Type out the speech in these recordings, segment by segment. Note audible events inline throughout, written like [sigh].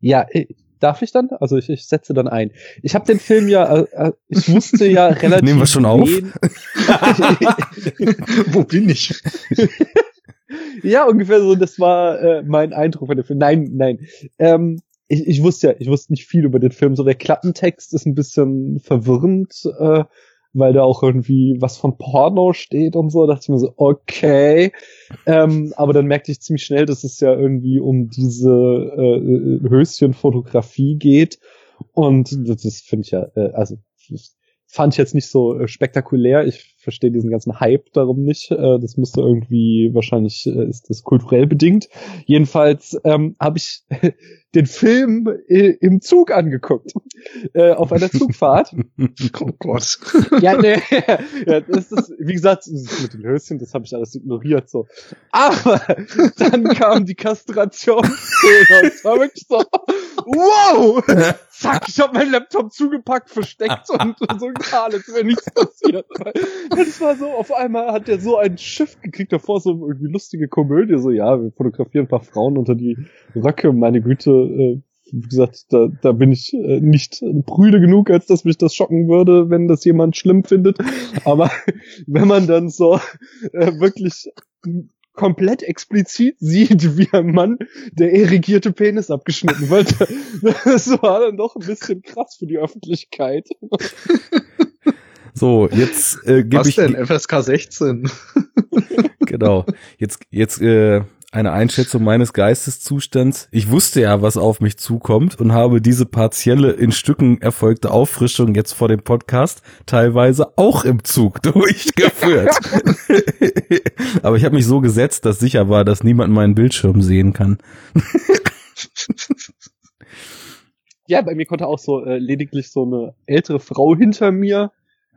Ja, äh, darf ich dann? Also ich, ich setze dann ein. Ich habe den Film ja, äh, äh ich wusste ja relativ. [laughs] Nehmen wir schon auf? [laughs] Wo bin ich? [laughs] ja, ungefähr so, das war äh, mein Eindruck von dem Film. Nein, nein. Ähm, ich, ich wusste ja, ich wusste nicht viel über den Film. So der Klappentext ist ein bisschen verwirrend, äh, weil da auch irgendwie was von Porno steht und so. Da dachte ich mir so, okay. Ähm, aber dann merkte ich ziemlich schnell, dass es ja irgendwie um diese äh, Höschenfotografie geht. Und das finde ich ja, äh, also fand ich jetzt nicht so äh, spektakulär. Ich verstehe diesen ganzen Hype darum nicht. Äh, das müsste irgendwie, wahrscheinlich äh, ist das kulturell bedingt. Jedenfalls ähm, habe ich [laughs] den Film im Zug angeguckt. Äh, auf einer Zugfahrt. [laughs] oh Gott. Ja, nee, [laughs] ja, das ist, wie gesagt, mit den Höschen, das habe ich alles ignoriert so. Aber dann kam die Kastrationsszene und es war wirklich so, wow! [laughs] Zack, ich habe meinen Laptop zugepackt, versteckt und, und so getan, als wäre nichts passiert. Das war so, auf einmal hat er so ein Schiff gekriegt, davor so irgendwie lustige Komödie, so, ja, wir fotografieren ein paar Frauen unter die Röcke, meine Güte, äh, wie gesagt, da, da bin ich äh, nicht prüde genug, als dass mich das schocken würde, wenn das jemand schlimm findet. Aber [laughs] wenn man dann so äh, wirklich komplett explizit sieht, wie ein Mann der erigierte Penis abgeschnitten wird. Das war dann doch ein bisschen krass für die Öffentlichkeit. So, jetzt äh, gebe ich denn FSK 16. genau. Jetzt jetzt äh, eine Einschätzung meines Geisteszustands. Ich wusste ja, was auf mich zukommt und habe diese partielle in Stücken erfolgte Auffrischung jetzt vor dem Podcast teilweise auch im Zug [laughs] durchgeführt. [laughs] Aber ich habe mich so gesetzt, dass sicher war, dass niemand meinen Bildschirm sehen kann. [laughs] ja, bei mir konnte auch so äh, lediglich so eine ältere Frau hinter mir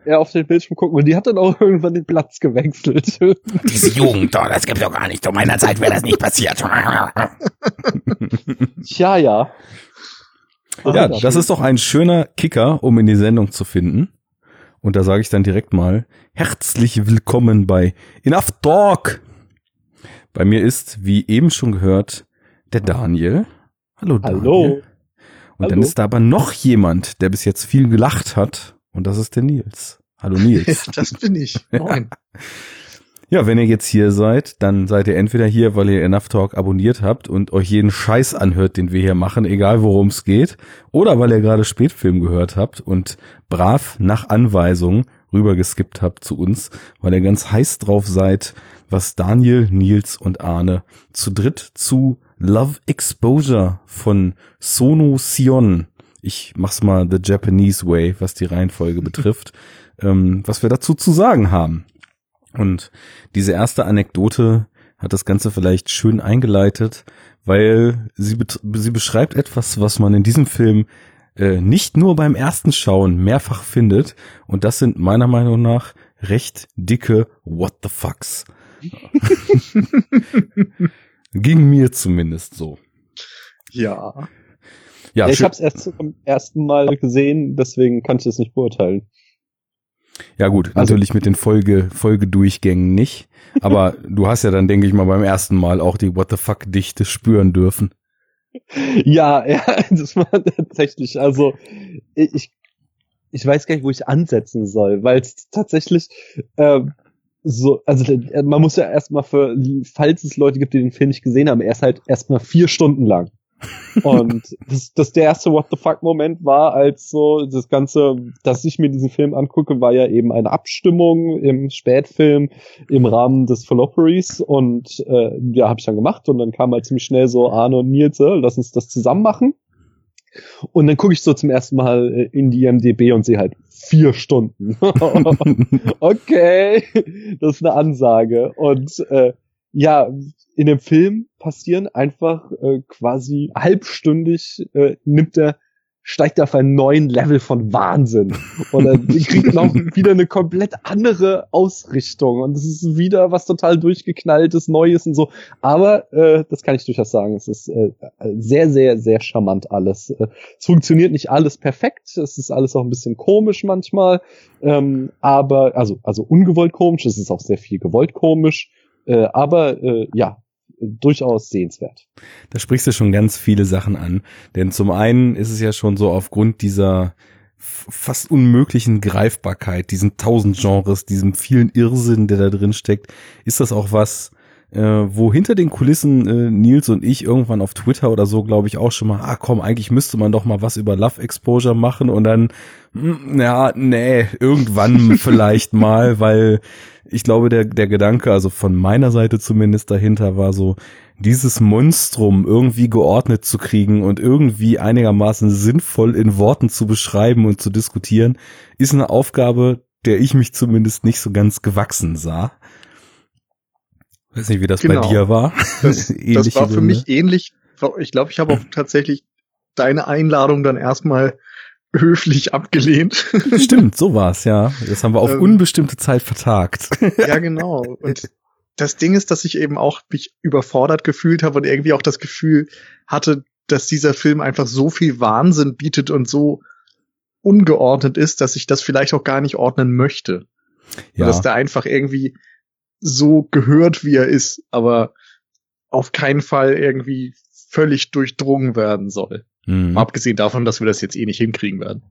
er auf den Bildschirm gucken und die hat dann auch [laughs] irgendwann den Platz gewechselt. [laughs] Diese Jugend, oh, das gibt's doch gar nicht. Zu meiner Zeit wäre das nicht passiert. [laughs] Tja, ja. ja, das ist doch ein schöner Kicker, um in die Sendung zu finden. Und da sage ich dann direkt mal herzlich willkommen bei Enough Talk. Bei mir ist, wie eben schon gehört, der Daniel. Hallo Daniel. Hallo. Und Hallo. dann ist da aber noch jemand, der bis jetzt viel gelacht hat und das ist der Nils. Hallo [laughs] Nils. Das bin ich. [laughs] Moin. Ja, wenn ihr jetzt hier seid, dann seid ihr entweder hier, weil ihr Enough Talk abonniert habt und euch jeden Scheiß anhört, den wir hier machen, egal worum es geht, oder weil ihr gerade Spätfilm gehört habt und brav nach Anweisung rübergeskippt habt zu uns, weil ihr ganz heiß drauf seid, was Daniel, Nils und Arne zu dritt zu Love Exposure von Sono Sion ich mach's mal the Japanese way, was die Reihenfolge [laughs] betrifft, ähm, was wir dazu zu sagen haben. Und diese erste Anekdote hat das Ganze vielleicht schön eingeleitet, weil sie, sie beschreibt etwas, was man in diesem Film äh, nicht nur beim ersten Schauen mehrfach findet. Und das sind meiner Meinung nach recht dicke What the fucks. [laughs] [laughs] Ging mir zumindest so. Ja. Ja, ich habe es erst zum ersten Mal gesehen, deswegen kann ich es nicht beurteilen. Ja gut, also, natürlich mit den Folge Folgedurchgängen nicht, aber [laughs] du hast ja dann denke ich mal beim ersten Mal auch die What the fuck Dichte spüren dürfen. Ja, [laughs] ja, das war tatsächlich, also ich ich weiß gar nicht, wo ich ansetzen soll, weil es tatsächlich äh, so, also man muss ja erstmal für, falls es Leute gibt, die den Film nicht gesehen haben, er ist halt erstmal vier Stunden lang. Und [laughs] das, das der erste What the fuck Moment war, als so das Ganze, dass ich mir diesen Film angucke, war ja eben eine Abstimmung im Spätfilm im Rahmen des Falloperies und äh, ja, habe ich dann gemacht und dann kam halt ziemlich schnell so Arne und Nils, äh, lass uns das zusammen machen. Und dann gucke ich so zum ersten Mal äh, in die MDB und sehe halt vier Stunden. [laughs] [laughs] okay, das ist eine Ansage. Und äh, ja, in dem Film passieren einfach äh, quasi halbstündig äh, nimmt er steigt er auf einen neuen Level von Wahnsinn. Und er kriegt noch wieder eine komplett andere Ausrichtung. Und es ist wieder was total durchgeknalltes Neues und so. Aber äh, das kann ich durchaus sagen. Es ist äh, sehr sehr sehr charmant alles. Äh, es funktioniert nicht alles perfekt. Es ist alles auch ein bisschen komisch manchmal. Ähm, aber also also ungewollt komisch. Es ist auch sehr viel gewollt komisch äh, aber äh, ja, durchaus sehenswert. Da sprichst du schon ganz viele Sachen an. Denn zum einen ist es ja schon so aufgrund dieser fast unmöglichen Greifbarkeit, diesen tausend Genres, diesem vielen Irrsinn, der da drin steckt, ist das auch was, äh, wo hinter den Kulissen äh, Nils und ich irgendwann auf Twitter oder so, glaube ich, auch schon mal, ah komm, eigentlich müsste man doch mal was über Love Exposure machen und dann, mh, hm, ja, nee, irgendwann [laughs] vielleicht mal, weil ich glaube, der, der Gedanke, also von meiner Seite zumindest dahinter war so, dieses Monstrum irgendwie geordnet zu kriegen und irgendwie einigermaßen sinnvoll in Worten zu beschreiben und zu diskutieren, ist eine Aufgabe, der ich mich zumindest nicht so ganz gewachsen sah. Weiß nicht, wie das genau. bei dir war. Das, das [laughs] war für Gründe. mich ähnlich. Ich glaube, ich habe auch tatsächlich deine Einladung dann erstmal [laughs] höflich abgelehnt. Stimmt, so war's, ja. Das haben wir auf ähm, unbestimmte Zeit vertagt. [laughs] Ja, genau. Und das Ding ist, dass ich eben auch mich überfordert gefühlt habe und irgendwie auch das Gefühl hatte, dass dieser Film einfach so viel Wahnsinn bietet und so ungeordnet ist, dass ich das vielleicht auch gar nicht ordnen möchte. Ja. Und dass der einfach irgendwie so gehört, wie er ist, aber auf keinen Fall irgendwie völlig durchdrungen werden soll. Mhm. Abgesehen davon, dass wir das jetzt eh nicht hinkriegen werden.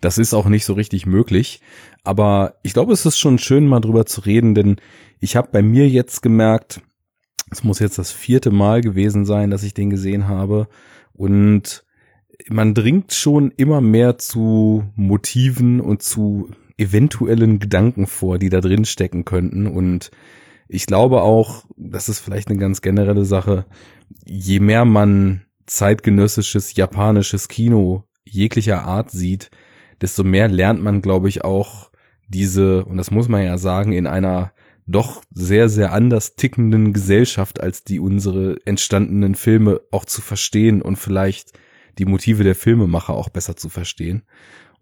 Das ist auch nicht so richtig möglich. Aber ich glaube, es ist schon schön, mal drüber zu reden, denn ich habe bei mir jetzt gemerkt, es muss jetzt das vierte Mal gewesen sein, dass ich den gesehen habe. Und man dringt schon immer mehr zu Motiven und zu eventuellen Gedanken vor, die da drin stecken könnten. Und ich glaube auch, das ist vielleicht eine ganz generelle Sache, je mehr man zeitgenössisches japanisches Kino jeglicher Art sieht, desto mehr lernt man, glaube ich, auch diese, und das muss man ja sagen, in einer doch sehr, sehr anders tickenden Gesellschaft als die unsere entstandenen Filme auch zu verstehen und vielleicht die Motive der Filmemacher auch besser zu verstehen.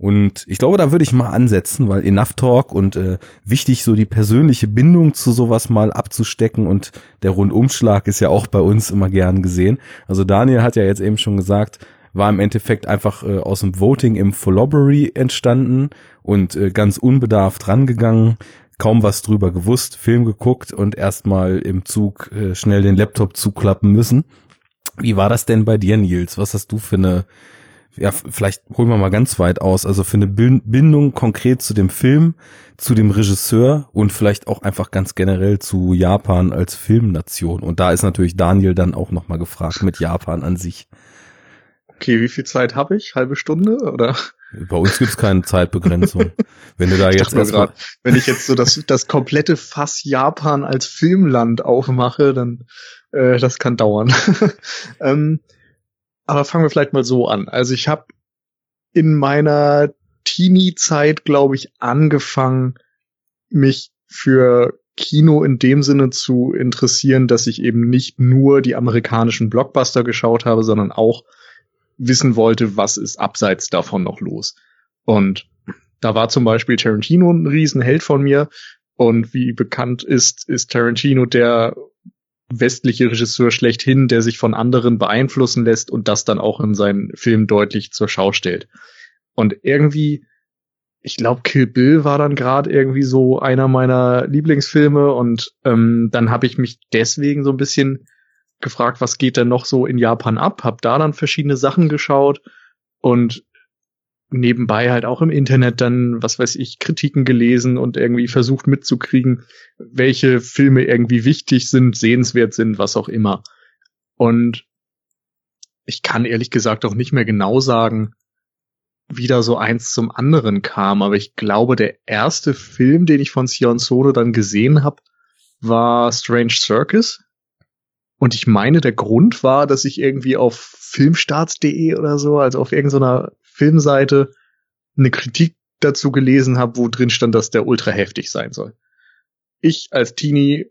Und ich glaube, da würde ich mal ansetzen, weil Enough Talk und äh, wichtig, so die persönliche Bindung zu sowas mal abzustecken und der Rundumschlag ist ja auch bei uns immer gern gesehen. Also Daniel hat ja jetzt eben schon gesagt, war im Endeffekt einfach äh, aus dem Voting im Followbury entstanden und äh, ganz unbedarft rangegangen, kaum was drüber gewusst, Film geguckt und erstmal im Zug äh, schnell den Laptop zuklappen müssen. Wie war das denn bei dir, Nils? Was hast du für eine ja, vielleicht holen wir mal ganz weit aus, also für eine Bindung konkret zu dem Film, zu dem Regisseur und vielleicht auch einfach ganz generell zu Japan als Filmnation. Und da ist natürlich Daniel dann auch nochmal gefragt mit Japan an sich. Okay, wie viel Zeit habe ich? Halbe Stunde oder? Bei uns gibt's keine Zeitbegrenzung. wenn du da jetzt erst grad, wenn ich jetzt so das, das komplette Fass Japan als Filmland aufmache, dann äh, das kann dauern. [laughs] ähm, aber fangen wir vielleicht mal so an. Also ich habe in meiner Teenie-Zeit, glaube ich, angefangen, mich für Kino in dem Sinne zu interessieren, dass ich eben nicht nur die amerikanischen Blockbuster geschaut habe, sondern auch wissen wollte, was ist abseits davon noch los. Und da war zum Beispiel Tarantino ein Riesenheld von mir. Und wie bekannt ist, ist Tarantino der westliche Regisseur schlechthin, der sich von anderen beeinflussen lässt und das dann auch in seinen Filmen deutlich zur Schau stellt. Und irgendwie, ich glaube, Kill Bill war dann gerade irgendwie so einer meiner Lieblingsfilme und ähm, dann habe ich mich deswegen so ein bisschen gefragt, was geht denn noch so in Japan ab? Hab da dann verschiedene Sachen geschaut und nebenbei halt auch im Internet dann, was weiß ich, Kritiken gelesen und irgendwie versucht mitzukriegen, welche Filme irgendwie wichtig sind, sehenswert sind, was auch immer. Und ich kann ehrlich gesagt auch nicht mehr genau sagen, wie da so eins zum anderen kam, aber ich glaube, der erste Film, den ich von Sion Sono dann gesehen habe, war Strange Circus. Und ich meine, der Grund war, dass ich irgendwie auf filmstarts.de oder so, also auf irgendeiner Filmseite eine Kritik dazu gelesen habe, wo drin stand, dass der ultra heftig sein soll. Ich als Teenie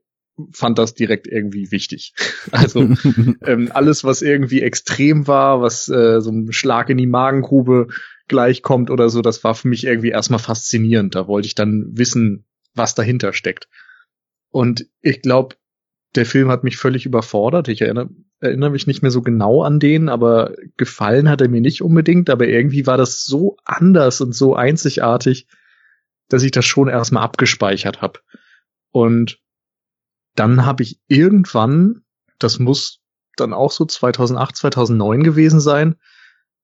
fand das direkt irgendwie wichtig. [laughs] Also [laughs] ähm, alles, was irgendwie extrem war, was äh, so ein Schlag in die Magengrube gleichkommt oder so, das war für mich irgendwie erstmal faszinierend. Da wollte ich dann wissen, was dahinter steckt. Und ich glaube, der Film hat mich völlig überfordert. Ich erinnere, erinnere mich nicht mehr so genau an den, aber gefallen hat er mir nicht unbedingt. Aber irgendwie war das so anders und so einzigartig, dass ich das schon erstmal abgespeichert habe. Und dann habe ich irgendwann, das muss dann auch so 2008, 2009 gewesen sein,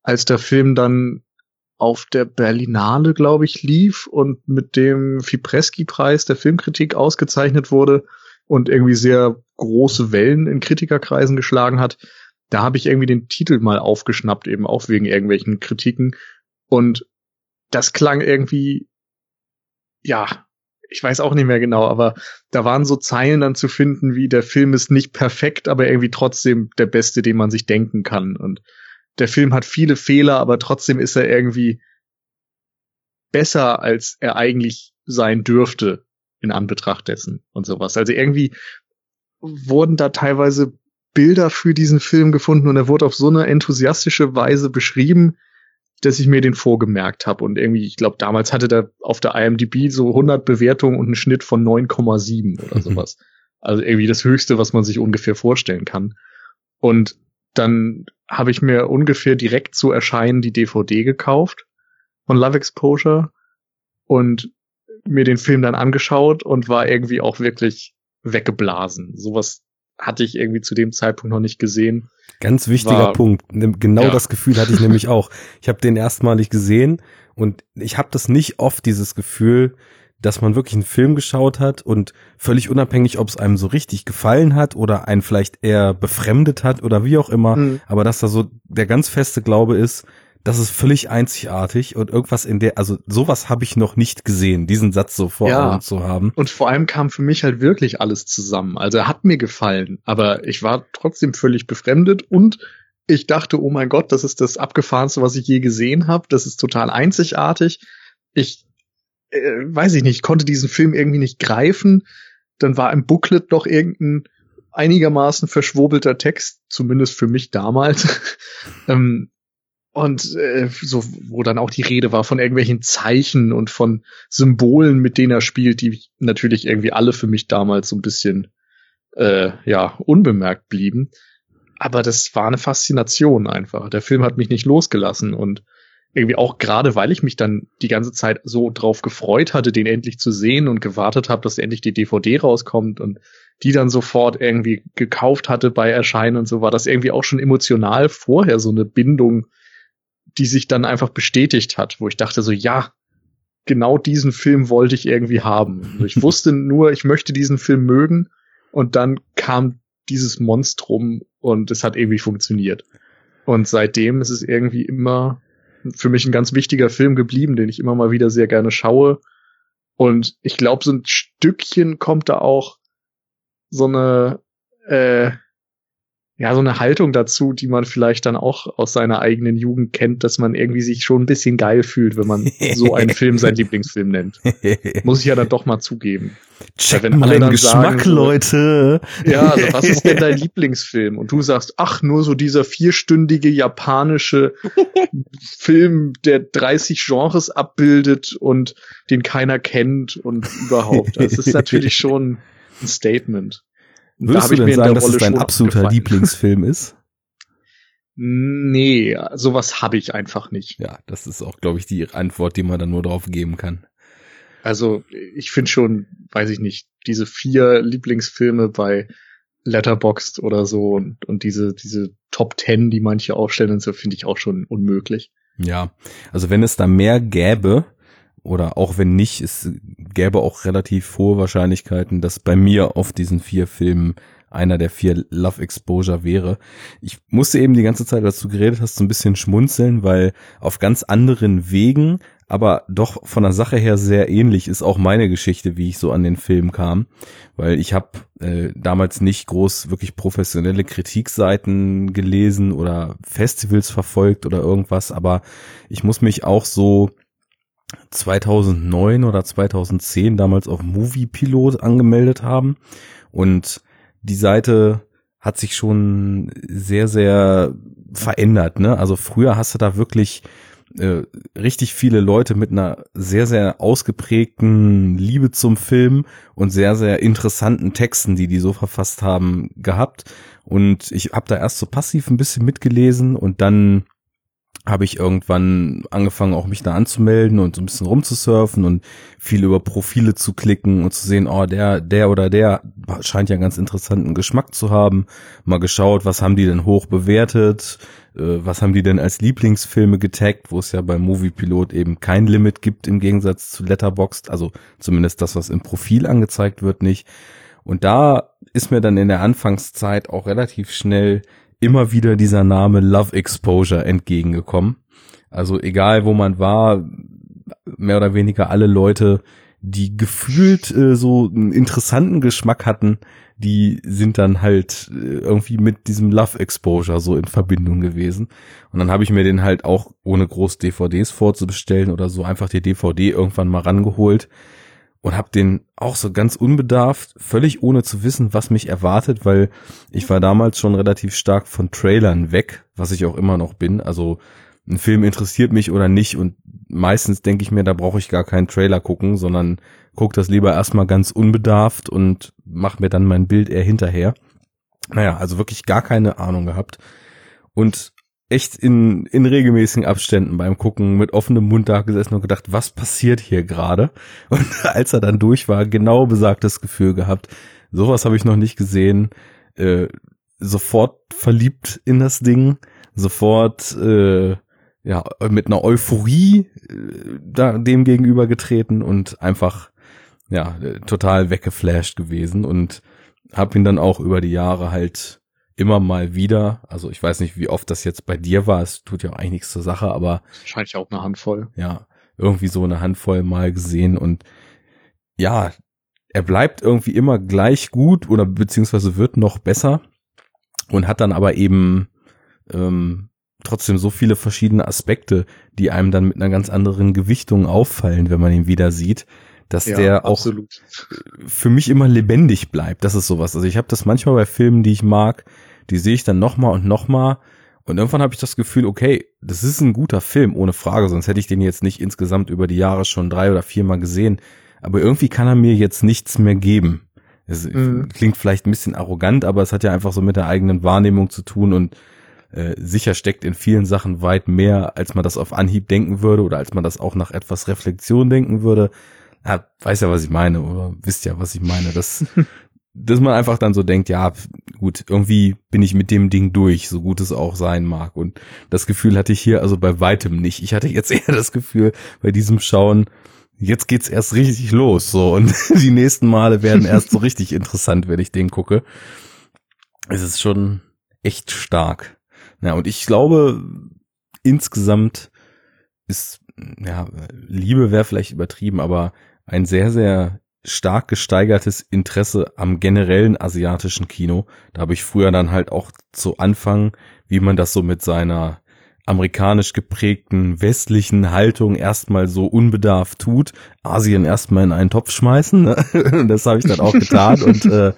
als der Film dann auf der Berlinale, glaube ich, lief und mit dem Fipreschi-Preis der Filmkritik ausgezeichnet wurde und irgendwie sehr große Wellen in Kritikerkreisen geschlagen hat. Da habe ich irgendwie den Titel mal aufgeschnappt, eben auch wegen irgendwelchen Kritiken. Und das klang irgendwie, ja, ich weiß auch nicht mehr genau, aber da waren so Zeilen dann zu finden, wie der Film ist nicht perfekt, aber irgendwie trotzdem der beste, den man sich denken kann. Und der Film hat viele Fehler, aber trotzdem ist er irgendwie besser, als er eigentlich sein dürfte in Anbetracht dessen und sowas. Also irgendwie wurden da teilweise Bilder für diesen Film gefunden und er wurde auf so eine enthusiastische Weise beschrieben, dass ich mir den vorgemerkt habe und irgendwie, ich glaube, damals hatte der auf der IMDb so 100 Bewertungen und einen Schnitt von 9,7 oder sowas. also irgendwie das Höchste, was man sich ungefähr vorstellen kann. Und dann habe ich mir ungefähr direkt zu erscheinen die DVD gekauft von Love Exposure und mir den Film dann angeschaut und war irgendwie auch wirklich weggeblasen. Sowas hatte ich irgendwie zu dem Zeitpunkt noch nicht gesehen. Ganz wichtiger war, Punkt. Genau ja. das Gefühl hatte ich nämlich auch. Ich habe den erstmalig gesehen und ich habe das nicht oft, dieses Gefühl, dass man wirklich einen Film geschaut hat und völlig unabhängig, ob es einem so richtig gefallen hat oder einen vielleicht eher befremdet hat oder wie auch immer, mhm. aber dass da so der ganz feste Glaube ist, das ist völlig einzigartig und irgendwas in der, also sowas habe ich noch nicht gesehen, diesen Satz so vor ja. Augen zu haben. Und vor allem kam für mich halt wirklich alles zusammen. Also er hat mir gefallen, aber ich war trotzdem völlig befremdet und ich dachte, oh mein Gott, das ist das abgefahrenste, was ich je gesehen habe. Das ist total einzigartig. Ich äh, weiß ich nicht, konnte diesen Film irgendwie nicht greifen. Dann war im Booklet doch irgendein einigermaßen verschwurbelter Text, zumindest für mich damals. [laughs] ähm, und äh, so, wo dann auch die Rede war von irgendwelchen Zeichen und von Symbolen, mit denen er spielt, die natürlich irgendwie alle für mich damals so ein bisschen äh, ja unbemerkt blieben. Aber das war eine Faszination einfach. Der Film hat mich nicht losgelassen und irgendwie auch gerade, weil ich mich dann die ganze Zeit so drauf gefreut hatte, den endlich zu sehen und gewartet habe, dass endlich die DVD rauskommt und die dann sofort irgendwie gekauft hatte bei Erscheinen und so, war das irgendwie auch schon emotional vorher so eine Bindung die sich dann einfach bestätigt hat, wo ich dachte so, ja, genau diesen Film wollte ich irgendwie haben. Also ich [laughs] wusste nur, ich möchte diesen Film mögen und dann kam dieses Monstrum und es hat irgendwie funktioniert. Und seitdem ist es irgendwie immer für mich ein ganz wichtiger Film geblieben, den ich immer mal wieder sehr gerne schaue. Und ich glaube, so ein Stückchen kommt da auch so eine äh, ja, so eine Haltung dazu, die man vielleicht dann auch aus seiner eigenen Jugend kennt, dass man irgendwie sich schon ein bisschen geil fühlt, wenn man so einen [laughs] Film sein Lieblingsfilm nennt. Muss ich ja dann doch mal zugeben. Check wenn alle dann Geschmack, sagen, Leute. Ja, also was ist denn dein Lieblingsfilm? Und du sagst, ach, nur so dieser vierstündige japanische Film, der 30 Genres abbildet und den keiner kennt und überhaupt. Das ist natürlich [laughs] schon ein Statement. Würdest du denn sagen, dass es dein absoluter gefallen. Lieblingsfilm [laughs] ist? Nee, sowas habe ich einfach nicht. Ja, das ist auch, glaube ich, die Antwort, die man dann nur drauf geben kann. Also ich finde schon, weiß ich nicht, diese vier Lieblingsfilme bei Letterboxd oder so und, und diese, diese Top Ten, die manche aufstellen und so, finde ich auch schon unmöglich. Ja, also wenn es da mehr gäbe, oder auch wenn nicht, es gäbe auch relativ hohe Wahrscheinlichkeiten, dass bei mir auf diesen vier Filmen einer der vier Love Exposure wäre. Ich musste eben die ganze Zeit, als du geredet hast, so ein bisschen schmunzeln, weil auf ganz anderen Wegen, aber doch von der Sache her sehr ähnlich ist auch meine Geschichte, wie ich so an den Film kam, weil ich habe äh, damals nicht groß wirklich professionelle Kritikseiten gelesen oder Festivals verfolgt oder irgendwas, aber ich muss mich auch so 2009 oder 2010 damals auf Movie Pilot angemeldet haben und die Seite hat sich schon sehr, sehr verändert. Ne? Also früher hast du da wirklich äh, richtig viele Leute mit einer sehr, sehr ausgeprägten Liebe zum Film und sehr, sehr interessanten Texten, die die so verfasst haben, gehabt. Und ich habe da erst so passiv ein bisschen mitgelesen und dann habe ich irgendwann angefangen, auch mich da anzumelden und so ein bisschen rumzusurfen und viel über Profile zu klicken und zu sehen, oh, der, der oder der scheint ja einen ganz interessanten Geschmack zu haben. Mal geschaut, was haben die denn hoch bewertet, äh, was haben die denn als Lieblingsfilme getaggt, wo es ja beim Moviepilot eben kein Limit gibt im Gegensatz zu Letterboxd, also zumindest das, was im Profil angezeigt wird, nicht. Und da ist mir dann in der Anfangszeit auch relativ schnell immer wieder dieser Name Love Exposure entgegengekommen. Also egal wo man war, mehr oder weniger alle Leute, die gefühlt äh, so einen interessanten Geschmack hatten, die sind dann halt äh, irgendwie mit diesem Love Exposure so in Verbindung gewesen. Und dann habe ich mir den halt auch ohne groß DVDs vorzubestellen oder so einfach die DVD irgendwann mal rangeholt und habe den auch so ganz unbedarft, völlig ohne zu wissen, was mich erwartet, weil ich war damals schon relativ stark von Trailern weg, was ich auch immer noch bin. Also ein Film interessiert mich oder nicht und meistens denke ich mir, da brauche ich gar keinen Trailer gucken, sondern guck das lieber erstmal ganz unbedarft und mach mir dann mein Bild eher hinterher. Naja, also wirklich gar keine Ahnung gehabt. Und echt in, in regelmäßigen Abständen beim Gucken mit offenem Mund da gesessen und gedacht, was passiert hier gerade? [laughs] Und als er dann durch war, genau besagtes Gefühl gehabt. Sowas habe ich noch nicht gesehen. Äh, sofort verliebt in das Ding, sofort äh, ja mit einer Euphorie äh, da dem gegenüber getreten und einfach ja total weggeflasht gewesen und habe ihn dann auch über die Jahre halt immer mal wieder, also ich weiß nicht, wie oft das jetzt bei dir war, es tut ja auch eigentlich nichts zur Sache, aber wahrscheinlich auch eine Handvoll. Ja, irgendwie so eine Handvoll mal gesehen und ja, er bleibt irgendwie immer gleich gut oder beziehungsweise wird noch besser und hat dann aber eben ähm, trotzdem so viele verschiedene Aspekte, die einem dann mit einer ganz anderen Gewichtung auffallen, wenn man ihn wieder sieht, dass ja, der auch absolut. für mich immer lebendig bleibt. Das ist sowas. Also ich habe das manchmal bei Filmen, die ich mag, die sehe ich dann nochmal und nochmal. Und irgendwann habe ich das Gefühl, okay, das ist ein guter Film, ohne Frage, sonst hätte ich den jetzt nicht insgesamt über die Jahre schon drei oder viermal gesehen. Aber irgendwie kann er mir jetzt nichts mehr geben. Es mhm. klingt vielleicht ein bisschen arrogant, aber es hat ja einfach so mit der eigenen Wahrnehmung zu tun und äh, sicher steckt in vielen Sachen weit mehr, als man das auf Anhieb denken würde oder als man das auch nach etwas Reflexion denken würde ja, weiß ja, was ich meine, oder wisst ja, was ich meine, dass, [laughs] dass man einfach dann so denkt, ja, gut, irgendwie bin ich mit dem Ding durch, so gut es auch sein mag. Und das Gefühl hatte ich hier also bei weitem nicht. Ich hatte jetzt [laughs] eher das Gefühl, bei diesem Schauen, jetzt geht's erst richtig los, so. Und [laughs] die nächsten Male werden erst so richtig interessant, wenn ich den gucke. Es ist schon echt stark. Ja, und ich glaube, insgesamt ist, ja, Liebe wäre vielleicht übertrieben, aber ein sehr, sehr stark gesteigertes Interesse am generellen asiatischen Kino. Da habe ich früher dann halt auch zu Anfang, wie man das so mit seiner amerikanisch geprägten westlichen Haltung erstmal so unbedarft tut, Asien erstmal in einen Topf schmeißen. Ne? [laughs] Das habe ich dann auch getan und äh,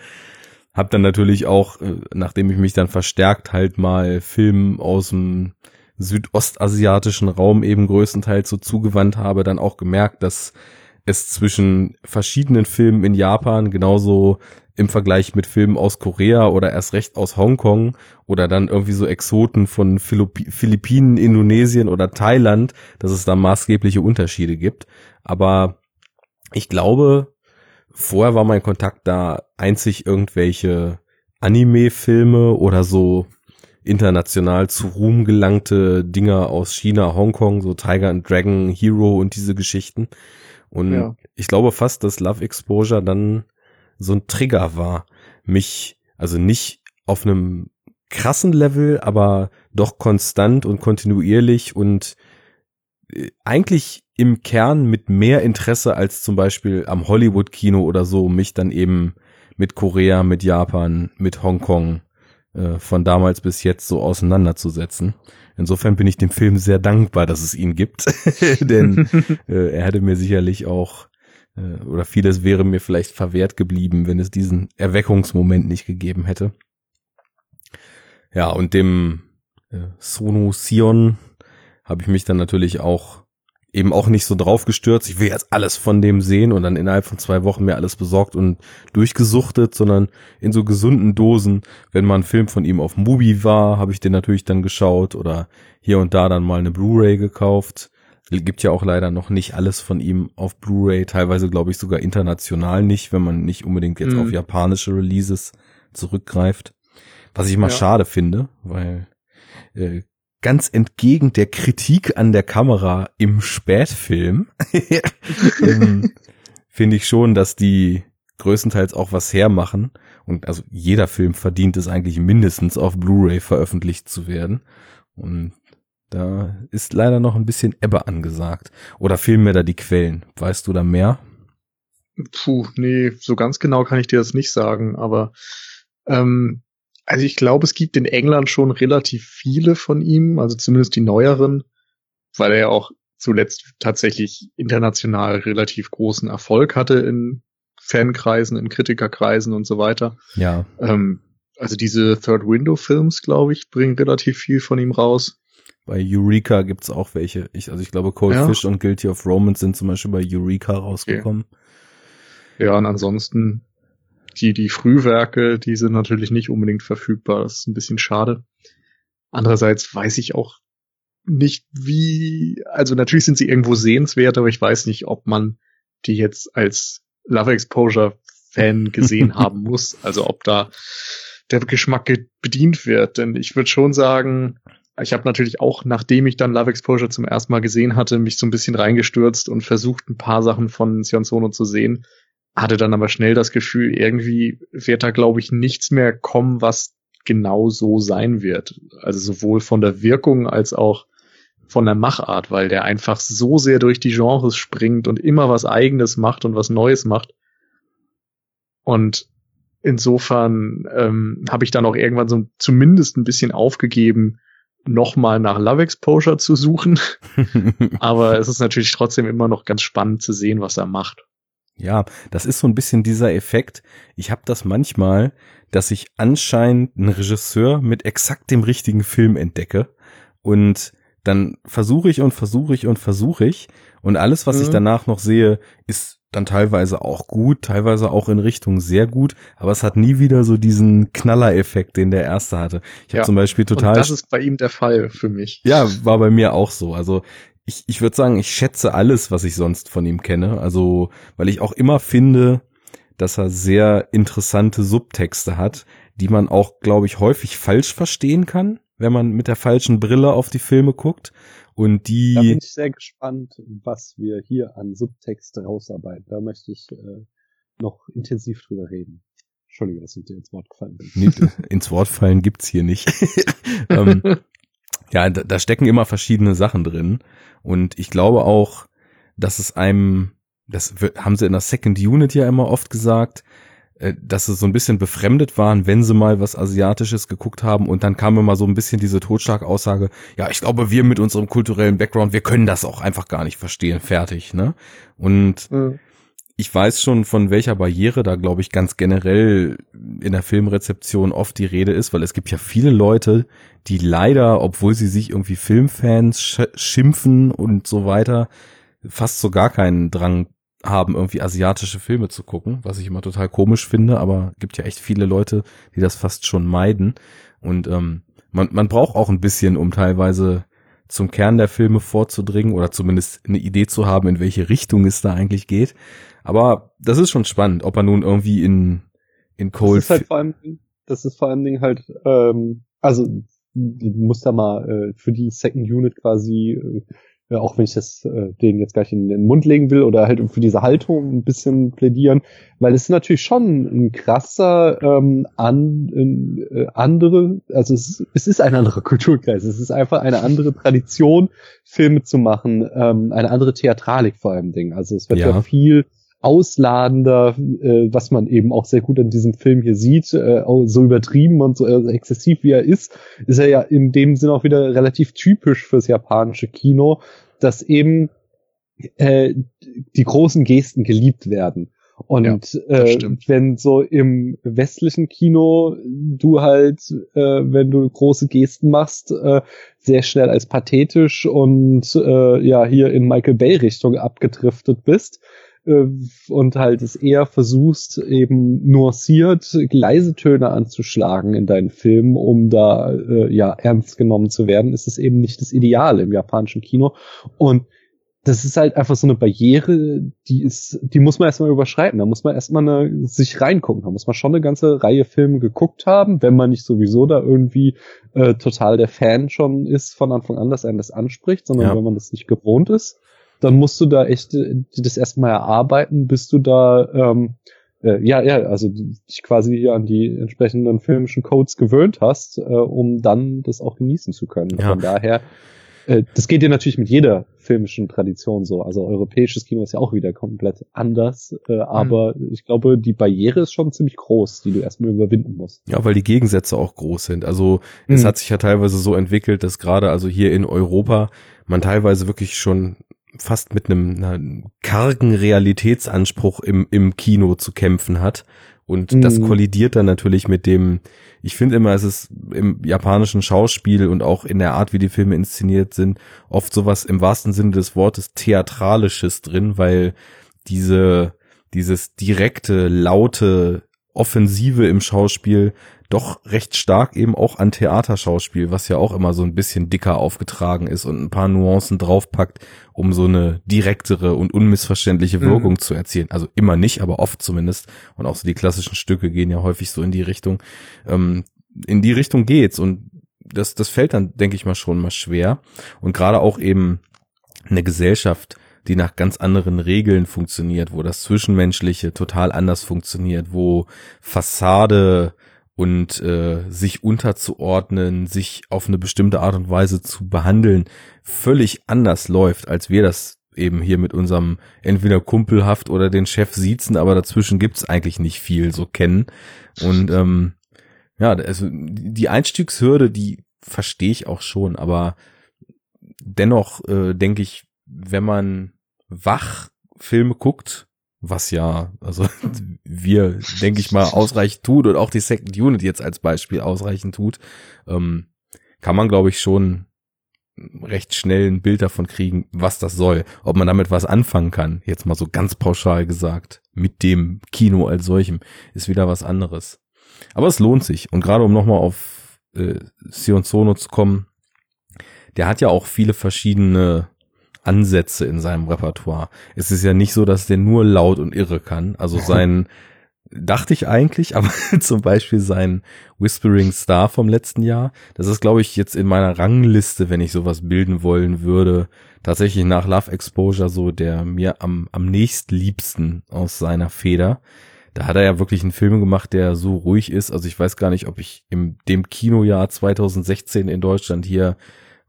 habe dann natürlich auch, äh, nachdem ich mich dann verstärkt halt mal Filmen aus dem südostasiatischen Raum eben größtenteils so zugewandt habe, dann auch gemerkt, dass es zwischen verschiedenen Filmen in Japan genauso im Vergleich mit Filmen aus Korea oder erst recht aus Hongkong oder dann irgendwie so Exoten von Philippinen, Indonesien oder Thailand, dass es da maßgebliche Unterschiede gibt. Aber ich glaube, vorher war mein Kontakt da einzig irgendwelche Anime-Filme oder so international zu Ruhm gelangte Dinger aus China, Hongkong, so Tiger and Dragon, Hero und diese Geschichten. Und ja. ich glaube fast, dass Love Exposure dann so ein Trigger war, mich, also nicht auf einem krassen Level, aber doch konstant und kontinuierlich und äh, eigentlich im Kern mit mehr Interesse als zum Beispiel am Hollywood-Kino oder so, mich dann eben mit Korea, mit Japan, mit Hongkong äh, von damals bis jetzt so auseinanderzusetzen. Insofern bin ich dem Film sehr dankbar, dass es ihn gibt, [laughs] denn [laughs] äh, er hätte mir sicherlich auch äh, oder vieles wäre mir vielleicht verwehrt geblieben, wenn es diesen Erweckungsmoment nicht gegeben hätte. Ja, und dem äh, Sono Sion habe ich mich dann natürlich auch eben auch nicht so drauf gestürzt, ich will jetzt alles von dem sehen und dann innerhalb von zwei Wochen mir alles besorgt und durchgesuchtet, sondern in so gesunden Dosen. Wenn mal ein Film von ihm auf Movie war, habe ich den natürlich dann geschaut oder hier und da dann mal eine Blu-ray gekauft. Gibt ja auch leider noch nicht alles von ihm auf Blu-ray, teilweise glaube ich sogar international nicht, wenn man nicht unbedingt jetzt mhm. auf japanische Releases zurückgreift. Was ich mal ja. schade finde, weil äh, ganz entgegen der Kritik an der Kamera im Spätfilm [laughs] ähm, finde ich schon, dass die größtenteils auch was hermachen. Und also jeder Film verdient es eigentlich mindestens auf Blu-ray veröffentlicht zu werden. Und da ist leider noch ein bisschen Ebbe angesagt. Oder fehlen mir da die Quellen? Weißt du da mehr? Puh, nee, so ganz genau kann ich dir das nicht sagen, aber ähm, also ich glaube, es gibt in England schon relativ viele von ihm, also zumindest die neueren, weil er ja auch zuletzt tatsächlich international relativ großen Erfolg hatte in Fankreisen, in Kritikerkreisen und so weiter. Ja. Ähm, also diese Third Window Films, glaube ich, bringen relativ viel von ihm raus. Bei Eureka gibt's auch welche. Ich, also ich glaube, Cold ja. Fish und Guilty of Romance sind zum Beispiel bei Eureka rausgekommen. Okay. Ja, und ansonsten die, die Frühwerke, die sind natürlich nicht unbedingt verfügbar. Das ist ein bisschen schade. Andererseits weiß ich auch nicht, wie, also natürlich sind sie irgendwo sehenswert, aber ich weiß nicht, ob man die jetzt als Love Exposure Fan gesehen [laughs] haben muss. Also ob da der Geschmack bedient wird. Denn ich würde schon sagen, ich habe natürlich auch, nachdem ich dann Love Exposure zum ersten Mal gesehen hatte, mich so ein bisschen reingestürzt und versucht, ein paar Sachen von Sion Sono zu sehen hatte dann aber schnell das Gefühl, irgendwie wird da, glaube ich, nichts mehr kommen, was genau so sein wird. Also sowohl von der Wirkung als auch von der Machart, weil der einfach so sehr durch die Genres springt und immer was eigenes macht und was Neues macht. Und insofern ähm, habe ich dann auch irgendwann so zumindest ein bisschen aufgegeben, nochmal nach Love Exposure zu suchen. [laughs] Aber es ist natürlich trotzdem immer noch ganz spannend zu sehen, was er macht. Ja, das ist so ein bisschen dieser Effekt. Ich habe das manchmal, dass ich anscheinend einen Regisseur mit exakt dem richtigen Film entdecke und dann versuche ich und versuche ich und versuche ich und alles, was mhm. ich danach noch sehe, ist dann teilweise auch gut, teilweise auch in Richtung sehr gut, aber es hat nie wieder so diesen Knaller-Effekt, den der erste hatte. Ich ja. habe zum Beispiel total. Und das ist bei ihm der Fall für mich. Ja, war bei mir auch so. Also ich, ich würde sagen, ich schätze alles, was ich sonst von ihm kenne. Also, weil ich auch immer finde, dass er sehr interessante Subtexte hat, die man auch, glaube ich, häufig falsch verstehen kann, wenn man mit der falschen Brille auf die Filme guckt. Und die. Da bin ich sehr gespannt, was wir hier an Subtexte rausarbeiten. Da möchte ich äh, noch intensiv drüber reden. Entschuldigung, dass ich dir ins Wort gefallen bin. Nee, ins Wort fallen gibt's hier nicht. [laughs] ähm, ja, da, da stecken immer verschiedene Sachen drin. Und ich glaube auch, dass es einem, das haben sie in der Second Unit ja immer oft gesagt, äh, dass sie so ein bisschen befremdet waren, wenn sie mal was Asiatisches geguckt haben und dann kam immer so ein bisschen diese Totschlagaussage, ja, ich glaube, wir mit unserem kulturellen Background, wir können das auch einfach gar nicht verstehen, fertig, ne? Und mhm ich weiß schon, von welcher Barriere da, glaube ich, ganz generell in der Filmrezeption oft die Rede ist, weil es gibt ja viele Leute, die leider, obwohl sie sich irgendwie Filmfans sch schimpfen und so weiter, fast so gar keinen Drang haben, irgendwie asiatische Filme zu gucken, was ich immer total komisch finde, aber gibt ja echt viele Leute, die das fast schon meiden. Und ähm, man, man braucht auch ein bisschen, um teilweise zum Kern der Filme vorzudringen oder zumindest eine Idee zu haben, in welche Richtung es da eigentlich geht. Aber das ist schon spannend, ob er nun irgendwie in, in Cold. Das ist halt vor allem, das ist vor allen Dingen halt, ähm, also du musst da mal äh, für die Second Unit quasi, äh, auch wenn ich das äh, denen jetzt gleich in den Mund legen will oder halt für diese Haltung ein bisschen plädieren, weil es ist natürlich schon ein krasser ähm, an, äh, andere, also es, ist, es ist ein anderer [laughs] Kulturkreis, es ist einfach eine andere Tradition, Filme zu machen, ähm, eine andere Theatralik vor allem Ding. Also es wird ja, ja viel ausladender, äh, was man eben auch sehr gut in diesem Film hier sieht, äh, so übertrieben und so äh, exzessiv wie er ist, ist er ja in dem Sinn auch wieder relativ typisch fürs japanische Kino, dass eben äh, die großen Gesten geliebt werden. Und Ja, äh, wenn so im westlichen Kino du halt, äh, wenn du große Gesten machst, äh, sehr schnell als pathetisch und äh, ja hier in Michael Bay Richtung abgedriftet bist und halt es eher versuchst eben nuanciert leise Töne anzuschlagen in deinen Filmen, um da äh, ja ernst genommen zu werden, ist es eben nicht das Ideal im japanischen Kino und das ist halt einfach so eine Barriere, die ist, die muss man erstmal überschreiten. Da muss man erstmal eine, sich reingucken. Da muss man schon eine ganze Reihe Filme geguckt haben, wenn man nicht sowieso da irgendwie äh, total der Fan schon ist von Anfang an, dass einen das anspricht, sondern Ja. wenn man das nicht gewohnt ist, dann musst du da echt äh, das erstmal erarbeiten, bis du da ähm, äh, ja, ja, also dich quasi an die entsprechenden filmischen Codes gewöhnt hast, äh, um dann das auch genießen zu können. Ja. Von daher, äh, das geht dir natürlich mit jeder filmischen Tradition so. Also europäisches Kino ist ja auch wieder komplett anders, äh, aber ich glaube, die Barriere ist schon ziemlich groß, die du erstmal überwinden musst. Ja, weil die Gegensätze auch groß sind. Also es Mhm. hat sich ja teilweise so entwickelt, dass gerade also hier in Europa man teilweise wirklich schon fast mit einem einer kargen Realitätsanspruch im, im Kino zu kämpfen hat. Und das Mhm. kollidiert dann natürlich mit dem, ich finde immer, es ist im japanischen Schauspiel und auch in der Art, wie die Filme inszeniert sind, oft sowas im wahrsten Sinne des Wortes Theatralisches drin, weil diese, dieses direkte, laute, Offensive im Schauspiel doch recht stark eben auch an Theaterschauspiel, was ja auch immer so ein bisschen dicker aufgetragen ist und ein paar Nuancen draufpackt, um so eine direktere und unmissverständliche Mhm. Wirkung zu erzielen. Also immer nicht, aber oft zumindest. Und auch so die klassischen Stücke gehen ja häufig so in die Richtung. Ähm, in die Richtung geht's und das, das fällt dann, denke ich mal, schon mal schwer. Und gerade auch eben eine Gesellschaft, die nach ganz anderen Regeln funktioniert, wo das Zwischenmenschliche total anders funktioniert, wo Fassade und äh, sich unterzuordnen, sich auf eine bestimmte Art und Weise zu behandeln, völlig anders läuft, als wir das eben hier mit unserem entweder kumpelhaft oder den Chef siezen, aber dazwischen gibt's eigentlich nicht viel so kennen. Und ähm, ja, also die Einstiegshürde, die verstehe ich auch schon, aber dennoch äh, denke ich, wenn man wach Filme guckt, was ja, also [laughs] wir, denke ich mal, ausreichend tut und auch die Second Unit jetzt als Beispiel ausreichend tut, ähm, kann man, glaube ich, schon recht schnell ein Bild davon kriegen, was das soll. Ob man damit was anfangen kann, jetzt mal so ganz pauschal gesagt, mit dem Kino als solchem, ist wieder was anderes. Aber es lohnt sich. Und gerade um nochmal auf äh, Sion Sono zu kommen, der hat ja auch viele verschiedene Ansätze in seinem Repertoire. Es ist ja nicht so, dass der nur laut und irre kann. Also [laughs] sein, dachte ich eigentlich, aber [laughs] zum Beispiel sein Whispering Star vom letzten Jahr, das ist, glaube ich, jetzt in meiner Rangliste, wenn ich sowas bilden wollen würde, tatsächlich nach Love Exposure so der mir am, am nächstliebsten aus seiner Feder. Da hat er ja wirklich einen Film gemacht, der so ruhig ist. Also ich weiß gar nicht, ob ich im dem Kinojahr 2016 in Deutschland hier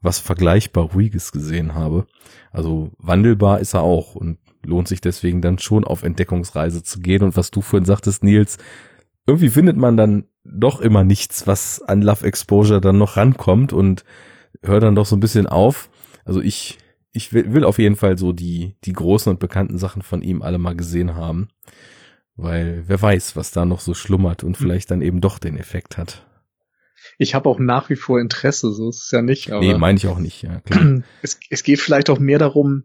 was vergleichbar ruhiges gesehen habe. Also wandelbar ist er auch und lohnt sich deswegen dann schon auf Entdeckungsreise zu gehen. Und was du vorhin sagtest, Nils, irgendwie findet man dann doch immer nichts, was an Love Exposure dann noch rankommt und hört dann doch so ein bisschen auf. Also ich, ich will, will auf jeden Fall so die, die großen und bekannten Sachen von ihm alle mal gesehen haben. Weil wer weiß, was da noch so schlummert und vielleicht dann eben doch den Effekt hat. Ich habe auch nach wie vor Interesse, so ist es ja nicht. Aber nee, meine ich auch nicht, ja, klar. [clears throat] es, es geht vielleicht auch mehr darum,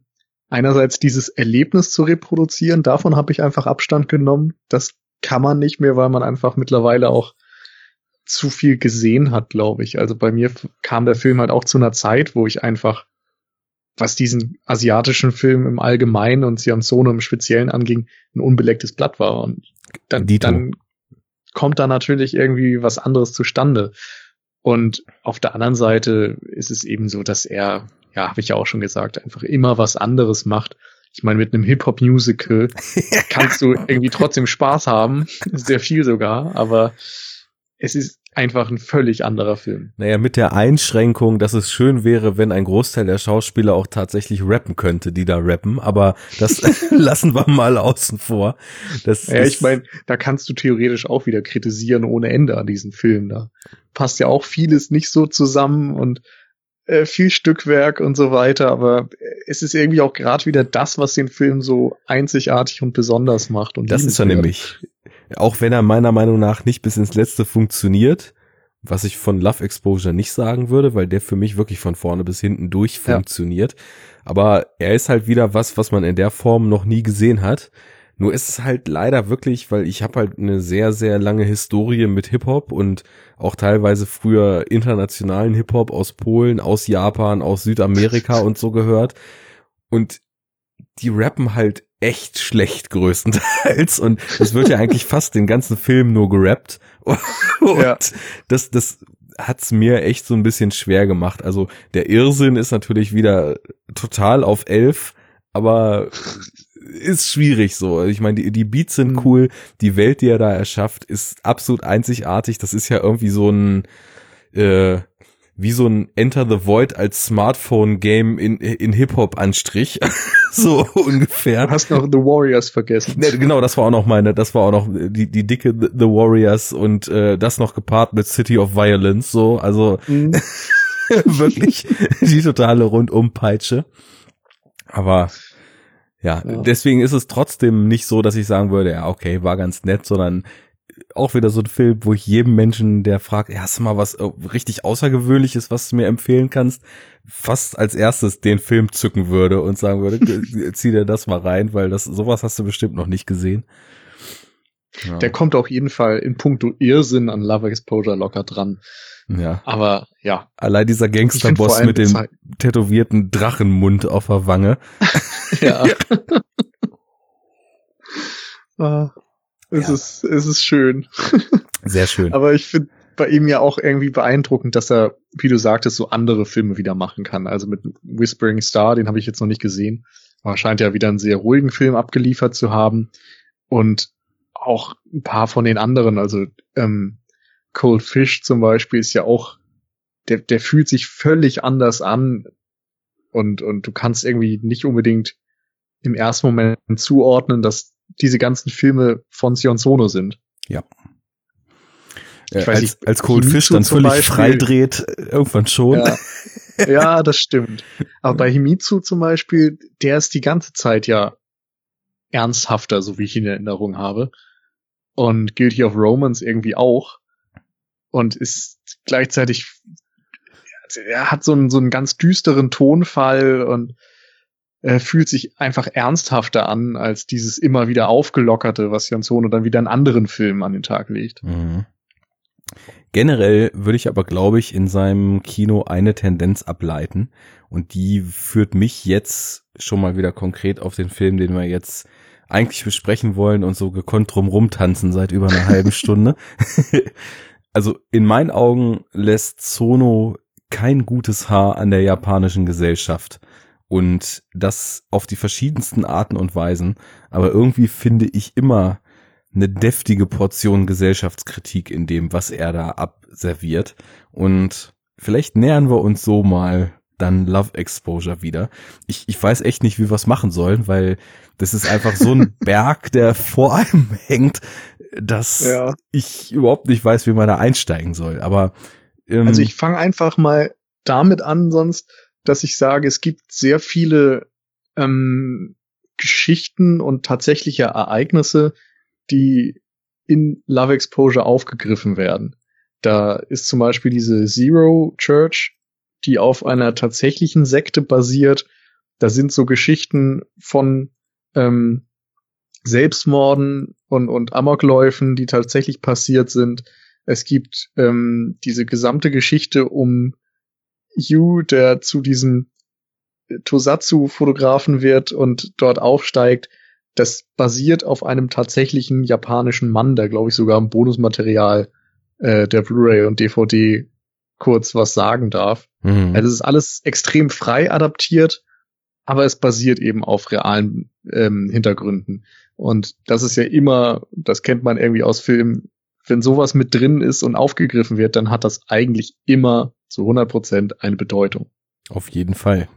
einerseits dieses Erlebnis zu reproduzieren. Davon habe ich einfach Abstand genommen. Das kann man nicht mehr, weil man einfach mittlerweile auch zu viel gesehen hat, glaube ich. Also bei mir kam der Film halt auch zu einer Zeit, wo ich einfach, was diesen asiatischen Film im Allgemeinen und Siam Sono im Speziellen anging, ein unbelecktes Blatt war. Und dann, Dito. dann kommt da natürlich irgendwie was anderes zustande. Und auf der anderen Seite ist es eben so, dass er, ja, habe ich ja auch schon gesagt, einfach immer was anderes macht. Ich meine, mit einem Hip-Hop-Musical kannst du [laughs] irgendwie trotzdem Spaß haben, sehr viel sogar, aber es ist einfach ein völlig anderer Film. Naja, mit der Einschränkung, dass es schön wäre, wenn ein Großteil der Schauspieler auch tatsächlich rappen könnte, die da rappen, aber das [laughs] [laughs] lassen wir mal außen vor. Das Ja, ist- ich meine, da kannst du theoretisch auch wieder kritisieren ohne Ende an diesen Film. Da passt ja auch vieles nicht so zusammen und äh, viel Stückwerk und so weiter, aber es ist irgendwie auch gerade wieder das, was den Film so einzigartig und besonders macht. Und das ist er nämlich. Auch wenn er meiner Meinung nach nicht bis ins Letzte funktioniert, was ich von Love Exposure nicht sagen würde, weil der für mich wirklich von vorne bis hinten durch funktioniert. Ja. Aber er ist halt wieder was, was man in der Form noch nie gesehen hat. Nur ist es halt leider wirklich, weil ich habe halt eine sehr, sehr lange Historie mit Hip-Hop und auch teilweise früher internationalen Hip-Hop aus Polen, aus Japan, aus Südamerika [laughs] und so gehört. Und die rappen halt echt schlecht größtenteils und es wird ja eigentlich fast den ganzen Film nur gerappt [laughs] und ja. das das hat's mir echt so ein bisschen schwer gemacht. Also der Irrsinn ist natürlich wieder total auf elf, aber ist schwierig so. Ich meine, die, die Beats sind mhm. cool, die Welt, die er da erschafft, ist absolut einzigartig. Das ist ja irgendwie so ein äh, wie so ein Enter the Void als Smartphone-Game in, in Hip-Hop-Anstrich. [laughs] so ungefähr. Du hast noch The Warriors vergessen. Ne, genau, das war auch noch meine, das war auch noch die, die dicke The Warriors und äh, das noch gepaart mit City of Violence. So, also mhm. [laughs] wirklich die totale Rundumpeitsche. Aber ja, ja, deswegen ist es trotzdem nicht so, dass ich sagen würde, ja, okay, war ganz nett, sondern auch wieder so ein Film, wo ich jedem Menschen, der fragt, ja, hast du mal was äh, richtig Außergewöhnliches, was du mir empfehlen kannst, fast als erstes den Film zücken würde und sagen würde, [laughs] zieh dir das mal rein, weil das, sowas hast du bestimmt noch nicht gesehen. Ja. Der kommt auf jeden Fall in puncto Irrsinn an Love Exposure locker dran. Ja. Aber ja. Allein dieser Gangsterboss mit dem tätowierten Drachenmund auf der Wange. [laughs] ja. [laughs] ah, es, ja. Ist, es ist schön. [laughs] Sehr schön. Aber ich finde bei ihm ja auch irgendwie beeindruckend, dass er, wie du sagtest, so andere Filme wieder machen kann. Also mit Whispering Star, den habe ich jetzt noch nicht gesehen. Aber scheint ja wieder einen sehr ruhigen Film abgeliefert zu haben. Und auch ein paar von den anderen, also ähm, Cold Fish zum Beispiel ist ja auch, der, der fühlt sich völlig anders an und, und du kannst irgendwie nicht unbedingt im ersten Moment zuordnen, dass diese ganzen Filme von Sion Sono sind. Ja. Ich weiß als, nicht, als Cold Fish dann völlig Beispiel, frei dreht, irgendwann schon. Ja, [laughs] ja, das stimmt. Aber bei Himitsu zum Beispiel, der ist die ganze Zeit ja ernsthafter, so wie ich ihn in Erinnerung habe. Und Guilty of Romance irgendwie auch und ist gleichzeitig, er hat so einen, so einen ganz düsteren Tonfall und er fühlt sich einfach ernsthafter an als dieses immer wieder aufgelockerte, was Jan Sono dann wieder in anderen Filmen an den Tag legt. Mhm. Generell würde ich aber, glaube ich, in seinem Kino eine Tendenz ableiten und die führt mich jetzt schon mal wieder konkret auf den Film, den wir jetzt eigentlich besprechen wollen und so gekonnt drum rumtanzen seit über einer halben Stunde. [laughs] also in meinen Augen lässt Sono kein gutes Haar an der japanischen Gesellschaft. Und das auf die verschiedensten Arten und Weisen. Aber irgendwie finde ich immer eine deftige Portion Gesellschaftskritik in dem, was er da abserviert. Und vielleicht nähern wir uns so mal dann Love Exposure wieder. Ich, ich weiß echt nicht, wie wir es machen sollen, weil das ist einfach so ein [laughs] Berg, der vor einem hängt, dass ja. ich überhaupt nicht weiß, wie man da einsteigen soll. Aber ähm, also ich fange einfach mal damit an, sonst, dass ich sage, es gibt sehr viele ähm, Geschichten und tatsächliche Ereignisse, die in Love Exposure aufgegriffen werden. Da ist zum Beispiel diese Zero Church, die auf einer tatsächlichen Sekte basiert. Da sind so Geschichten von ähm, Selbstmorden und, und Amokläufen, die tatsächlich passiert sind. Es gibt ähm, diese gesamte Geschichte um Yu, der zu diesem Tosatsu-Fotografen wird und dort aufsteigt. Das basiert auf einem tatsächlichen japanischen Mann, der, glaube ich, sogar im Bonusmaterial äh, der Blu-ray und DVD kurz was sagen darf. Mhm. Also es ist alles extrem frei adaptiert, aber es basiert eben auf realen ähm, Hintergründen. Und das ist ja immer, das kennt man irgendwie aus Filmen, wenn sowas mit drin ist und aufgegriffen wird, dann hat das eigentlich immer zu 100 Prozent eine Bedeutung. Auf jeden Fall.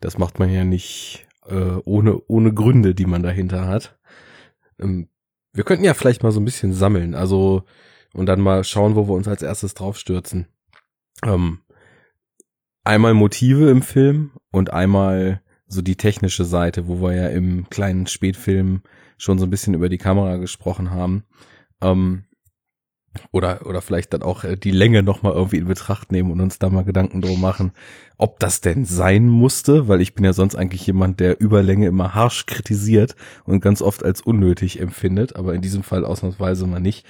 Das macht man ja nicht äh, ohne, ohne Gründe, die man dahinter hat. Ähm, wir könnten ja vielleicht mal so ein bisschen sammeln, also und dann mal schauen, wo wir uns als erstes draufstürzen. Ähm, einmal Motive im Film und einmal so die technische Seite, wo wir ja im kleinen Spätfilm schon so ein bisschen über die Kamera gesprochen haben. Ähm, oder, oder vielleicht dann auch äh, die Länge nochmal irgendwie in Betracht nehmen und uns da mal Gedanken drum machen, ob das denn sein musste, weil ich bin ja sonst eigentlich jemand, der Überlänge immer harsch kritisiert und ganz oft als unnötig empfindet, aber in diesem Fall ausnahmsweise mal nicht.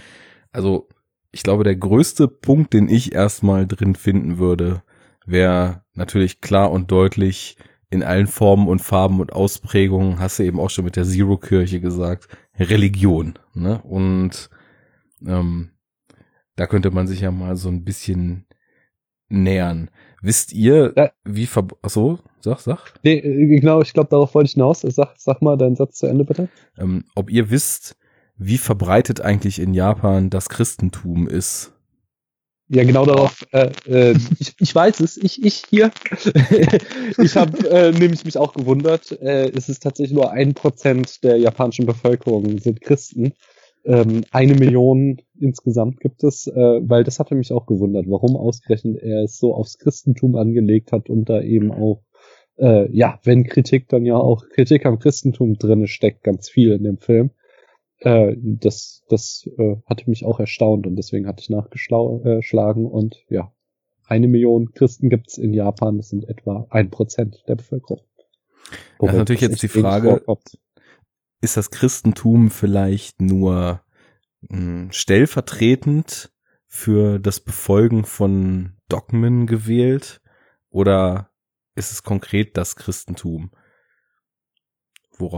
Also, ich glaube, der größte Punkt, den ich erstmal drin finden würde, wäre natürlich klar und deutlich in allen Formen und Farben und Ausprägungen, hast du eben auch schon mit der Zero-Kirche gesagt, Religion. Ne? Und ähm, da könnte man sich ja mal so ein bisschen nähern. Wisst ihr, ja. wie ver... Achso, sag, sag. Nee, äh, genau, ich glaube, darauf wollte ich hinaus. Sag, sag mal deinen Satz zu Ende, bitte. Ähm, ob ihr wisst, wie verbreitet eigentlich in Japan das Christentum ist? Ja, genau darauf. Äh, äh, ich, ich weiß es. Ich, ich hier. [laughs] ich habe äh, nämlich mich auch gewundert. Äh, es ist tatsächlich nur ein Prozent der japanischen Bevölkerung sind Christen. Ähm, eine Million insgesamt gibt es, äh, weil das hatte mich auch gewundert, warum ausgerechnet er es so aufs Christentum angelegt hat und da eben auch, äh, ja, wenn Kritik dann ja auch Kritik am Christentum drinne steckt, ganz viel in dem Film. Äh, das das äh, hatte mich auch erstaunt und deswegen hatte ich nachgeschlagen und ja, eine Million Christen gibt's in Japan, das sind etwa ein Prozent der Bevölkerung. Das ist natürlich jetzt die Frage, ist das Christentum vielleicht nur mh, hm, stellvertretend für das Befolgen von Dogmen gewählt oder ist es konkret das Christentum?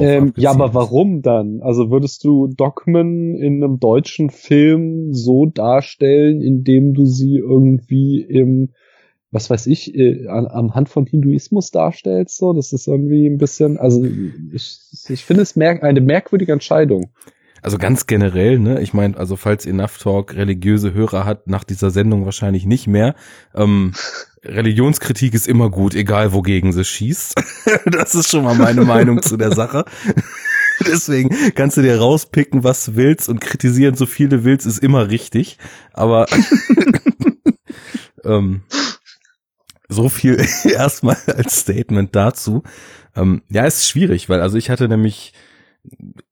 Ähm, ja, aber warum dann? Also würdest du Dogmen in einem deutschen Film so darstellen, indem du sie irgendwie im was weiß ich, äh, an, am Hand von Hinduismus darstellst, so, das ist irgendwie ein bisschen, also ich, ich finde es merk eine merkwürdige Entscheidung. Also ganz generell, ne, ich meine, also falls Enough Talk religiöse Hörer hat, nach dieser Sendung wahrscheinlich nicht mehr. Ähm, [laughs] Religionskritik ist immer gut, egal wogegen sie schießt. [laughs] das ist schon mal meine Meinung zu der Sache. [laughs] Deswegen kannst du dir rauspicken, was du willst und kritisieren, so viel du willst, ist immer richtig. Aber ähm, so viel [laughs] erstmal als Statement dazu. Ähm, ja, es ist schwierig, weil also ich hatte nämlich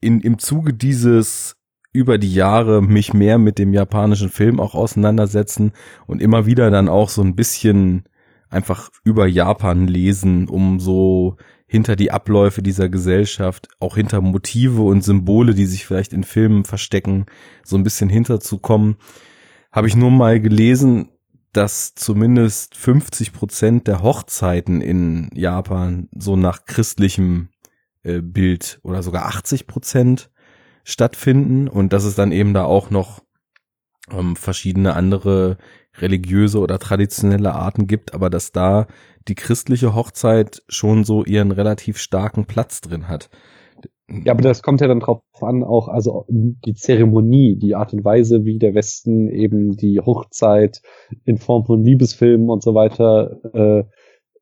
in, im Zuge dieses über die Jahre mich mehr mit dem japanischen Film auch auseinandersetzen und immer wieder dann auch so ein bisschen einfach über Japan lesen, um so hinter die Abläufe dieser Gesellschaft, auch hinter Motive und Symbole, die sich vielleicht in Filmen verstecken, so ein bisschen hinterzukommen, habe ich nur mal gelesen, dass zumindest 50 Prozent der Hochzeiten in Japan so nach christlichem äh, Bild oder sogar 80 Prozent stattfinden und dass es dann eben da auch noch ähm, verschiedene andere religiöse oder traditionelle Arten gibt, aber dass da die christliche Hochzeit schon so ihren relativ starken Platz drin hat. Ja, aber das kommt ja dann drauf an, auch also die Zeremonie, die Art und Weise, wie der Westen eben die Hochzeit in Form von Liebesfilmen und so weiter äh,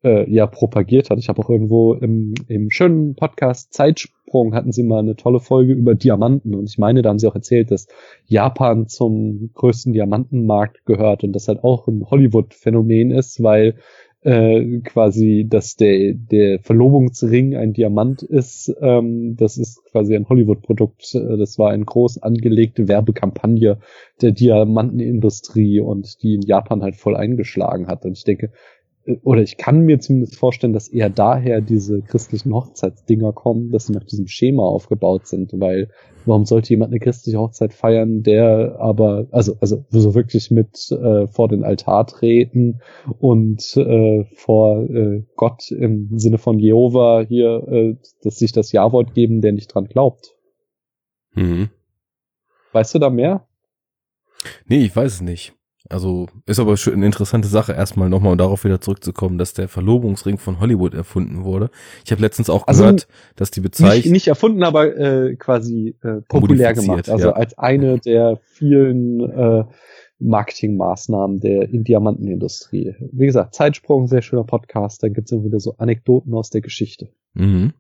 äh, ja propagiert hat. Ich habe auch irgendwo im, im schönen Podcast Zeitsprung hatten sie mal eine tolle Folge über Diamanten und ich meine, da haben sie auch erzählt, dass Japan zum größten Diamantenmarkt gehört und das halt auch ein Hollywood-Phänomen ist, weil äh, quasi, dass der, der Verlobungsring ein Diamant ist. Ähm, das ist quasi ein Hollywood-Produkt. Äh, das war eine groß angelegte Werbekampagne der Diamantenindustrie und die in Japan halt voll eingeschlagen hat. Und ich denke, oder ich kann mir zumindest vorstellen, dass eher daher diese christlichen Hochzeitsdinger kommen, dass sie nach diesem Schema aufgebaut sind, weil warum sollte jemand eine christliche Hochzeit feiern, der aber, also, also so wirklich mit äh, vor den Altar treten und äh, vor äh, Gott im Sinne von Jehova hier, äh, dass sich das Ja-Wort geben, der nicht dran glaubt. Mhm. Weißt du da mehr? Nee, ich weiß es nicht. Also ist aber schon eine interessante Sache, erstmal nochmal um darauf wieder zurückzukommen, dass der Verlobungsring von Hollywood erfunden wurde. Ich habe letztens auch also gehört, dass die Bezeichnung. Nicht, nicht erfunden, aber äh, quasi äh, populär gemacht. Also ja. als eine der vielen äh, Marketingmaßnahmen der in Diamantenindustrie. Wie gesagt, Zeitsprung, sehr schöner Podcast, dann gibt's immer wieder so Anekdoten aus der Geschichte. Mhm.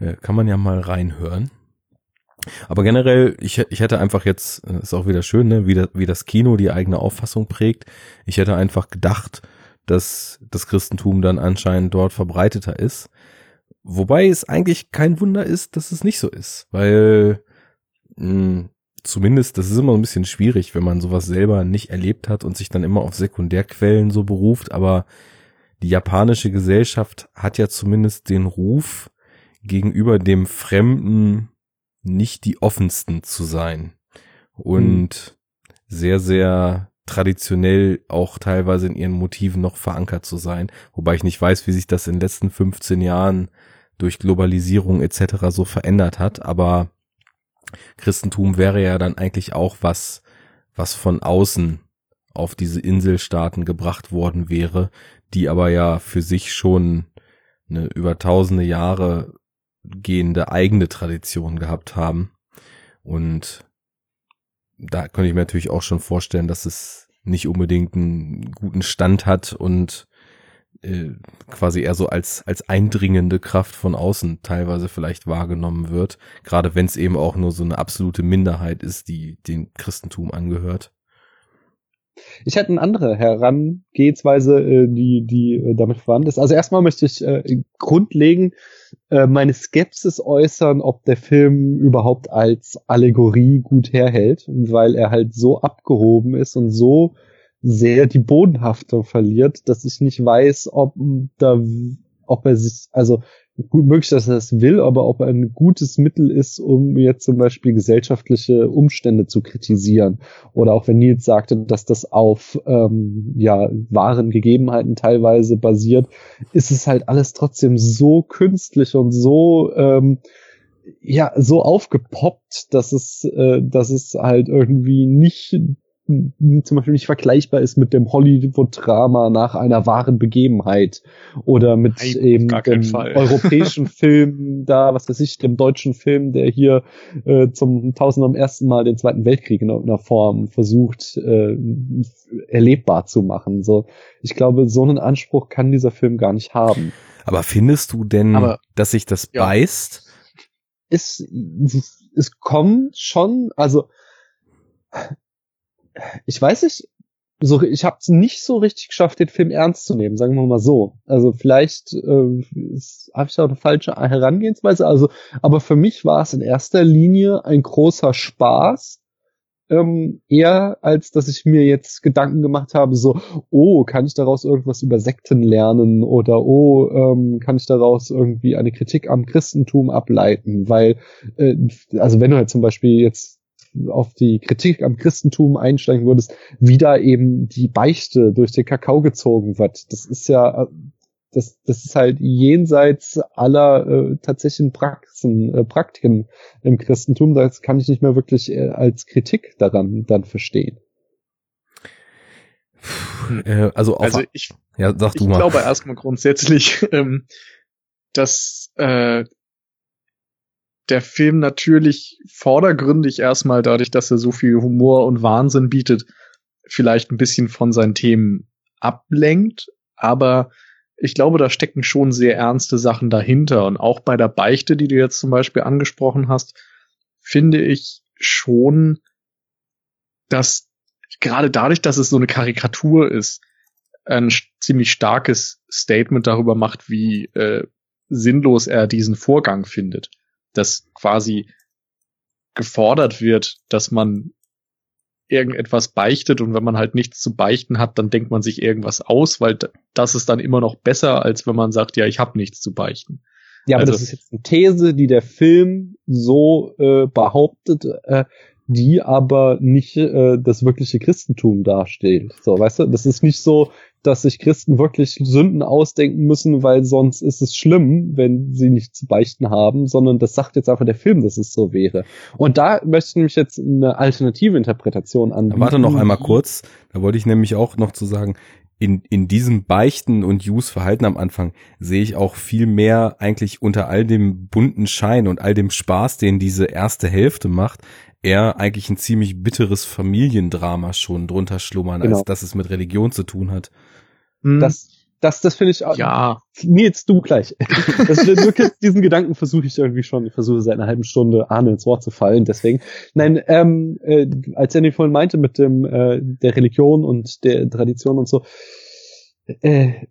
Ja, kann man ja mal reinhören. Aber generell, ich, ich hätte einfach jetzt, äh, ist auch wieder schön, ne, wie, das, wie das Kino die eigene Auffassung prägt. Ich hätte einfach gedacht, dass das Christentum dann anscheinend dort verbreiteter ist. Wobei es eigentlich kein Wunder ist, dass es nicht so ist, weil mh, hm, zumindest, das ist immer ein bisschen schwierig, wenn man sowas selber nicht erlebt hat und sich dann immer auf Sekundärquellen so beruft, aber die japanische Gesellschaft hat ja zumindest den Ruf, gegenüber dem Fremden nicht die offensten zu sein und mhm. sehr, sehr traditionell auch teilweise in ihren Motiven noch verankert zu sein, wobei ich nicht weiß, wie sich das in den letzten 15 Jahren durch Globalisierung etc. so verändert hat, aber Christentum wäre ja dann eigentlich auch was, was von außen auf diese Inselstaaten gebracht worden wäre, die aber ja für sich schon eine über tausende Jahre gehende eigene Tradition gehabt haben. Und da könnte ich mir natürlich auch schon vorstellen, dass es nicht unbedingt einen guten Stand hat und äh, quasi eher so als, als eindringende Kraft von außen teilweise vielleicht wahrgenommen wird, gerade wenn es eben auch nur so eine absolute Minderheit ist, die dem Christentum angehört. Ich hätte eine andere Herangehensweise, äh, die, die äh, damit verwandt ist. Also erstmal möchte ich äh, grundlegend äh, meine Skepsis äußern, ob der Film überhaupt als Allegorie gut herhält, weil er halt so abgehoben ist und so sehr die Bodenhaftung verliert, dass ich nicht weiß, ob da, ob er sich, also gut möglich, dass er das will, aber ob ein gutes Mittel ist, um jetzt zum Beispiel gesellschaftliche Umstände zu kritisieren. Oder auch wenn Nils sagte, dass das auf ähm, ja, wahren Gegebenheiten teilweise basiert, ist es halt alles trotzdem so künstlich und so ähm, ja so aufgepoppt, dass es, äh, dass es halt irgendwie nicht zum Beispiel nicht vergleichbar ist mit dem Hollywood-Drama nach einer wahren Begebenheit oder mit Nein, eben dem europäischen [laughs] Film da, was weiß ich, dem deutschen Film, der hier äh, zum tausendem ersten Mal den Zweiten Weltkrieg in irgendeiner Form versucht äh, erlebbar zu machen. So, ich glaube, so einen Anspruch kann dieser Film gar nicht haben. Aber findest du denn, Aber, dass sich das ja. beißt? Es, es kommt schon, also ich weiß nicht, so, ich habe es nicht so richtig geschafft, den Film ernst zu nehmen, sagen wir mal so. Also vielleicht äh, habe ich auch eine falsche Herangehensweise. Also, aber für mich war es in erster Linie ein großer Spaß, ähm, eher als dass ich mir jetzt Gedanken gemacht habe, so, oh, kann ich daraus irgendwas über Sekten lernen oder oh, ähm, kann ich daraus irgendwie eine Kritik am Christentum ableiten, weil, äh, also wenn du halt zum Beispiel jetzt auf die Kritik am Christentum einsteigen würdest, wie da eben die Beichte durch den Kakao gezogen wird. Das ist ja, das, das ist halt jenseits aller äh, tatsächlichen Praxen, äh, Praktiken im Christentum. Das kann ich nicht mehr wirklich äh, als Kritik daran dann verstehen. Äh, also, also ich, ja, sag du ich mal. glaube erstmal grundsätzlich, [laughs] ähm, dass äh, der Film natürlich vordergründig erstmal dadurch, dass er so viel Humor und Wahnsinn bietet, vielleicht ein bisschen von seinen Themen ablenkt, aber ich glaube, da stecken schon sehr ernste Sachen dahinter. Und auch bei der Beichte, die du jetzt zum Beispiel angesprochen hast, finde ich schon, dass gerade dadurch, dass es so eine Karikatur ist, ein ziemlich starkes Statement darüber macht, wie äh, sinnlos er diesen Vorgang findet dass quasi gefordert wird, dass man irgendetwas beichtet und wenn man halt nichts zu beichten hat, dann denkt man sich irgendwas aus, weil das ist dann immer noch besser, als wenn man sagt, ja, ich habe nichts zu beichten. Ja, aber also, das ist jetzt eine These, die der Film so äh, behauptet, äh, die aber nicht äh, das wirkliche Christentum darstellt. So, weißt du, das ist nicht so, dass sich Christen wirklich Sünden ausdenken müssen, weil sonst ist es schlimm, wenn sie nicht zu beichten haben, sondern das sagt jetzt einfach der Film, dass es so wäre. Und da möchte ich nämlich jetzt eine alternative Interpretation an. Warte noch einmal kurz, da wollte ich nämlich auch noch zu sagen, in, in diesem Beichten und Use-Verhalten am Anfang sehe ich auch viel mehr eigentlich unter all dem bunten Schein und all dem Spaß, den diese erste Hälfte macht, eher eigentlich ein ziemlich bitteres Familiendrama schon drunter schlummern, genau. als dass es mit Religion zu tun hat. Mhm. Das, das, das finde ich auch. Ja. Nils, du gleich. [laughs] Das, wirklich, diesen Gedanken versuche ich irgendwie schon. Ich versuche seit einer halben Stunde Arne ins Wort zu fallen. Deswegen, nein, ähm, äh, als Andy vorhin meinte mit dem äh, der Religion und der Tradition und so, äh,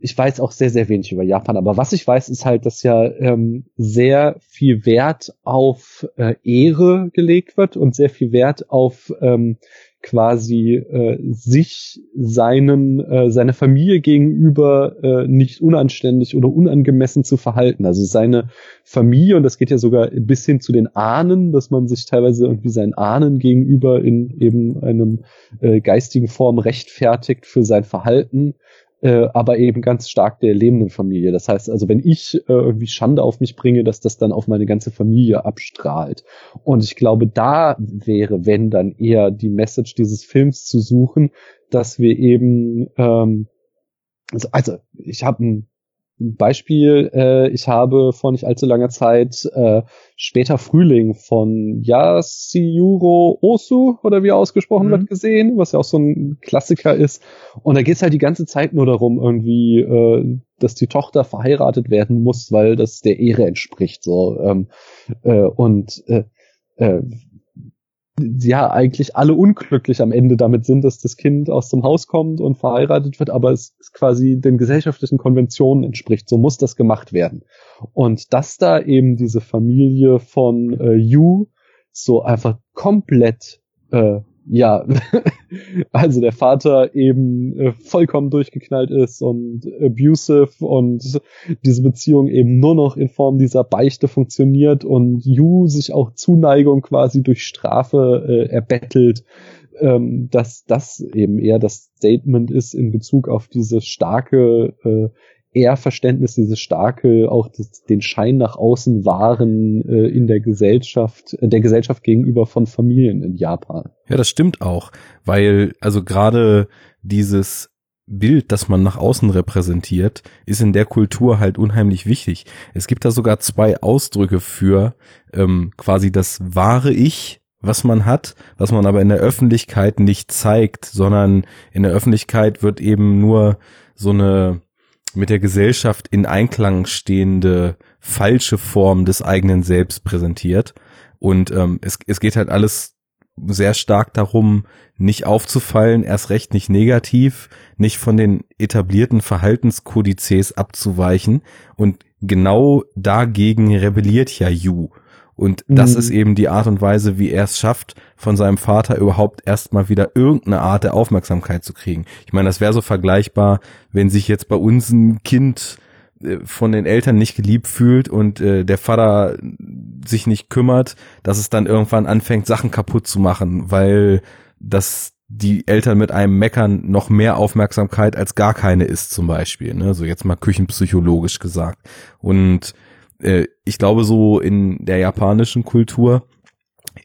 ich weiß auch sehr, sehr wenig über Japan, aber was ich weiß, ist halt, dass ja ähm, sehr viel Wert auf äh, Ehre gelegt wird und sehr viel Wert auf ähm, quasi äh, sich seinen äh, seiner Familie gegenüber äh, nicht unanständig oder unangemessen zu verhalten. Also seine Familie und das geht ja sogar bis hin zu den Ahnen, dass man sich teilweise irgendwie seinen Ahnen gegenüber in eben einem äh, geistigen Form rechtfertigt für sein Verhalten äh, aber eben ganz stark der lebenden Familie. Das heißt also, wenn ich äh, irgendwie Schande auf mich bringe, dass das dann auf meine ganze Familie abstrahlt. Und ich glaube, da wäre, wenn dann eher die Message dieses Films zu suchen, dass wir eben ähm, also, also ich habe ein Beispiel, äh, ich habe vor nicht allzu langer Zeit äh, später Frühling von Yasuyuro Osu oder wie er ausgesprochen mhm. wird gesehen, was ja auch so ein Klassiker ist. Und da geht's halt die ganze Zeit nur darum, irgendwie, äh, dass die Tochter verheiratet werden muss, weil das der Ehre entspricht. So ähm, äh, und äh, äh, ja eigentlich alle unglücklich am Ende damit sind, dass das Kind aus dem Haus kommt und verheiratet wird, aber es quasi den gesellschaftlichen Konventionen entspricht. So muss das gemacht werden. Und dass da eben diese Familie von äh, Yu so einfach komplett äh, ja, [laughs] also der Vater eben äh, vollkommen durchgeknallt ist und abusive und diese Beziehung eben nur noch in Form dieser Beichte funktioniert und Yu sich auch Zuneigung quasi durch Strafe äh, erbettelt, ähm, dass das eben eher das Statement ist in Bezug auf diese starke äh, Ehrverständnis, diese starke, auch das, den Schein nach außen wahren äh, in der Gesellschaft, äh, der Gesellschaft gegenüber von Familien in Japan. Ja, das stimmt auch, weil also gerade dieses Bild, das man nach außen repräsentiert, ist in der Kultur halt unheimlich wichtig. Es gibt da sogar zwei Ausdrücke für ähm, quasi das wahre Ich, was man hat, was man aber in der Öffentlichkeit nicht zeigt, sondern in der Öffentlichkeit wird eben nur so eine mit der Gesellschaft in Einklang stehende falsche Form des eigenen Selbst präsentiert. Und ähm, es, es geht halt alles sehr stark darum, nicht aufzufallen, erst recht nicht negativ, nicht von den etablierten Verhaltenskodizes abzuweichen. Und genau dagegen rebelliert ja Yu. Und das mhm. ist eben die Art und Weise, wie er es schafft, von seinem Vater überhaupt erstmal wieder irgendeine Art der Aufmerksamkeit zu kriegen. Ich meine, das wäre so vergleichbar, wenn sich jetzt bei uns ein Kind äh, von den Eltern nicht geliebt fühlt und äh, der Vater sich nicht kümmert, dass es dann irgendwann anfängt, Sachen kaputt zu machen, weil das die Eltern mit einem meckern noch mehr Aufmerksamkeit als gar keine ist zum Beispiel. Ne? So jetzt mal küchenpsychologisch gesagt. Und äh, ich glaube, so in der japanischen Kultur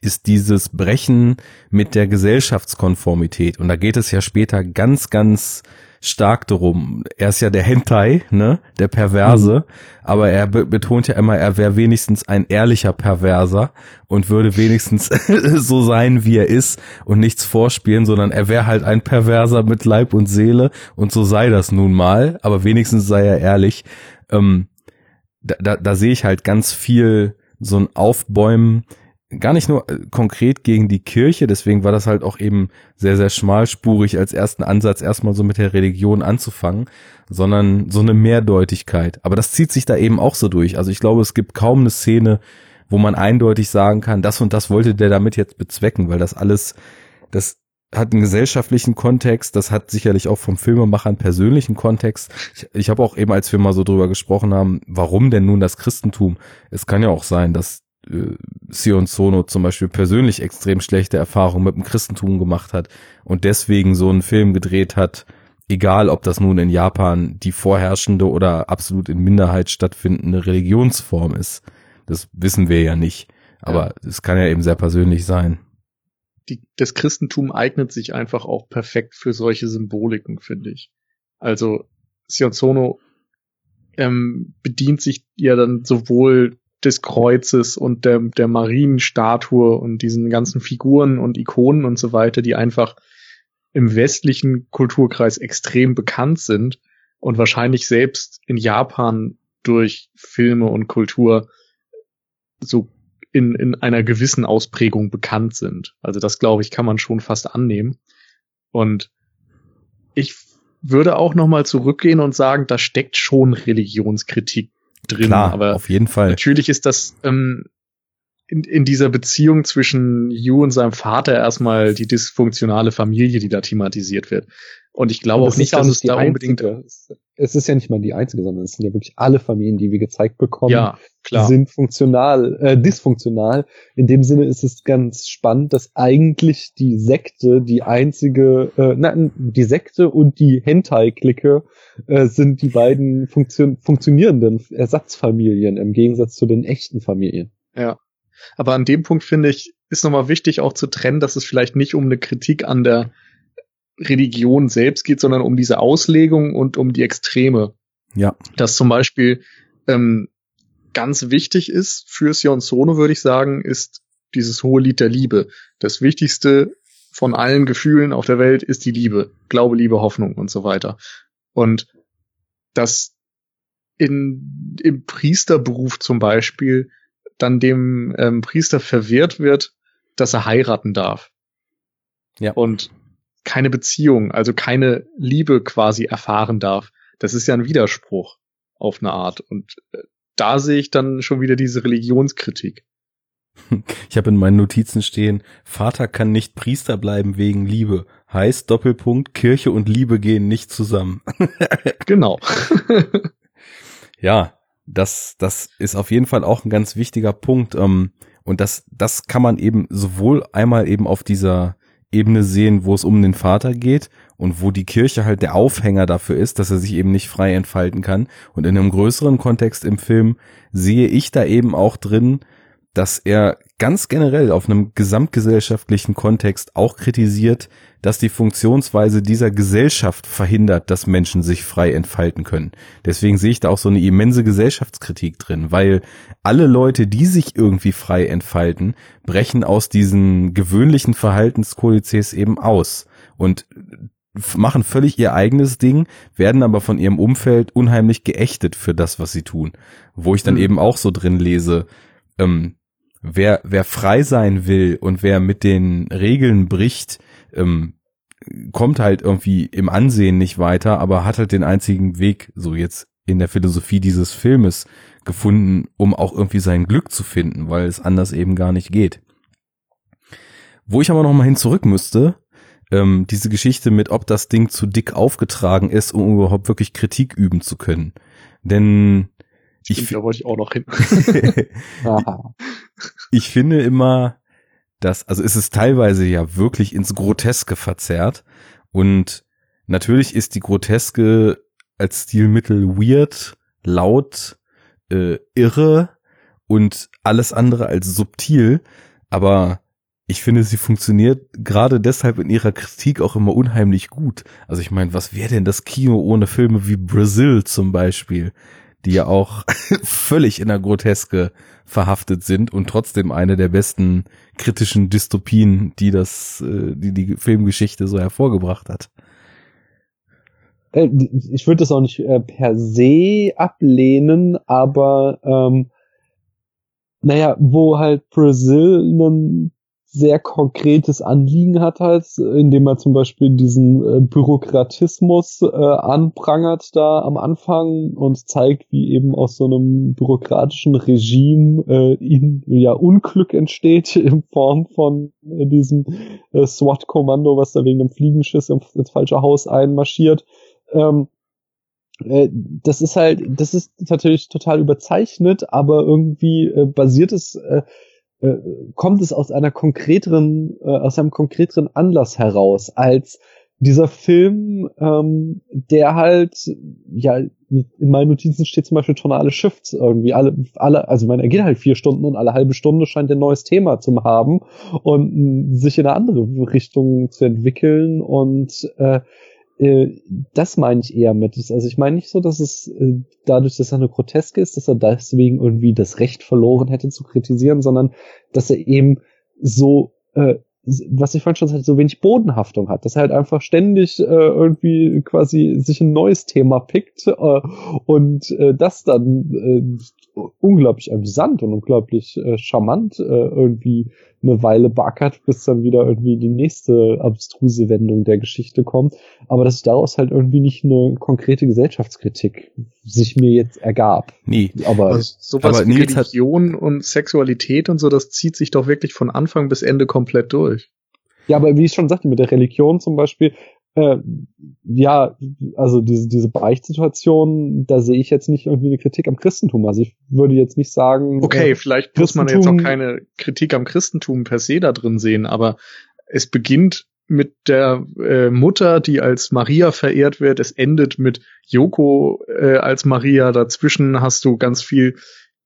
ist dieses Brechen mit der Gesellschaftskonformität. Und da geht es ja später ganz, ganz stark darum. Er ist ja der Hentai, ne, der Perverse, mhm. aber er be betont ja immer, er wäre wenigstens ein ehrlicher Perverser und würde wenigstens [laughs] so sein, wie er ist und nichts vorspielen, sondern er wäre halt ein Perverser mit Leib und Seele und so sei das nun mal, aber wenigstens sei er ehrlich. Ähm, da, da, da sehe ich halt ganz viel so ein Aufbäumen, gar nicht nur äh, konkret gegen die Kirche, deswegen war das halt auch eben sehr, sehr schmalspurig als ersten Ansatz erstmal so mit der Religion anzufangen, sondern so eine Mehrdeutigkeit. Aber das zieht sich da eben auch so durch. Also ich glaube, es gibt kaum eine Szene, wo man eindeutig sagen kann, das und das wollte der damit jetzt bezwecken, weil das alles, das hat einen gesellschaftlichen Kontext, das hat sicherlich auch vom Filmemacher einen persönlichen Kontext. Ich, ich habe auch eben, als wir mal so drüber gesprochen haben, warum denn nun das Christentum? Es kann ja auch sein, dass äh, Sion Sono zum Beispiel persönlich extrem schlechte Erfahrungen mit dem Christentum gemacht hat und deswegen so einen Film gedreht hat, egal ob das nun in Japan die vorherrschende oder absolut in Minderheit stattfindende Religionsform ist. Das wissen wir ja nicht. Aber es ja. kann ja eben sehr persönlich sein die, das Christentum eignet sich einfach auch perfekt für solche Symboliken, finde ich. Also Sion Sono ähm, bedient sich ja dann sowohl des Kreuzes und der, der Marienstatue und diesen ganzen Figuren und Ikonen und so weiter, die einfach im westlichen Kulturkreis extrem bekannt sind und wahrscheinlich selbst in Japan durch Filme und Kultur so in, in einer gewissen Ausprägung bekannt sind. Also das, glaube ich, kann man schon fast annehmen. Und ich würde auch noch mal zurückgehen und sagen, da steckt schon Religionskritik drin. Klar, aber auf jeden Fall. natürlich ist das ähm, in, in dieser Beziehung zwischen Yu und seinem Vater erstmal die dysfunktionale Familie, die da thematisiert wird. Und ich glaube Und auch nicht, ja dass es da unbedingt. Es- ist ja nicht mal die einzige, sondern es sind ja wirklich alle Familien, die wir gezeigt bekommen, Ja, klar. sind funktional, äh, dysfunktional. In dem Sinne ist es ganz spannend, dass eigentlich die Sekte die einzige, äh, nein, die Sekte und die Hentai-Clique äh, sind die beiden funktion funktionierenden Ersatzfamilien im Gegensatz zu den echten Familien. Aber an dem Punkt finde ich, ist nochmal wichtig auch zu trennen, dass es vielleicht nicht um eine Kritik an der Religion selbst geht, sondern um diese Auslegung und um die Extreme. Ja. Dass zum Beispiel ähm, ganz wichtig ist für Sion Sono, würde ich sagen, ist dieses hohe Lied der Liebe. Das Wichtigste von allen Gefühlen auf der Welt ist die Liebe. Glaube, Liebe, Hoffnung und so weiter. Und dass in, im Priesterberuf zum Beispiel dann dem ähm, Priester verwehrt wird, dass er heiraten darf. Ja. Und keine Beziehung, also keine Liebe quasi erfahren darf. Das ist ja ein Widerspruch auf eine Art. Und äh, da sehe ich dann schon wieder diese Religionskritik. [laughs] Ich habe in meinen Notizen stehen, Vater kann nicht Priester bleiben wegen Liebe. Heißt Doppelpunkt, Kirche und Liebe gehen nicht zusammen. [laughs] Genau. [laughs] Ja, das, das ist auf jeden Fall auch ein ganz wichtiger Punkt. Ähm, und das, das kann man eben sowohl einmal eben auf dieser Ebene sehen, wo es um den Vater geht und wo die Kirche halt der Aufhänger dafür ist, dass er sich eben nicht frei entfalten kann. Und in einem größeren Kontext im Film sehe ich da eben auch drin, dass er ganz generell auf einem gesamtgesellschaftlichen Kontext auch kritisiert, dass die Funktionsweise dieser Gesellschaft verhindert, dass Menschen sich frei entfalten können. Deswegen sehe ich da auch so eine immense Gesellschaftskritik drin, weil alle Leute, die sich irgendwie frei entfalten, brechen aus diesen gewöhnlichen Verhaltenskodizes eben aus und machen völlig ihr eigenes Ding, werden aber von ihrem Umfeld unheimlich geächtet für das, was sie tun. Wo ich dann Mhm. eben auch so drin lese, ähm, wer, wer frei sein will und wer mit den Regeln bricht, ähm, kommt halt irgendwie im Ansehen nicht weiter, aber hat halt den einzigen Weg, so jetzt in der Philosophie dieses Filmes, gefunden, um auch irgendwie sein Glück zu finden, weil es anders eben gar nicht geht. Wo ich aber noch mal hin zurück müsste, ähm, diese Geschichte mit, ob das Ding zu dick aufgetragen ist, um überhaupt wirklich Kritik üben zu können. Denn ich, Stimmt, da wollte ich auch noch hin. [laughs] Ich finde immer, dass, also es ist teilweise ja wirklich ins Groteske verzerrt und natürlich ist die Groteske als Stilmittel weird, laut, äh, irre und alles andere als subtil, aber ich finde, sie funktioniert gerade deshalb in ihrer Kritik auch immer unheimlich gut. Also ich meine, was wäre denn das Kino ohne Filme wie Brazil zum Beispiel, die ja auch [laughs] völlig in der Groteske verhaftet sind und trotzdem eine der besten kritischen Dystopien, die das, äh, die die Filmgeschichte so hervorgebracht hat. Äh, ich würde das auch nicht äh, per se ablehnen, aber ähm, naja, wo halt Brazil ein sehr konkretes Anliegen hat halt, indem er zum Beispiel diesen äh, Bürokratismus äh, anprangert da am Anfang und zeigt, wie eben aus so einem bürokratischen Regime äh, ihnen ja Unglück entsteht [laughs] in Form von äh, diesem äh, SWAT-Kommando, was da wegen dem Fliegenschiss ins, ins falsche Haus einmarschiert. Ähm, äh, das ist halt, das ist natürlich total überzeichnet, aber irgendwie äh, basiert es, äh, äh, kommt es aus einer konkreteren, äh, aus einem konkreteren Anlass heraus, als dieser Film, ähm, der halt, ja, in meinen Notizen steht zum Beispiel tonale Shifts irgendwie, alle, alle, also man, er geht halt vier Stunden und alle halbe Stunde scheint ein neues Thema zu haben und mh, sich in eine andere Richtung zu entwickeln und äh, äh, das meine ich eher mit. Also ich meine nicht so, dass es äh, dadurch, dass er eine Groteske ist, dass er deswegen irgendwie das Recht verloren hätte zu kritisieren, sondern dass er eben so, äh, was ich vorhin schon sagte, so wenig Bodenhaftung hat, dass er halt einfach ständig äh, irgendwie quasi sich ein neues Thema pickt äh, und äh, das dann äh, unglaublich amüsant und unglaublich äh, charmant äh, irgendwie eine Weile backert, bis dann wieder irgendwie die nächste abstruse Wendung der Geschichte kommt. Aber dass daraus halt irgendwie nicht eine konkrete Gesellschaftskritik sich mir jetzt ergab. Nie. Aber Also sowas Aber wie Nils hat- Religion und Sexualität und so, das zieht sich doch wirklich von Anfang bis Ende komplett durch. Ja, aber wie ich schon sagte, mit der Religion zum Beispiel, äh, ja, also diese, diese Beichtsituation, da sehe ich jetzt nicht irgendwie eine Kritik am Christentum. Also ich würde jetzt nicht sagen. Okay, Äh, vielleicht muss man jetzt auch keine Kritik am Christentum per se da drin sehen, aber es beginnt mit der äh, Mutter, die als Maria verehrt wird. Es endet mit Yoko äh, als Maria. Dazwischen hast du ganz viel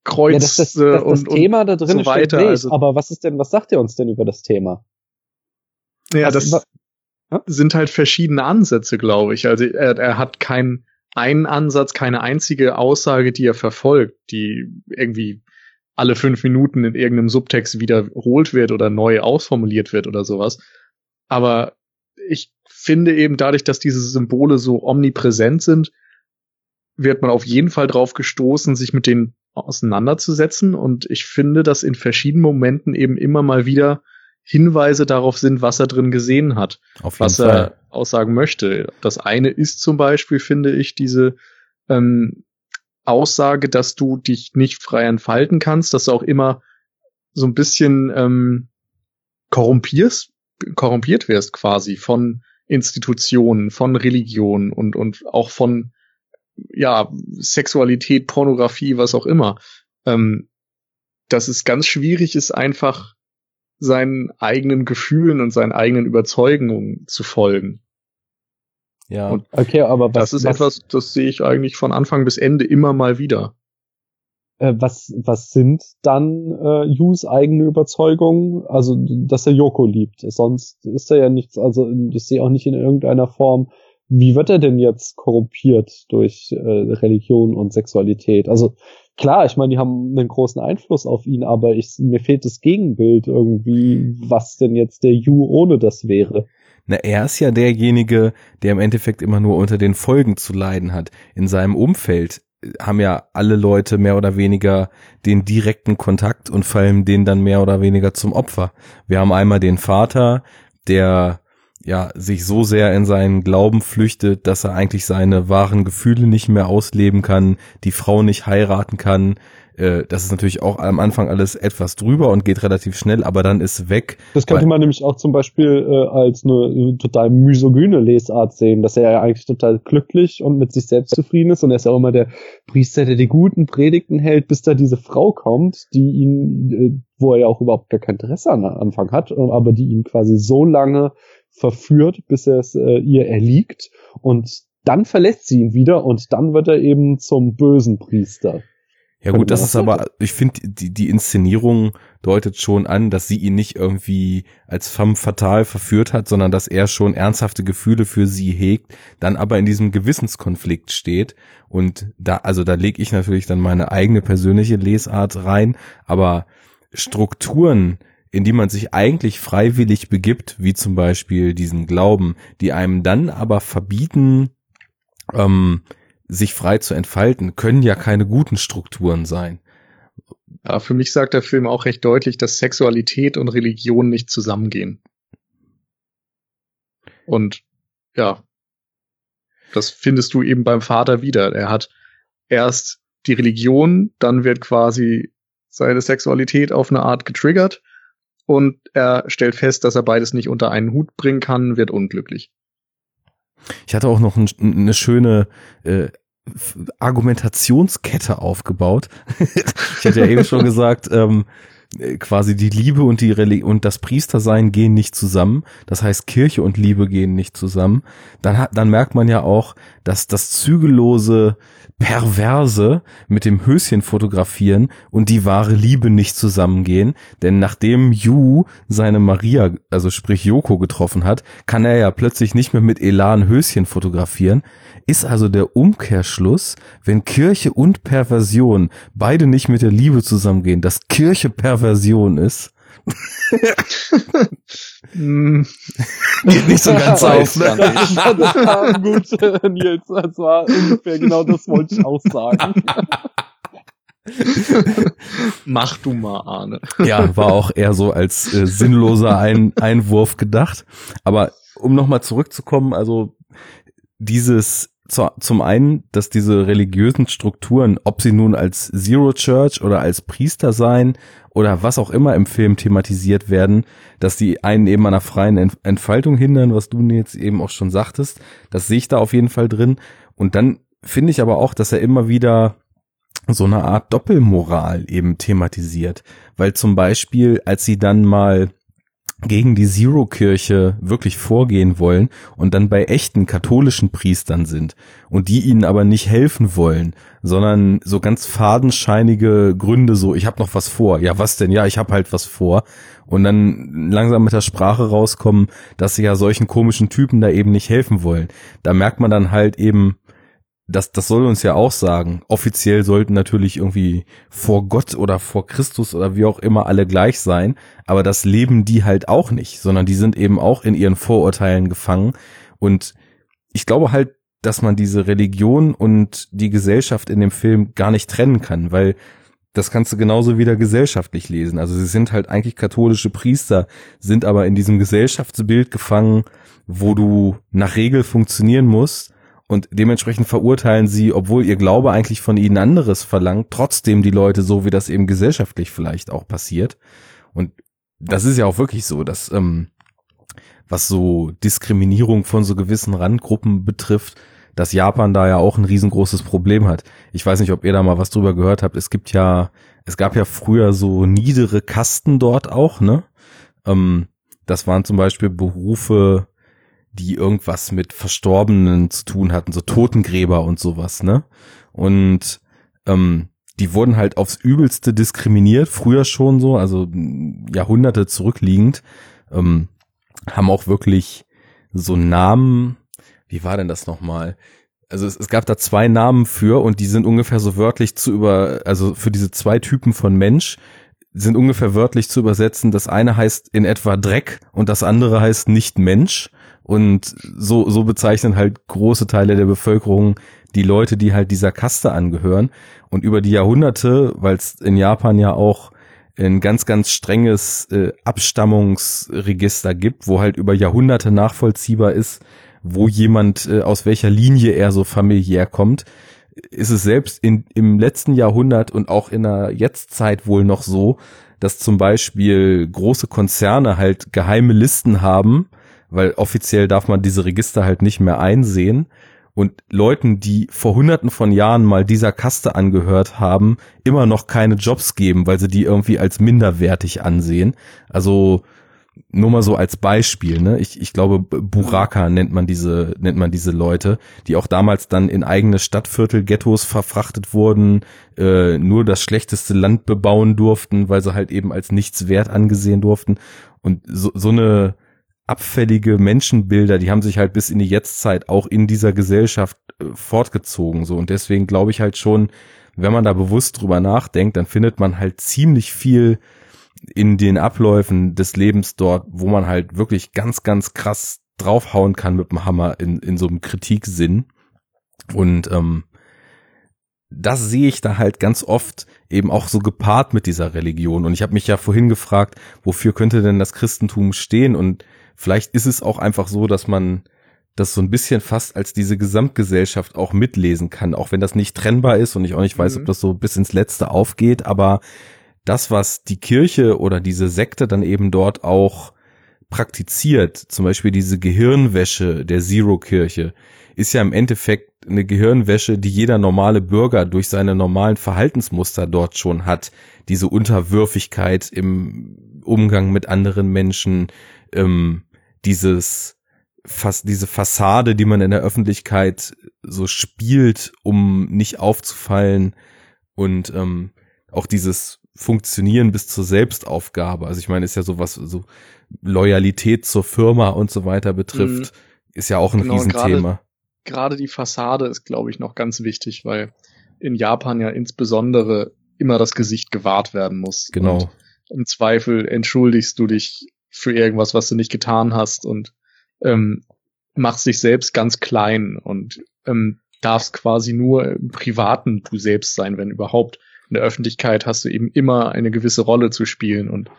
Kreuz ja, das, das, äh, das, das und, Thema da drin so steht weiter, nicht, also- aber was ist denn, was sagt ihr uns denn über das Thema? ja, Was- das sind halt verschiedene Ansätze, glaube ich. Also er, er hat keinen einen Ansatz, keine einzige Aussage, die er verfolgt, die irgendwie alle fünf Minuten in irgendeinem Subtext wiederholt wird oder neu ausformuliert wird oder sowas. Aber ich finde eben dadurch, dass diese Symbole so omnipräsent sind, wird man auf jeden Fall drauf gestoßen, sich mit denen auseinanderzusetzen. Und ich finde, dass in verschiedenen Momenten eben immer mal wieder Hinweise darauf sind, was er drin gesehen hat was Fall. er aussagen möchte. Das eine ist zum Beispiel, finde ich, diese ähm, Aussage, dass du dich nicht frei entfalten kannst, dass du auch immer so ein bisschen ähm, korrumpierst, korrumpiert wirst quasi von Institutionen, von Religion und, und auch von ja, Sexualität, Pornografie, was auch immer. Ähm, dass es ganz schwierig ist, einfach seinen eigenen Gefühlen und seinen eigenen Überzeugungen zu folgen. Ja. Und Okay, aber was, das ist was, etwas, das sehe ich eigentlich von Anfang bis Ende immer mal wieder. äh, was, was sind dann äh, Yus eigene Überzeugungen? Also, dass er Yoko liebt. Sonst ist er ja nichts, also ich sehe auch nicht in irgendeiner Form, wie wird er denn jetzt korrumpiert durch äh, Religion und Sexualität? Also klar, ich meine, die haben einen großen Einfluss auf ihn, aber ich, mir fehlt das Gegenbild irgendwie, was denn jetzt der Yu ohne das wäre. Na, er ist ja derjenige, der im Endeffekt immer nur unter den Folgen zu leiden hat. In seinem Umfeld äh, haben ja alle Leute mehr oder weniger den direkten Kontakt und fallen denen dann mehr oder weniger zum Opfer. Wir haben einmal den Vater, der ja sich so sehr in seinen Glauben flüchtet, dass er eigentlich seine wahren Gefühle nicht mehr ausleben kann, die Frau nicht heiraten kann. Äh, Das ist natürlich auch am Anfang alles etwas drüber und geht relativ schnell, aber dann ist weg. Das könnte man nämlich auch zum Beispiel äh, als eine total misogyne Lesart sehen, dass er ja eigentlich total glücklich und mit sich selbst zufrieden ist und er ist ja auch immer der Priester, der die guten Predigten hält, bis da diese Frau kommt, die ihn, äh, wo er ja auch überhaupt gar kein Interesse am Anfang hat, aber die ihn quasi so lange verführt, bis er es äh, ihr erliegt und dann verlässt sie ihn wieder und dann wird er eben zum bösen Priester. Ja gut, das ist aber, ich finde, die, die Inszenierung deutet schon an, dass sie ihn nicht irgendwie als femme fatale verführt hat, sondern dass er schon ernsthafte Gefühle für sie hegt, dann aber in diesem Gewissenskonflikt steht. Und da, also da lege ich natürlich dann meine eigene persönliche Lesart rein, aber Strukturen, in die man sich eigentlich freiwillig begibt, wie zum Beispiel diesen Glauben, die einem dann aber verbieten, ähm, sich frei zu entfalten, können ja keine guten Strukturen sein. Ja, für mich sagt der Film auch recht deutlich, dass Sexualität und Religion nicht zusammengehen. Und ja, das findest du eben beim Vater wieder. Er hat erst die Religion, dann wird quasi seine Sexualität auf eine Art getriggert und er stellt fest, dass er beides nicht unter einen Hut bringen kann, wird unglücklich. Ich hatte auch noch ein, eine schöne äh, Argumentationskette aufgebaut. [laughs] ich hatte ja eben schon [laughs] gesagt, ähm, äh, quasi die Liebe und die Reli und das Priestersein gehen nicht zusammen. Das heißt, Kirche und Liebe gehen nicht zusammen. Dann hat, dann merkt man ja auch, dass das zügellose Perverse mit dem Höschen fotografieren und die wahre Liebe nicht zusammengehen. Denn nachdem Yu seine Maria, also sprich Yoko, getroffen hat, kann er ja plötzlich nicht mehr mit Elan Höschen fotografieren. Ist also der Umkehrschluss, wenn Kirche und Perversion beide nicht mit der Liebe zusammengehen, dass Kirche Perversion ist. Hm, [laughs] Geht nicht so ganz auf, ne? [laughs] Das war, gut, Nils. Das war ungefähr genau das wollte ich auch sagen. Mach du mal, Arne. Ja, war auch eher so als äh, sinnloser Ein Einwurf gedacht. Aber um nochmal zurückzukommen, also dieses zu, zum einen, dass diese religiösen Strukturen, ob sie nun als Zero Church oder als Priester sein oder was auch immer im Film thematisiert werden, dass die einen eben einer freien Entfaltung hindern, was du jetzt eben auch schon sagtest, das sehe ich da auf jeden Fall drin. Und dann finde ich aber auch, dass er immer wieder so eine Art Doppelmoral eben thematisiert, weil zum Beispiel, als sie dann mal gegen die Zero-Kirche wirklich vorgehen wollen und dann bei echten katholischen Priestern sind und die ihnen aber nicht helfen wollen, sondern so ganz fadenscheinige Gründe so, ich habe noch was vor. Ja, was denn? Ja, ich habe halt was vor. Und dann langsam mit der Sprache rauskommen, dass sie ja solchen komischen Typen da eben nicht helfen wollen. Da merkt man dann halt eben, das, das soll uns ja auch sagen. Offiziell sollten natürlich irgendwie vor Gott oder vor Christus oder wie auch immer alle gleich sein, aber das leben die halt auch nicht, sondern die sind eben auch in ihren Vorurteilen gefangen. Und ich glaube halt, dass man diese Religion und die Gesellschaft in dem Film gar nicht trennen kann, weil das kannst du genauso wieder gesellschaftlich lesen. Also sie sind halt eigentlich katholische Priester, sind aber in diesem Gesellschaftsbild gefangen, wo du nach Regel funktionieren musst und dementsprechend verurteilen sie, obwohl ihr Glaube eigentlich von ihnen anderes verlangt, trotzdem die Leute so, wie das eben gesellschaftlich vielleicht auch passiert. Und das ist ja auch wirklich so, dass ähm, was so Diskriminierung von so gewissen Randgruppen betrifft, dass Japan da ja auch ein riesengroßes Problem hat. Ich weiß nicht, ob ihr da mal was drüber gehört habt. Es gibt ja, es gab ja früher so niedere Kasten dort auch, ne? Ähm, das waren zum Beispiel Berufe, die irgendwas mit Verstorbenen zu tun hatten, so Totengräber und sowas, ne? Und ähm, die wurden halt aufs Übelste diskriminiert, früher schon so, also Jahrhunderte zurückliegend, ähm, haben auch wirklich so Namen, wie war denn das nochmal? Also es, es gab da zwei Namen für und die sind ungefähr so wörtlich zu über, also für diese zwei Typen von Mensch sind ungefähr wörtlich zu übersetzen. Das eine heißt in etwa Dreck und das andere heißt nicht Mensch. Und so, so bezeichnen halt große Teile der Bevölkerung die Leute, die halt dieser Kaste angehören. Und über die Jahrhunderte, weil es in Japan ja auch ein ganz, ganz strenges äh, Abstammungsregister gibt, wo halt über Jahrhunderte nachvollziehbar ist, wo jemand, äh, aus welcher Linie er so familiär kommt, ist es selbst in, im letzten Jahrhundert und auch in der Jetztzeit wohl noch so, dass zum Beispiel große Konzerne halt geheime Listen haben, weil offiziell darf man diese Register halt nicht mehr einsehen. Und Leuten, die vor hunderten von Jahren mal dieser Kaste angehört haben, immer noch keine Jobs geben, weil sie die irgendwie als minderwertig ansehen. Also nur mal so als Beispiel, ne? Ich, ich glaube, Buraka nennt man diese, nennt man diese Leute, die auch damals dann in eigene Stadtviertel, Ghettos verfrachtet wurden, äh, nur das schlechteste Land bebauen durften, weil sie halt eben als nichts wert angesehen durften. Und so, so eine abfällige Menschenbilder, die haben sich halt bis in die Jetztzeit auch in dieser Gesellschaft äh, fortgezogen, so. Und deswegen glaube ich halt schon, wenn man da bewusst drüber nachdenkt, dann findet man halt ziemlich viel in den Abläufen des Lebens dort, wo man halt wirklich ganz, ganz krass draufhauen kann mit dem Hammer in, in so einem Kritiksinn. Und ähm, das sehe ich da halt ganz oft eben auch so gepaart mit dieser Religion. Und ich habe mich ja vorhin gefragt, wofür könnte denn das Christentum stehen? Und vielleicht ist es auch einfach so, dass man das so ein bisschen fast als diese Gesamtgesellschaft auch mitlesen kann, auch wenn das nicht trennbar ist und ich auch nicht weiß, mhm. ob das so bis ins Letzte aufgeht, aber das, was die Kirche oder diese Sekte dann eben dort auch praktiziert, zum Beispiel diese Gehirnwäsche der Zero-Kirche, ist ja im Endeffekt eine Gehirnwäsche, die jeder normale Bürger durch seine normalen Verhaltensmuster dort schon hat. Diese Unterwürfigkeit im Umgang mit anderen Menschen, ähm, dieses fast diese Fassade, die man in der Öffentlichkeit so spielt, um nicht aufzufallen und ähm, auch dieses Funktionieren bis zur Selbstaufgabe. Also ich meine, ist ja sowas, so Loyalität zur Firma und so weiter betrifft, mhm. ist ja auch ein genau, Riesenthema. Gerade die Fassade ist, glaube ich, noch ganz wichtig, weil in Japan ja insbesondere immer das Gesicht gewahrt werden muss. Genau. Und Im Zweifel entschuldigst du dich für irgendwas, was du nicht getan hast und ähm, machst dich selbst ganz klein und ähm, darfst quasi nur im Privaten du selbst sein, wenn überhaupt in der Öffentlichkeit hast du eben immer eine gewisse Rolle zu spielen und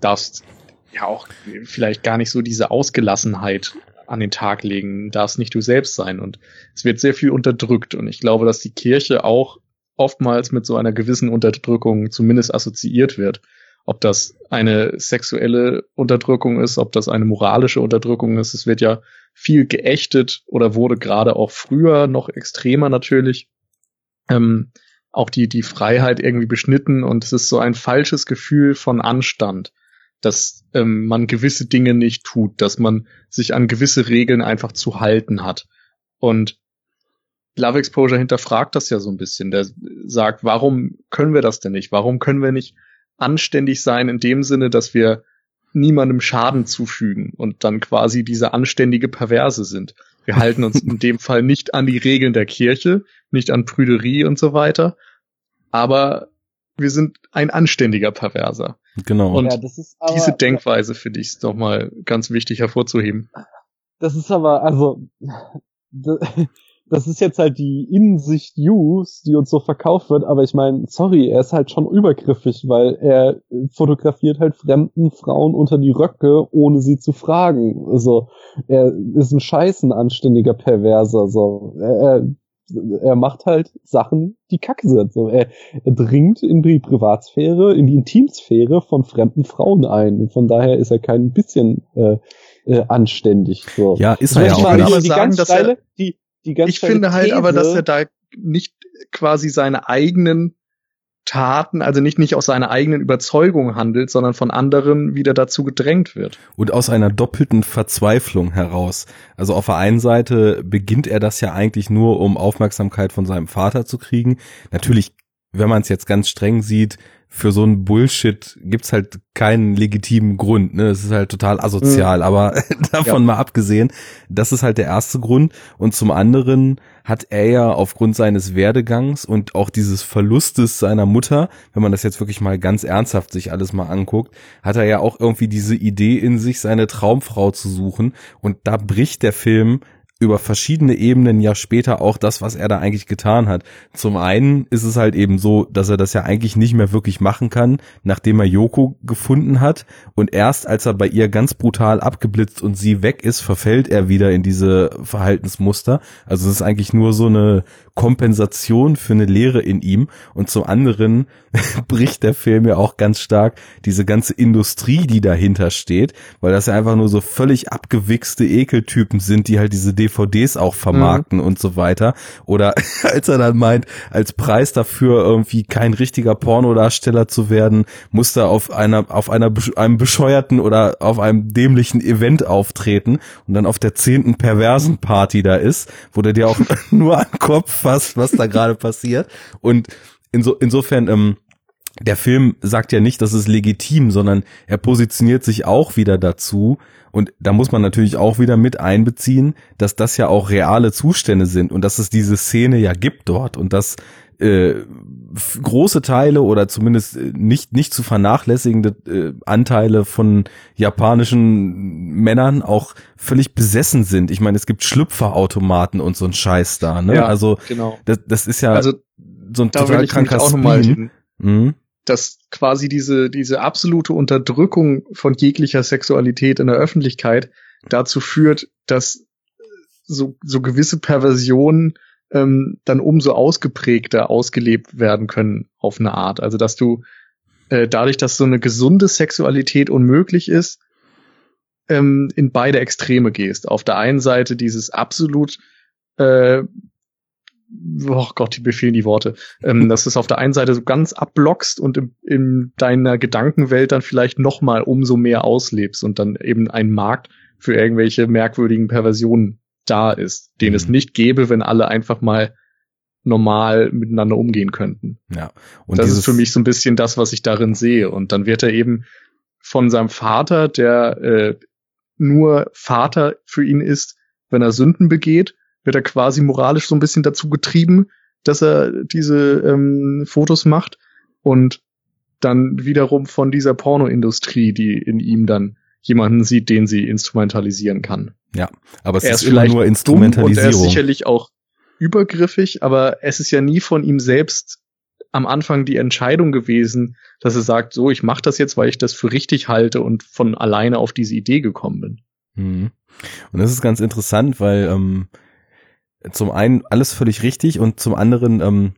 darfst ja auch vielleicht gar nicht so diese Ausgelassenheit an den Tag legen, darfst nicht du selbst sein und es wird sehr viel unterdrückt und ich glaube, dass die Kirche auch oftmals mit so einer gewissen Unterdrückung zumindest assoziiert wird. Ob das eine sexuelle Unterdrückung ist, ob das eine moralische Unterdrückung ist, es wird ja viel geächtet oder wurde gerade auch früher noch extremer natürlich. Ähm, auch die, die Freiheit irgendwie beschnitten und es ist so ein falsches Gefühl von Anstand, dass ähm, man gewisse Dinge nicht tut, dass man sich an gewisse Regeln einfach zu halten hat. Und Love Exposure hinterfragt das ja so ein bisschen. Der sagt, warum können wir das denn nicht? Warum können wir nicht anständig sein in dem Sinne, dass wir niemandem Schaden zufügen und dann quasi diese anständige Perverse sind? Wir [laughs] halten uns in dem Fall nicht an die Regeln der Kirche, nicht an Prüderie und so weiter, aber wir sind ein anständiger Perverser. Genau. Und Ja, das ist aber, diese Denkweise finde ich doch mal ganz wichtig hervorzuheben. das ist aber, also, [laughs] das ist jetzt halt die Innensicht News, die uns so verkauft wird, aber ich meine, sorry, er ist halt schon übergriffig, weil er fotografiert halt fremden Frauen unter die Röcke, ohne sie zu fragen. Also, er ist ein scheißen anständiger Perverser, so. Er, er, er macht halt Sachen, die kacke sind. So, er, er dringt in die Privatsphäre, in die Intimsphäre von fremden Frauen ein. Von daher ist er kein bisschen äh, äh, anständig. So. Ja, ist Das er ja auch mal die, die ganz steile, die, die ganz Ich finde halt aber, dass er da nicht quasi seine eigenen Taten, also nicht, nicht aus seiner eigenen Überzeugung handelt, sondern von anderen wieder dazu gedrängt wird. Und aus einer doppelten Verzweiflung heraus. Also auf der einen Seite beginnt er das ja eigentlich nur, um Aufmerksamkeit von seinem Vater zu kriegen. Natürlich, wenn man es jetzt ganz streng sieht, für so einen Bullshit gibt's halt keinen legitimen Grund. Ne? Es ist halt total asozial. Aber [laughs] davon Ja. mal abgesehen, das ist halt der erste Grund. Und zum anderen hat er ja aufgrund seines Werdegangs und auch dieses Verlustes seiner Mutter, wenn man das jetzt wirklich mal ganz ernsthaft sich alles mal anguckt, hat er ja auch irgendwie diese Idee in sich, seine Traumfrau zu suchen. Und da bricht der Film über verschiedene Ebenen ja später auch das, was er da eigentlich getan hat. Zum einen ist es halt eben so, dass er das ja eigentlich nicht mehr wirklich machen kann, nachdem er Yoko gefunden hat und erst als er bei ihr ganz brutal abgeblitzt und sie weg ist, verfällt er wieder in diese Verhaltensmuster. Also es ist eigentlich nur so eine Kompensation für eine Leere in ihm und zum anderen [laughs] bricht der Film ja auch ganz stark diese ganze Industrie, die dahinter steht, weil das ja einfach nur so völlig abgewichste Ekeltypen sind, die halt diese DVDs auch vermarkten und so weiter. Oder [laughs] als er dann meint, als Preis dafür irgendwie kein richtiger Pornodarsteller zu werden, muss er auf einer, auf einer, einem bescheuerten oder auf einem dämlichen Event auftreten und dann auf der zehnten perversen Party da ist, wo der dir auch [laughs] nur an Kopf fasst, was da gerade passiert. Und inso, insofern, ähm, der Film sagt ja nicht, das ist legitim, sondern er positioniert sich auch wieder dazu. Und da muss man natürlich auch wieder mit einbeziehen, dass das ja auch reale Zustände sind und dass es diese Szene ja gibt dort und dass äh, große Teile oder zumindest äh, nicht nicht zu vernachlässigende äh, Anteile von japanischen Männern auch völlig besessen sind. Ich meine, es gibt Schlüpferautomaten und so ein Scheiß da. Ne? Ja, also Genau. das, das ist ja Also so ein total kranker auch Spleen. Mhm. dass quasi diese, diese absolute Unterdrückung von jeglicher Sexualität in der Öffentlichkeit dazu führt, dass so, so gewisse Perversionen ähm, dann umso ausgeprägter ausgelebt werden können auf eine Art. Also dass du äh, dadurch, dass so eine gesunde Sexualität unmöglich ist, ähm, in beide Extreme gehst. Auf der einen Seite dieses absolut äh, oh Gott, die befehlen die Worte, ähm, dass du es auf der einen Seite so ganz abblockst und in, in deiner Gedankenwelt dann vielleicht noch mal umso mehr auslebst und dann eben ein Markt für irgendwelche merkwürdigen Perversionen da ist, den Mhm. es nicht gäbe, wenn alle einfach mal normal miteinander umgehen könnten. Ja. Und das ist für mich so ein bisschen das, was ich darin sehe. Und dann wird er eben von seinem Vater, der äh, nur Vater für ihn ist, wenn er Sünden begeht, wird er quasi moralisch so ein bisschen dazu getrieben, dass er diese ähm, Fotos macht und dann wiederum von dieser Pornoindustrie, die in ihm dann jemanden sieht, den sie instrumentalisieren kann. aber es er ist, ist vielleicht nur Dumm und er ist Instrumentalisierung. sicherlich auch übergriffig, aber es ist ja nie von ihm selbst am Anfang die Entscheidung gewesen, dass er sagt, so, ich mache das jetzt, weil ich das für richtig halte und von alleine auf diese Idee gekommen bin. Mhm. Und das ist ganz interessant, weil ähm, zum einen alles völlig richtig und zum anderen ähm,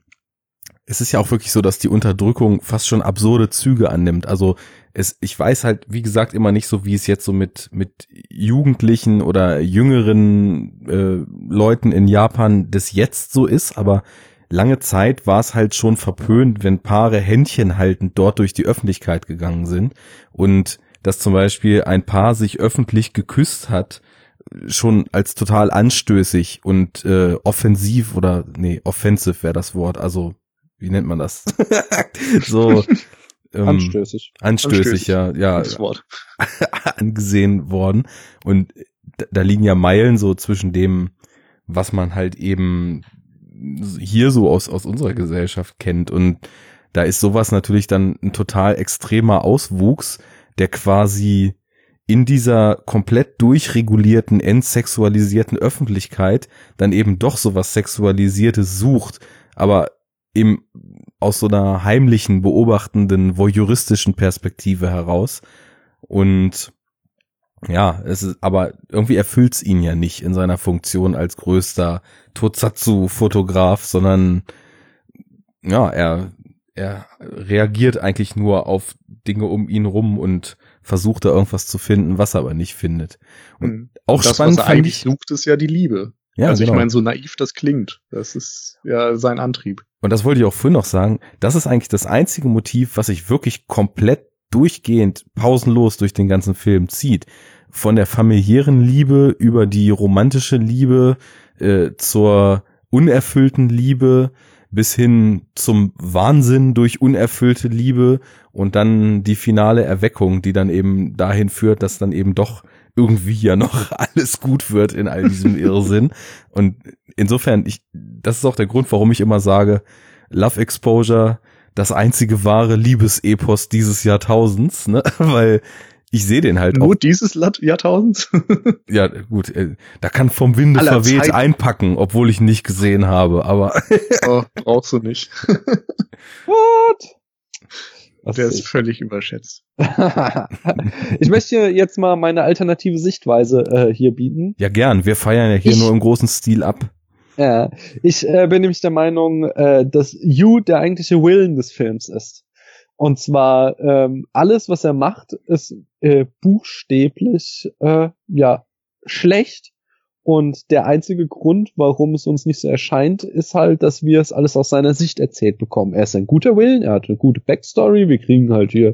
es ist ja auch wirklich so, dass die Unterdrückung fast schon absurde Züge annimmt. Also es, ich weiß halt, wie gesagt, immer nicht so, wie es jetzt so mit, mit Jugendlichen oder jüngeren äh, Leuten in Japan des Jetzt so ist, aber lange Zeit war es halt schon verpönt, wenn Paare Händchen haltend dort durch die Öffentlichkeit gegangen sind und dass zum Beispiel ein Paar sich öffentlich geküsst hat, schon als total anstößig und äh, offensiv oder nee, offensive wäre das Wort, also wie nennt man das? [laughs] so ähm, anstößig. anstößig. Anstößig, ja, ja. Das Wort. [laughs] angesehen worden. Und da, da liegen ja Meilen so zwischen dem, was man halt eben hier so aus, aus unserer Gesellschaft kennt. Und da ist sowas natürlich dann ein total extremer Auswuchs, der quasi in dieser komplett durchregulierten, entsexualisierten Öffentlichkeit dann eben doch sowas Sexualisiertes sucht, aber eben aus so einer heimlichen, beobachtenden, voyeuristischen Perspektive heraus. Und ja, es ist, aber irgendwie erfüllt's ihn ja nicht in seiner Funktion als größter Totsatsu-Fotograf, sondern ja, er, er reagiert eigentlich nur auf Dinge um ihn rum und versucht da irgendwas zu finden, was er aber nicht findet. Und mhm. auch das, spannend was er eigentlich ich, sucht, ist ja die Liebe. Ja, also genau. ich meine, so naiv das klingt, das ist ja sein Antrieb. Und das wollte ich auch vorhin noch sagen, das ist eigentlich das einzige Motiv, was sich wirklich komplett durchgehend pausenlos durch den ganzen Film zieht. Von der familiären Liebe über die romantische Liebe äh, zur unerfüllten Liebe bis hin zum Wahnsinn durch unerfüllte Liebe und dann die finale Erweckung, die dann eben dahin führt, dass dann eben doch irgendwie ja noch [laughs] alles gut wird in all diesem [laughs] Irrsinn. Und insofern, ich, das ist auch der Grund, warum ich immer sage, Love Exposure, das einzige wahre Liebesepos dieses Jahrtausends, ne? [laughs] Weil ich sehe den halt Nur auch. dieses Jahrtausends? ja, gut, äh, da kann vom Winde Aller verweht Zeit. einpacken, obwohl ich nicht gesehen habe, aber. oh, brauchst du nicht. What? Was Der ist völlig überschätzt. [laughs] ich möchte jetzt mal meine alternative Sichtweise äh, hier bieten. Ja, gern. Wir feiern ja hier ich, nur im großen Stil ab. Ja, ich äh, bin nämlich der Meinung, äh, dass You der eigentliche Willen des Films ist. Und zwar ähm, alles, was er macht, ist äh, buchstäblich äh, ja schlecht und der einzige Grund, warum es uns nicht so erscheint, ist halt, dass wir es alles aus seiner Sicht erzählt bekommen. Er ist ein guter Willen, er hat eine gute Backstory, wir kriegen halt hier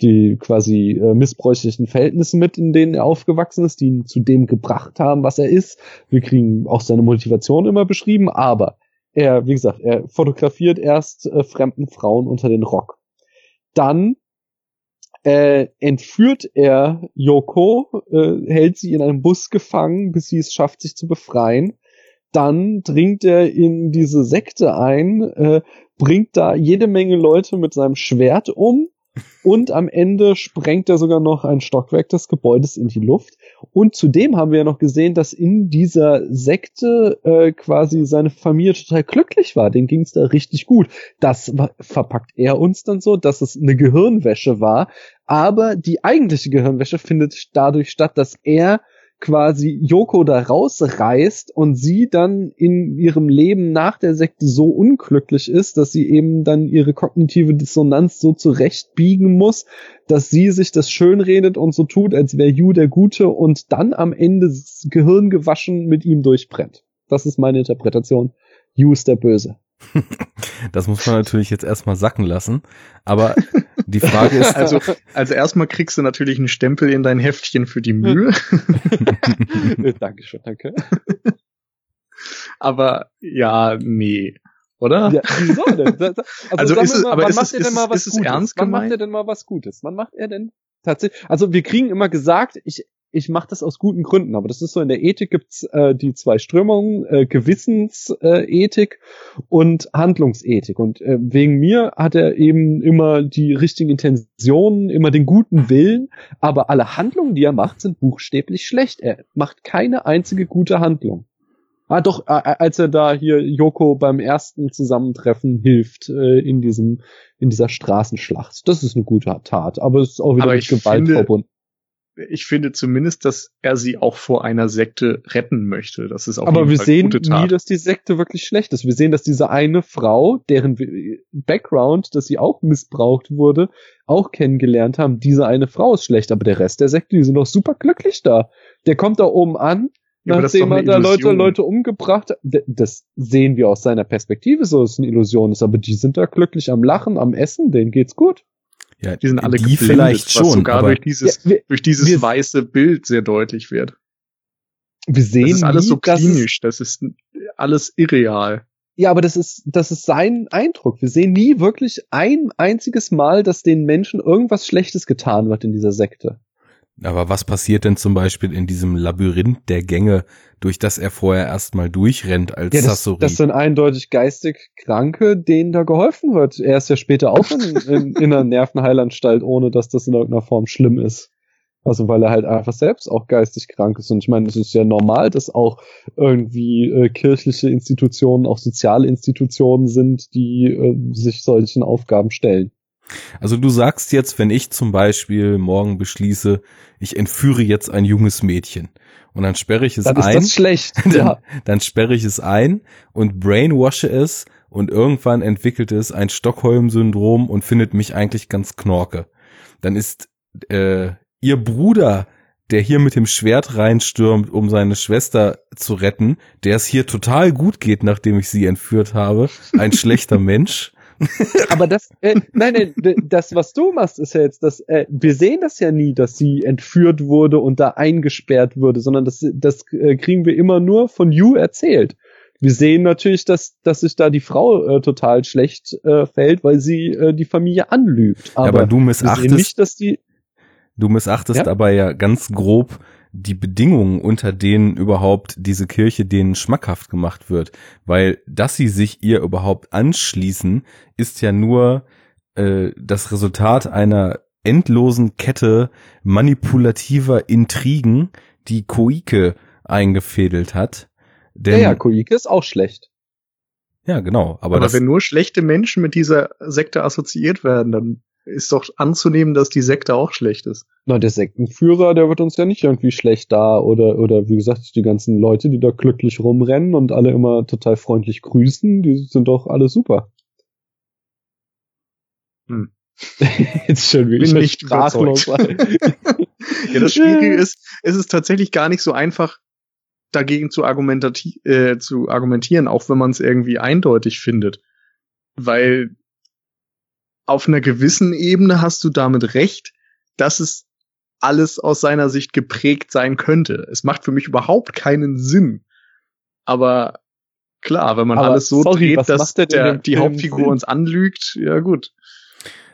die quasi äh, missbräuchlichen Verhältnisse mit, in denen er aufgewachsen ist, die ihn zu dem gebracht haben, was er ist. Wir kriegen auch seine Motivation immer beschrieben, aber er, wie gesagt, er fotografiert erst äh, fremden Frauen unter den Rock. Dann äh, entführt er Yoko, äh, hält sie in einem Bus gefangen, bis sie es schafft, sich zu befreien. Dann dringt er in diese Sekte ein, äh, bringt da jede Menge Leute mit seinem Schwert um und am Ende sprengt er sogar noch ein Stockwerk des Gebäudes in die Luft. Und zudem haben wir ja noch gesehen, dass in dieser Sekte äh, quasi seine Familie total glücklich war. Denen ging es da richtig gut. Das verpackt er uns dann so, dass es eine Gehirnwäsche war. Aber die eigentliche Gehirnwäsche findet dadurch statt, dass er quasi Yoko da rausreißt und sie dann in ihrem Leben nach der Sekte so unglücklich ist, dass sie eben dann ihre kognitive Dissonanz so zurechtbiegen muss, dass sie sich das schönredet und so tut, als wäre Yu der Gute und dann am Ende das Gehirn gewaschen mit ihm durchbrennt. Das ist meine Interpretation. Yu ist der Böse. [laughs] Das muss man natürlich jetzt erstmal sacken lassen. Aber die Frage ist. Also, also erstmal kriegst du natürlich einen Stempel in dein Heftchen für die Mühe. [laughs] Dankeschön, danke. Aber ja, nee. Oder? Ja, wieso denn? Also, also ist es, mal, aber ist es, ist, ist es ernst gemeint? Wann macht er denn mal was Gutes? Wann macht er denn tatsächlich? Also wir kriegen immer gesagt, ich ich mache das aus guten Gründen, aber das ist so, in der Ethik gibt's äh, die zwei Strömungen, äh, Gewissensethik äh, und Handlungsethik. Und äh, wegen mir hat er eben immer die richtigen Intentionen, immer den guten Willen, aber alle Handlungen, die er macht, sind buchstäblich schlecht. Er macht keine einzige gute Handlung. Ah, doch, als er da hier Yoko beim ersten Zusammentreffen hilft äh, in diesem in dieser Straßenschlacht. Das ist eine gute Tat, aber es ist auch wieder mit Gewalt finde, verbunden. Ich finde zumindest, dass er sie auch vor einer Sekte retten möchte. Das ist auch Aber wir Fall sehen nie, dass die Sekte wirklich schlecht ist. Wir sehen, dass diese eine Frau, deren Background, dass sie auch missbraucht wurde, auch kennengelernt haben. Diese eine Frau ist schlecht, aber der Rest der Sekte, die sind doch super glücklich da. Der kommt da oben an, Ja, nachdem eine da Leute. Leute umgebracht hat. Das sehen wir aus seiner Perspektive so, dass es eine Illusion ist, aber die sind da glücklich am Lachen, am Essen, denen geht's gut. Ja, Die sind alle die vielleicht was schon, sogar aber durch dieses, Ja, wir, durch dieses wir- weiße Bild sehr deutlich wird. wir sehen Das ist alles nie, so dass es- klinisch, das ist alles irreal. Ja, aber das ist, das ist sein Eindruck. Wir sehen nie wirklich ein einziges Mal, dass den Menschen irgendwas Schlechtes getan wird in dieser Sekte. Aber was passiert denn zum Beispiel in diesem Labyrinth der Gänge, durch das er vorher erstmal durchrennt als Ja, das, Sasori? das sind eindeutig geistig Kranke, denen da geholfen wird. Er ist ja später auch in, in, in einer Nervenheilanstalt, ohne dass das in irgendeiner Form schlimm ist. Also weil er halt einfach selbst auch geistig krank ist. Und ich meine, es ist ja normal, dass auch irgendwie äh, kirchliche Institutionen, auch soziale Institutionen sind, die äh, sich solchen Aufgaben stellen. Also du sagst jetzt, wenn ich zum Beispiel morgen beschließe, ich entführe jetzt ein junges Mädchen und dann sperre ich es Dann ist ein, das schlecht. [laughs] dann, ja. dann sperre ich es ein und brainwashe es und irgendwann entwickelt es ein Stockholm-Syndrom und findet mich eigentlich ganz knorke. Dann ist äh, ihr Bruder, der hier mit dem Schwert reinstürmt, um seine Schwester zu retten, der es hier total gut geht, nachdem ich sie entführt habe, ein [laughs] schlechter Mensch. [laughs] Aber das, äh, nein, nein, das, was du machst, ist ja jetzt, dass äh, wir sehen das ja nie, dass sie entführt wurde und da eingesperrt wurde, sondern das, das äh, kriegen wir immer nur von You erzählt. Wir sehen natürlich, dass, dass sich da die Frau äh, total schlecht äh, fällt, weil sie äh, die Familie anlügt. Aber, Aber, du missachtest nicht, dass die. Du missachtest Ja? aber ja ganz grob die Bedingungen, unter denen überhaupt diese Kirche denen schmackhaft gemacht wird. Weil, dass sie sich ihr überhaupt anschließen, ist ja nur äh, das Resultat einer endlosen Kette manipulativer Intrigen, die Koike eingefädelt hat. Ja, Denn, ja, Koike ist auch schlecht. ja, genau. Aber, Aber, wenn nur schlechte Menschen mit dieser Sekte assoziiert werden, dann ist doch anzunehmen, dass die Sekte auch schlecht ist. Na, der Sektenführer, der wird uns ja nicht irgendwie schlecht da oder, oder wie gesagt, die ganzen Leute, die da glücklich rumrennen und alle immer total freundlich grüßen, die sind doch alle super. Hm. [laughs] Jetzt schön, wie Bin ich nicht sprachlos. [laughs] Ja, das Schwierige ist, es ist tatsächlich gar nicht so einfach, dagegen zu, argumentati äh, zu argumentieren, auch wenn man es irgendwie eindeutig findet. Weil auf einer gewissen Ebene hast du damit recht, dass es alles aus seiner Sicht geprägt sein könnte. Es macht für mich überhaupt keinen Sinn. Aber klar, wenn man Aber alles so sorry, dreht, dass der, dem die Hauptfigur Sinn? uns anlügt, ja gut.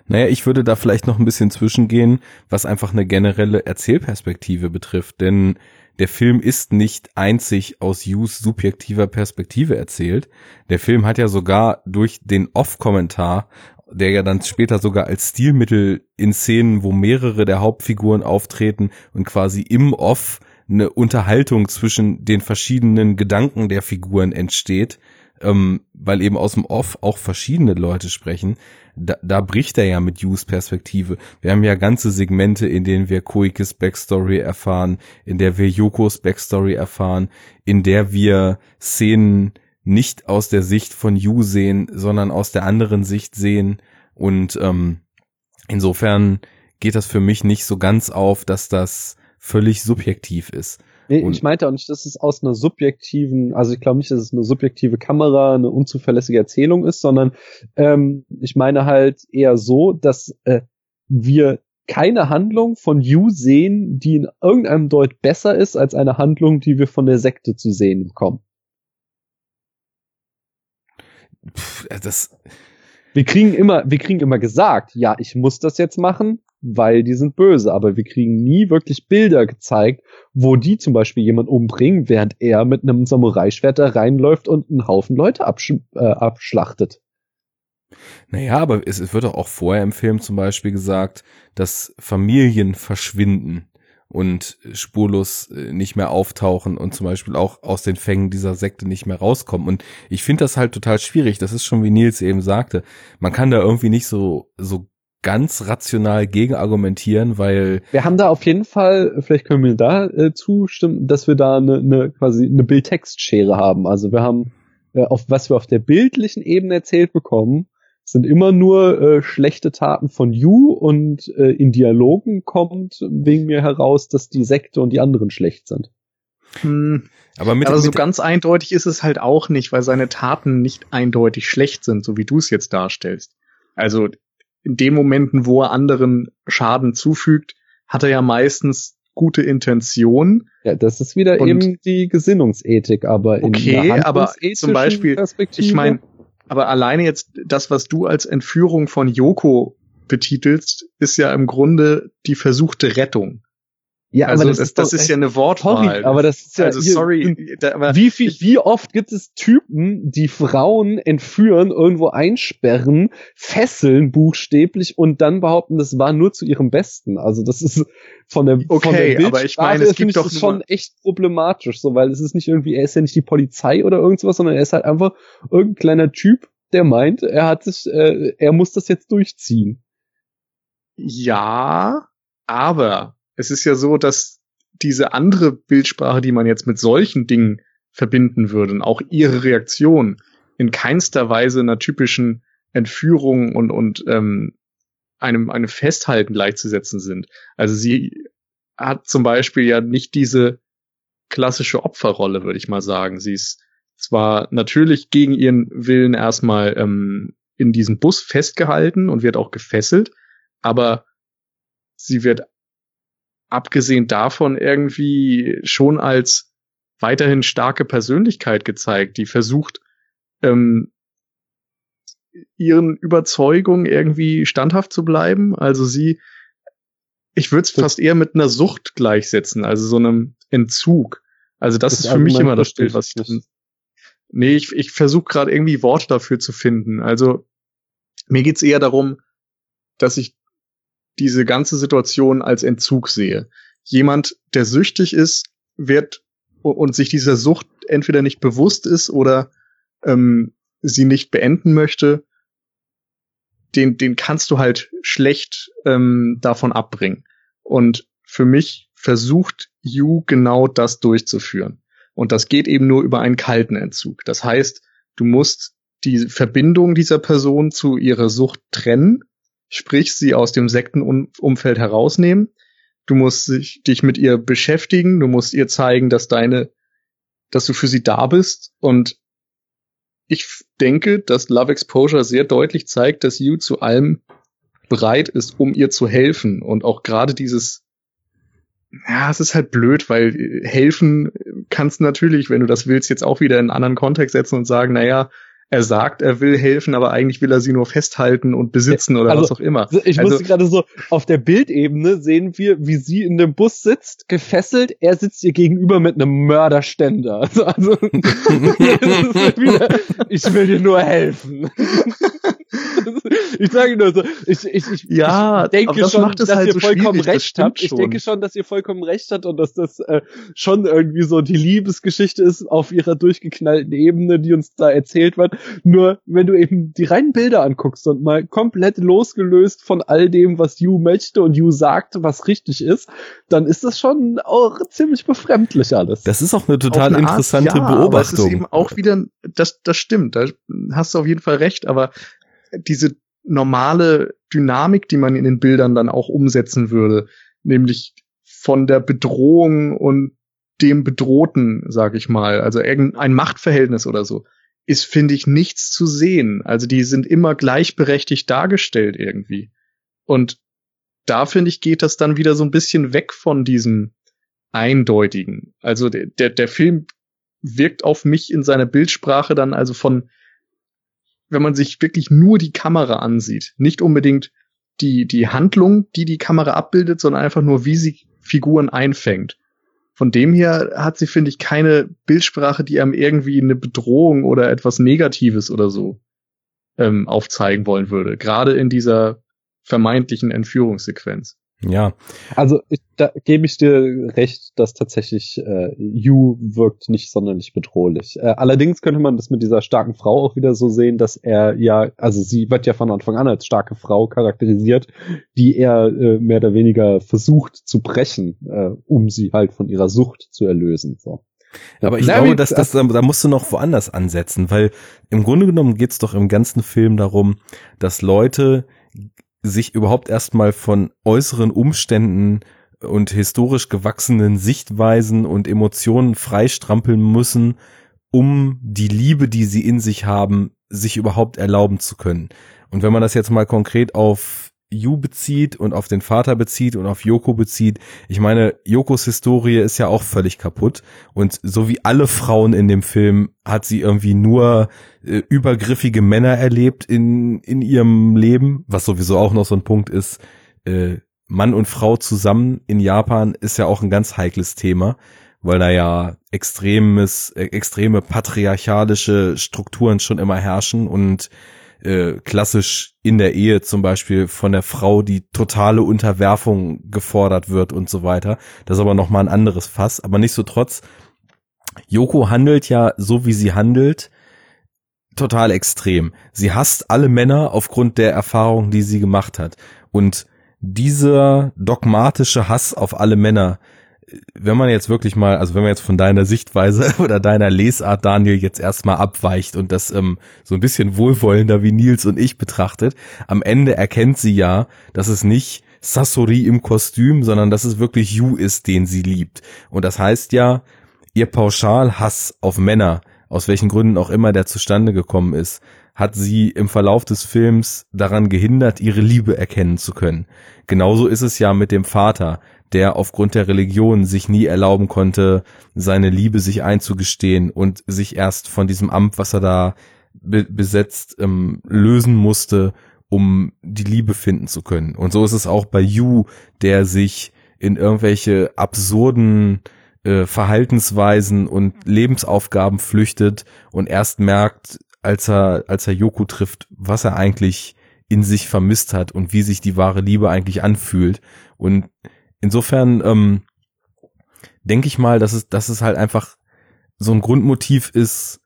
Naja, ich würde da vielleicht noch ein bisschen zwischengehen, was einfach eine generelle Erzählperspektive betrifft. Denn der Film ist nicht einzig aus Hughes subjektiver Perspektive erzählt. Der Film hat ja sogar durch den Off-Kommentar, der ja dann später sogar als Stilmittel in Szenen, wo mehrere der Hauptfiguren auftreten und quasi im Off eine Unterhaltung zwischen den verschiedenen Gedanken der Figuren entsteht, ähm, weil eben aus dem Off auch verschiedene Leute sprechen, da, da bricht er ja mit Hughes Perspektive. Wir haben ja ganze Segmente, in denen wir Koikes Backstory erfahren, in der wir Yokos Backstory erfahren, in der wir Szenen nicht aus der Sicht von Yu sehen, sondern aus der anderen Sicht sehen. Und ähm, insofern geht das für mich nicht so ganz auf, dass das völlig subjektiv ist. Nee, Und- ich meinte auch nicht, dass es aus einer subjektiven, also ich glaube nicht, dass es eine subjektive Kamera, eine unzuverlässige Erzählung ist, sondern ähm, ich meine halt eher so, dass äh, wir keine Handlung von You sehen, die in irgendeinem Deut besser ist als eine Handlung, die wir von der Sekte zu sehen bekommen. Pff, das, Wir kriegen immer, wir kriegen immer gesagt, ja, ich muss das jetzt machen, weil die sind böse, aber wir kriegen nie wirklich Bilder gezeigt, wo die zum Beispiel jemand umbringen, während er mit einem Samurai-Schwert da reinläuft und einen Haufen Leute absch äh, abschlachtet. Naja, aber es, es wird doch auch vorher im Film zum Beispiel gesagt, dass Familien verschwinden. Und spurlos äh, nicht mehr auftauchen und zum Beispiel auch aus den Fängen dieser Sekte nicht mehr rauskommen. Und ich finde das halt total schwierig. Das ist schon, wie Nils eben sagte. Man kann da irgendwie nicht so, so ganz rational gegen argumentieren, weil. Wir haben da auf jeden Fall, vielleicht können wir da äh, zustimmen, dass wir da eine, eine quasi eine Bildtextschere haben. Also wir haben, äh, auf was wir auf der bildlichen Ebene erzählt bekommen, sind immer nur äh, schlechte Taten von Yu und äh, in Dialogen kommt wegen mir heraus, dass die Sekte und die anderen schlecht sind. Hm. Aber, mit, Aber so ganz eindeutig ist es halt auch nicht, weil seine Taten nicht eindeutig schlecht sind, so wie du es jetzt darstellst. Also in den Momenten, wo er anderen Schaden zufügt, hat er ja meistens gute Intention. Ja, das ist wieder und eben die Gesinnungsethik, aber in okay, aber zum Beispiel, ich meine, aber alleine jetzt das, was du als Entführung von Yoko betitelst, ist ja im Grunde die versuchte Rettung. Ja, also aber das, das, ist, das ist ja eine Wortwahl. Sorry, aber das ist ja also hier, sorry, da, wie viel, wie oft gibt es Typen, die Frauen entführen, irgendwo einsperren, fesseln buchstäblich und dann behaupten, das war nur zu ihrem Besten. Also das ist von der okay, von der aber ich meine, es gibt doch schon echt problematisch, so weil es ist nicht irgendwie, er ist ja nicht die Polizei oder irgendwas, sondern er ist halt einfach irgendein kleiner Typ, der meint, er hat sich, äh, er muss das jetzt durchziehen. Ja, aber es ist ja so, dass diese andere Bildsprache, die man jetzt mit solchen Dingen verbinden würde, und auch ihre Reaktion in keinster Weise einer typischen Entführung und, und ähm, einem, einem Festhalten gleichzusetzen sind. Also sie hat zum Beispiel ja nicht diese klassische Opferrolle, würde ich mal sagen. Sie ist zwar natürlich gegen ihren Willen erstmal ähm, in diesem Bus festgehalten und wird auch gefesselt, aber sie wird abgesehen davon irgendwie schon als weiterhin starke Persönlichkeit gezeigt, die versucht, ähm, ihren Überzeugungen irgendwie standhaft zu bleiben. Also sie, ich würde es fast eher mit einer Sucht gleichsetzen, also so einem Entzug. Also das, das ist für mich immer das Bild, was ich dann. Nee, ich, ich versuche gerade irgendwie Worte dafür zu finden. Also mir geht's eher darum, dass ich diese ganze Situation als Entzug sehe. Jemand, der süchtig ist, wird und sich dieser Sucht entweder nicht bewusst ist oder ähm, sie nicht beenden möchte, den, den kannst du halt schlecht ähm, davon abbringen. Und für mich versucht Yu genau das durchzuführen. Und das geht eben nur über einen kalten Entzug. Das heißt, du musst die Verbindung dieser Person zu ihrer Sucht trennen sprich sie aus dem Sektenumfeld herausnehmen. Du musst dich mit ihr beschäftigen, du musst ihr zeigen, dass deine, dass du für sie da bist. Und ich denke, dass Love Exposure sehr deutlich zeigt, dass Yu zu allem bereit ist, um ihr zu helfen. Und auch gerade dieses, ja, es ist halt blöd, weil helfen kannst natürlich, wenn du das willst, jetzt auch wieder in einen anderen Kontext setzen und sagen, naja, er sagt, er will helfen, aber eigentlich will er sie nur festhalten und besitzen oder also, was auch immer. Ich also, musste gerade so, auf der Bildebene sehen wir, wie sie in dem Bus sitzt, gefesselt, er sitzt ihr gegenüber mit einem Mörderständer. [laughs] Also, [laughs] also wieder, ich will dir nur helfen. [laughs] [laughs] ich sage nur so, ich, ich, ich, ja, ich denke das schon, dass halt ihr so vollkommen recht habt. Ich denke schon, dass ihr vollkommen recht habt und dass das äh, schon irgendwie so die Liebesgeschichte ist auf ihrer durchgeknallten Ebene, die uns da erzählt wird. Nur wenn du eben die reinen Bilder anguckst und mal komplett losgelöst von all dem, was Yu möchte und Yu sagt, was richtig ist, dann ist das schon auch ziemlich befremdlich alles. Das ist auch eine total eine interessante Art, ja, Beobachtung. Aber es ist eben auch wieder, das, das stimmt, da hast du auf jeden Fall recht, aber diese normale Dynamik, die man in den Bildern dann auch umsetzen würde, nämlich von der Bedrohung und dem Bedrohten, sag ich mal, also irgendein Machtverhältnis oder so, ist, finde ich, nichts zu sehen. Also die sind immer gleichberechtigt dargestellt irgendwie. Und da, finde ich, geht das dann wieder so ein bisschen weg von diesem Eindeutigen. Also der, der, der Film wirkt auf mich in seiner Bildsprache dann also von wenn man sich wirklich nur die Kamera ansieht, nicht unbedingt die, die Handlung, die die Kamera abbildet, sondern einfach nur, wie sie Figuren einfängt. Von dem her hat sie, finde ich, keine Bildsprache, die einem irgendwie eine Bedrohung oder etwas Negatives oder so ähm, aufzeigen wollen würde. Gerade in dieser vermeintlichen Entführungssequenz. Ja. Also ich, da gebe ich dir recht, dass tatsächlich äh, Yu wirkt nicht sonderlich bedrohlich. Äh, allerdings könnte man das mit dieser starken Frau auch wieder so sehen, dass er ja, also sie wird ja von Anfang an als starke Frau charakterisiert, die er äh, mehr oder weniger versucht zu brechen, äh, um sie halt von ihrer Sucht zu erlösen. So. Aber ich Na, glaube, dass das, da musst du noch woanders ansetzen, weil im Grunde genommen geht's doch im ganzen Film darum, dass Leute sich überhaupt erstmal von äußeren Umständen und historisch gewachsenen Sichtweisen und Emotionen freistrampeln müssen, um die Liebe, die sie in sich haben, sich überhaupt erlauben zu können. Und wenn man das jetzt mal konkret auf Yu bezieht und auf den Vater bezieht und auf Yoko bezieht. Ich meine, Yokos Historie ist ja auch völlig kaputt. Und so wie alle Frauen in dem Film hat sie irgendwie nur äh, übergriffige Männer erlebt in, in ihrem Leben, was sowieso auch noch so ein Punkt ist. Äh, Mann und Frau zusammen in Japan ist ja auch ein ganz heikles Thema, weil da ja extremes, äh, extreme patriarchalische Strukturen schon immer herrschen und äh, klassisch in der Ehe zum Beispiel von der Frau die totale Unterwerfung gefordert wird und so weiter. Das ist aber nochmal ein anderes Fass. Aber nicht so trotz. Yoko handelt ja so, wie sie handelt, total extrem. Sie hasst alle Männer aufgrund der Erfahrungen, die sie gemacht hat. Und dieser dogmatische Hass auf alle Männer, wenn man jetzt wirklich mal, also wenn man jetzt von deiner Sichtweise [laughs] oder deiner Lesart, Daniel, jetzt erstmal abweicht und das ähm, so ein bisschen wohlwollender wie Nils und ich betrachtet, am Ende erkennt sie ja, dass es nicht Sasori im Kostüm, sondern dass es wirklich Yu ist, den sie liebt. Und das heißt ja, ihr Pauschalhass auf Männer, aus welchen Gründen auch immer der zustande gekommen ist, hat sie im Verlauf des Films daran gehindert, ihre Liebe erkennen zu können. Genauso ist es ja mit dem Vater der aufgrund der Religion sich nie erlauben konnte, seine Liebe sich einzugestehen und sich erst von diesem Amt, was er da be besetzt, ähm, lösen musste, um die Liebe finden zu können. Und so ist es auch bei Yu, der sich in irgendwelche absurden äh, Verhaltensweisen und Lebensaufgaben flüchtet und erst merkt, als er, als er Yoku trifft, was er eigentlich in sich vermisst hat und wie sich die wahre Liebe eigentlich anfühlt. Und insofern ähm, denke ich mal, dass es, dass es halt einfach so ein Grundmotiv ist,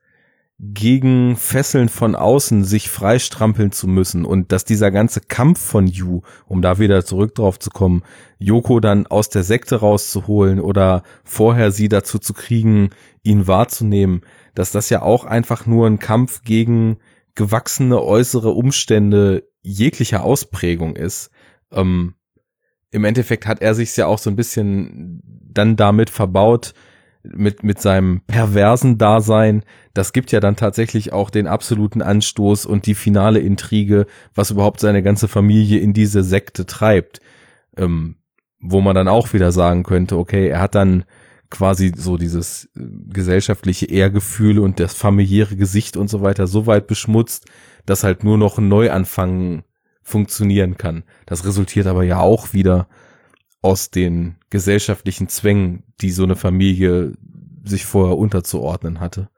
gegen Fesseln von außen sich freistrampeln zu müssen und dass dieser ganze Kampf von Yu, um da wieder zurück drauf zu kommen, Yoko dann aus der Sekte rauszuholen oder vorher sie dazu zu kriegen, ihn wahrzunehmen, dass das ja auch einfach nur ein Kampf gegen gewachsene äußere Umstände jeglicher Ausprägung ist. Ähm, im Endeffekt hat er sich ja auch so ein bisschen dann damit verbaut, mit, mit seinem perversen Dasein. Das gibt ja dann tatsächlich auch den absoluten Anstoß und die finale Intrige, was überhaupt seine ganze Familie in diese Sekte treibt. Ähm, wo man dann auch wieder sagen könnte, okay, er hat dann quasi so dieses äh, gesellschaftliche Ehrgefühl und das familiäre Gesicht und so weiter so weit beschmutzt, dass halt nur noch ein Neuanfang funktionieren kann. Das resultiert aber ja auch wieder aus den gesellschaftlichen Zwängen, die so eine Familie sich vorher unterzuordnen hatte.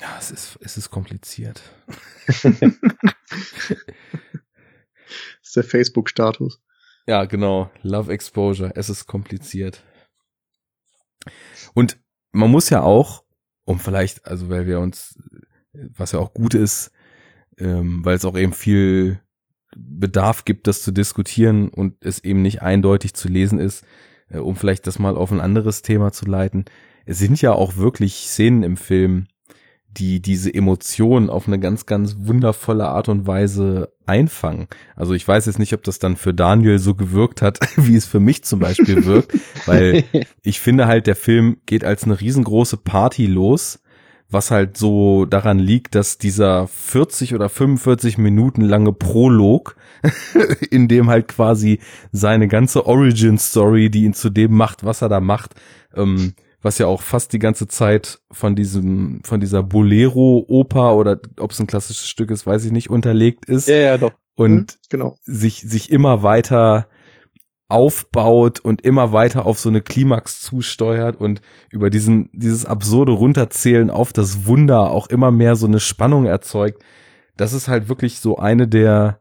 Ja, es ist, es ist kompliziert. das [laughs] ist der Facebook-Status. Ja, genau. Love Exposure. Es ist kompliziert. Und man muss ja auch, um vielleicht, also weil wir uns, was ja auch gut ist, ähm, weil es auch eben viel Bedarf gibt, das zu diskutieren und es eben nicht eindeutig zu lesen ist, äh, um vielleicht das mal auf ein anderes Thema zu leiten. Es sind ja auch wirklich Szenen im Film, die diese Emotionen auf eine ganz, ganz wundervolle Art und Weise einfangen. Also ich weiß jetzt nicht, ob das dann für Daniel so gewirkt hat, [laughs] wie es für mich zum Beispiel wirkt, weil [laughs] ich finde halt, der Film geht als eine riesengroße Party los was halt so daran liegt, dass dieser 40 oder 45 Minuten lange Prolog, [laughs] in dem halt quasi seine ganze Origin Story, die ihn zu dem macht, was er da macht, ähm, was ja auch fast die ganze Zeit von diesem, von dieser Bolero-Oper oder ob es ein klassisches Stück ist, weiß ich nicht, unterlegt ist. Ja, ja, doch. Und mhm, genau. sich, sich immer weiter aufbaut und immer weiter auf so eine Klimax zusteuert und über diesen, dieses absurde Runterzählen auf das Wunder auch immer mehr so eine Spannung erzeugt. Das ist halt wirklich so eine der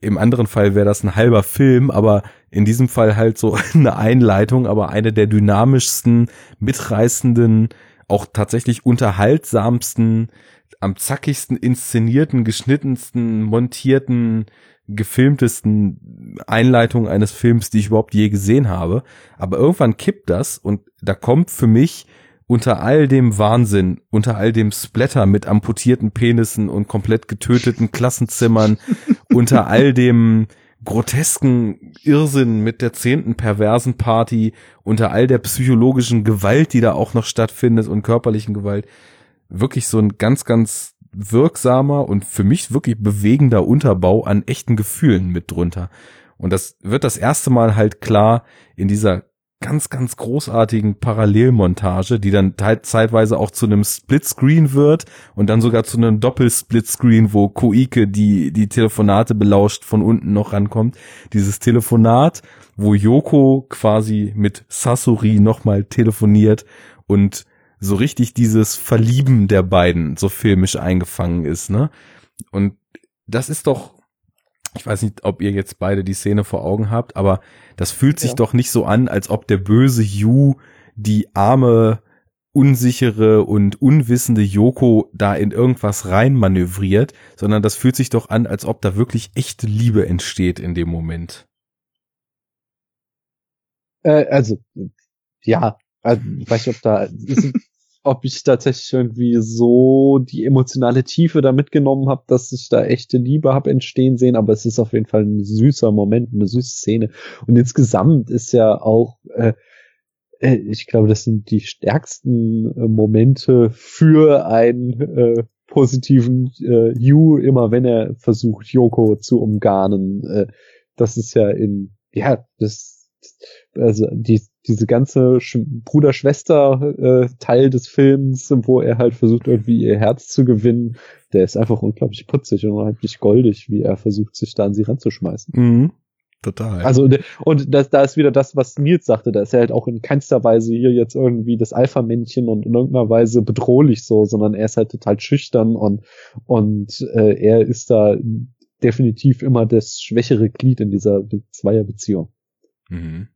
im anderen Fall wäre das ein halber Film, aber in diesem Fall halt so [laughs] eine Einleitung, aber eine der dynamischsten, mitreißenden, auch tatsächlich unterhaltsamsten, am zackigsten inszenierten, geschnittensten, montierten, gefilmtesten Einleitungen eines Films, die ich überhaupt je gesehen habe. Aber irgendwann kippt das und da kommt für mich unter all dem Wahnsinn, unter all dem Splatter mit amputierten Penissen und komplett getöteten Klassenzimmern, [laughs] unter all dem grotesken Irrsinn mit der zehnten perversen Party, unter all der psychologischen Gewalt, die da auch noch stattfindet und körperlichen Gewalt, wirklich so ein ganz, ganz wirksamer und für mich wirklich bewegender Unterbau an echten Gefühlen mit drunter. Und das wird das erste Mal halt klar in dieser ganz, ganz großartigen Parallelmontage, die dann zeitweise auch zu einem Splitscreen wird und dann sogar zu einem Doppelsplitscreen, wo Koike die, die Telefonate belauscht von unten noch rankommt. Dieses Telefonat, wo Yoko quasi mit Sasori nochmal telefoniert und so richtig dieses Verlieben der beiden so filmisch eingefangen ist, ne? Und das ist doch, ich weiß nicht, ob ihr jetzt beide die Szene vor Augen habt, aber das fühlt sich ja. doch nicht so an, als ob der böse Yu die arme, unsichere und unwissende Yoko da in irgendwas rein manövriert, sondern das fühlt sich doch an, als ob da wirklich echte Liebe entsteht in dem Moment. Äh, also, ja, also, ich weiß nicht, ob da, ist, ob ich tatsächlich irgendwie so die emotionale Tiefe da mitgenommen habe, dass ich da echte Liebe habe entstehen sehen, aber es ist auf jeden Fall ein süßer Moment, eine süße Szene. Und insgesamt ist ja auch, äh, äh ich glaube, das sind die stärksten äh, Momente für einen äh, positiven äh, You, immer wenn er versucht, Yoko zu umgarnen. Äh, das ist ja in, ja, das, also die diese ganze Bruder-Schwester-Teil äh, des Films, wo er halt versucht, irgendwie ihr Herz zu gewinnen, der ist einfach unglaublich putzig und unheimlich goldig, wie er versucht, sich da an sie ranzuschmeißen. Mhm. Total. Also, und das, da ist wieder das, was Nils sagte, da ist er halt auch in keinster Weise hier jetzt irgendwie das Alpha-Männchen und in irgendeiner Weise bedrohlich so, sondern er ist halt total schüchtern und, und äh, er ist da definitiv immer das schwächere Glied in dieser Zweierbeziehung. Mhm.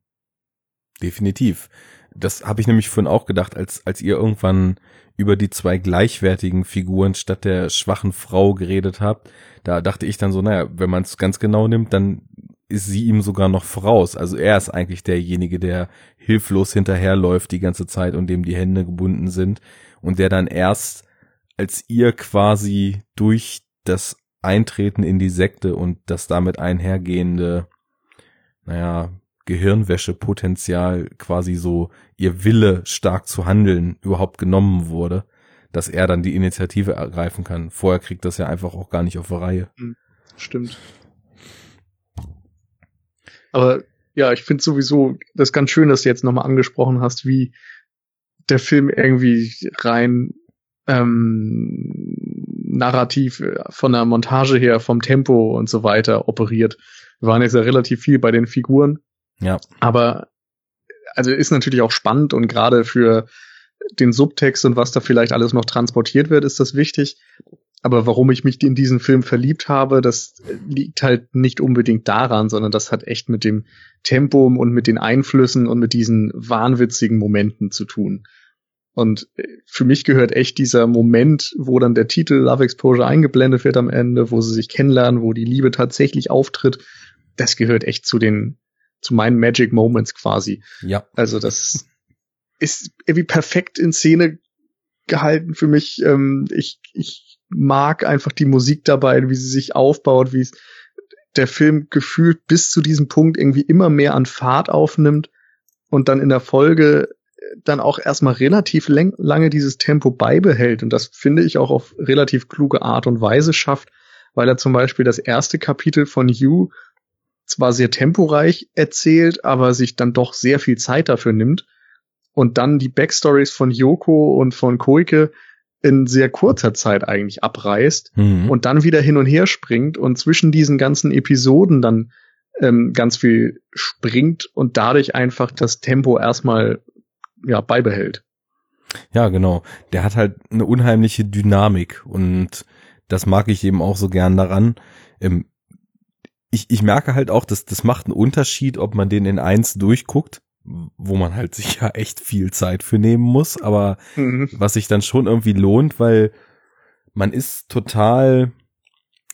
Definitiv. Das habe ich nämlich vorhin auch gedacht, als, als ihr irgendwann über die zwei gleichwertigen Figuren statt der schwachen Frau geredet habt. Da dachte ich dann so, naja, wenn man es ganz genau nimmt, dann ist sie ihm sogar noch voraus. Also er ist eigentlich derjenige, der hilflos hinterherläuft die ganze Zeit und dem die Hände gebunden sind und der dann erst, als ihr quasi durch das Eintreten in die Sekte und das damit einhergehende, naja, Gehirnwäschepotenzial quasi so ihr Wille stark zu handeln überhaupt genommen wurde, dass er dann die Initiative ergreifen kann. Vorher kriegt das ja einfach auch gar nicht auf die Reihe. Hm, stimmt. Aber ja, ich finde sowieso das ganz schön, dass du jetzt nochmal angesprochen hast, wie der Film irgendwie rein ähm, narrativ äh, von der Montage her, vom Tempo und so weiter operiert. Wir waren jetzt ja relativ viel bei den Figuren ja. Aber also ist natürlich auch spannend und gerade für den Subtext und was da vielleicht alles noch transportiert wird, ist das wichtig. Aber warum ich mich in diesen Film verliebt habe, das liegt halt nicht unbedingt daran, sondern das hat echt mit dem Tempo und mit den Einflüssen und mit diesen wahnwitzigen Momenten zu tun. Und für mich gehört echt dieser Moment, wo dann der Titel Love Exposure eingeblendet wird am Ende, wo sie sich kennenlernen, wo die Liebe tatsächlich auftritt, das gehört echt zu den zu meinen Magic Moments quasi. Ja. Also das ist irgendwie perfekt in Szene gehalten für mich. Ähm, ich, ich mag einfach die Musik dabei, wie sie sich aufbaut, wie es der Film gefühlt bis zu diesem Punkt irgendwie immer mehr an Fahrt aufnimmt und dann in der Folge dann auch erstmal relativ lange dieses Tempo beibehält. Und das finde ich auch auf relativ kluge Art und Weise schafft, weil er zum Beispiel das erste Kapitel von You zwar sehr temporeich erzählt, aber sich dann doch sehr viel Zeit dafür nimmt und dann die Backstories von Yoko und von Koike in sehr kurzer Zeit eigentlich abreißt mhm. und dann wieder hin und her springt und zwischen diesen ganzen Episoden dann ähm, ganz viel springt und dadurch einfach das Tempo erstmal ja beibehält. Ja, genau. Der hat halt eine unheimliche Dynamik und das mag ich eben auch so gern daran. Ähm, ich, ich merke halt auch, dass das macht einen Unterschied, ob man den in eins durchguckt, wo man halt [laughs] sich ja echt viel Zeit für nehmen muss, aber mhm. was sich dann schon irgendwie lohnt, weil man ist total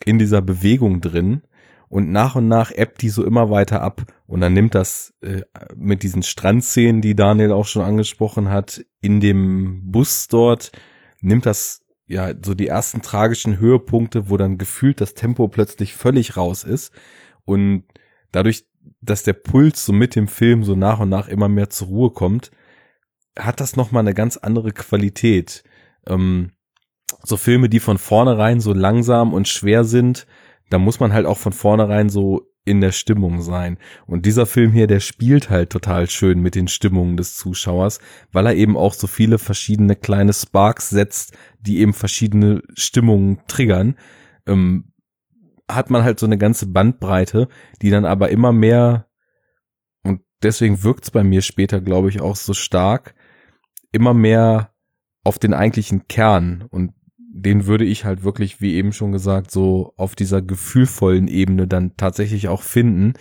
in dieser Bewegung drin und nach und nach ebbt die so immer weiter ab und dann nimmt das äh, mit diesen Strandszenen, die Daniel auch schon angesprochen hat, in dem Bus dort, nimmt das ja so die ersten tragischen Höhepunkte, wo dann gefühlt das Tempo plötzlich völlig raus ist und dadurch, dass der Puls so mit dem Film so nach und nach immer mehr zur Ruhe kommt, hat das nochmal eine ganz andere Qualität. Ähm, so Filme, die von vornherein so langsam und schwer sind, da muss man halt auch von vornherein so in der Stimmung sein. Und dieser Film hier, der spielt halt total schön mit den Stimmungen des Zuschauers, weil er eben auch so viele verschiedene kleine Sparks setzt, die eben verschiedene Stimmungen triggern. Ähm, hat man halt so eine ganze Bandbreite, die dann aber immer mehr, und deswegen wirkt's bei mir später, glaube ich, auch so stark, immer mehr auf den eigentlichen Kern und den würde ich halt wirklich, wie eben schon gesagt, so auf dieser gefühlvollen Ebene dann tatsächlich auch finden,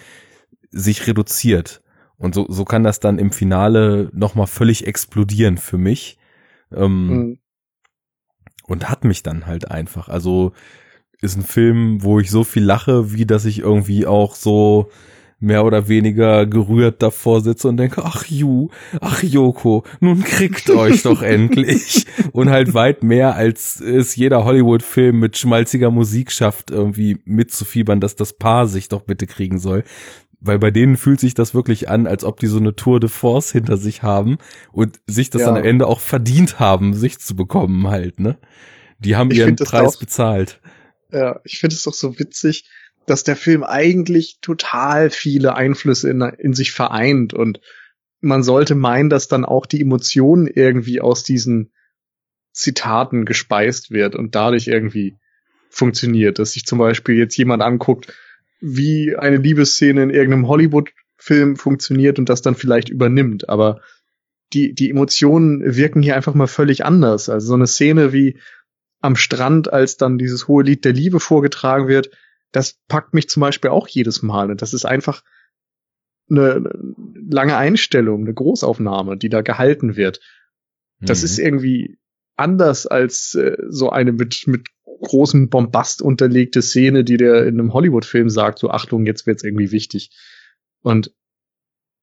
sich reduziert. Und so, so kann das dann im Finale nochmal völlig explodieren für mich. Ähm, mhm. Und hat mich dann halt einfach. Also ist ein Film, wo ich so viel lache, wie dass ich irgendwie auch so mehr oder weniger gerührt davor sitze und denke, ach Ju, ach Joko, nun kriegt euch doch [laughs] endlich. Und halt weit mehr, als es jeder Hollywood-Film mit schmalziger Musik schafft, irgendwie mitzufiebern, dass das Paar sich doch bitte kriegen soll. Weil bei denen fühlt sich das wirklich an, als ob die so eine Tour de Force hinter sich haben und sich das ja. am Ende auch verdient haben, sich zu bekommen halt, ne? Die haben ich ihren Preis bezahlt. Ja, ich finde es doch so witzig, dass der Film eigentlich total viele Einflüsse in, in sich vereint und man sollte meinen, dass dann auch die Emotionen irgendwie aus diesen Zitaten gespeist wird und dadurch irgendwie funktioniert, dass sich zum Beispiel jetzt jemand anguckt, wie eine Liebesszene in irgendeinem Hollywood-Film funktioniert und das dann vielleicht übernimmt, aber die, die Emotionen wirken hier einfach mal völlig anders. Also so eine Szene wie am Strand, als dann dieses hohe Lied der Liebe vorgetragen wird, das packt mich zum Beispiel auch jedes Mal. Und das ist einfach eine lange Einstellung, eine Großaufnahme, die da gehalten wird. Das mhm. ist irgendwie anders als äh, so eine mit, mit großem Bombast unterlegte Szene, die der in einem Hollywood-Film sagt, so Achtung, jetzt wird's irgendwie wichtig. Und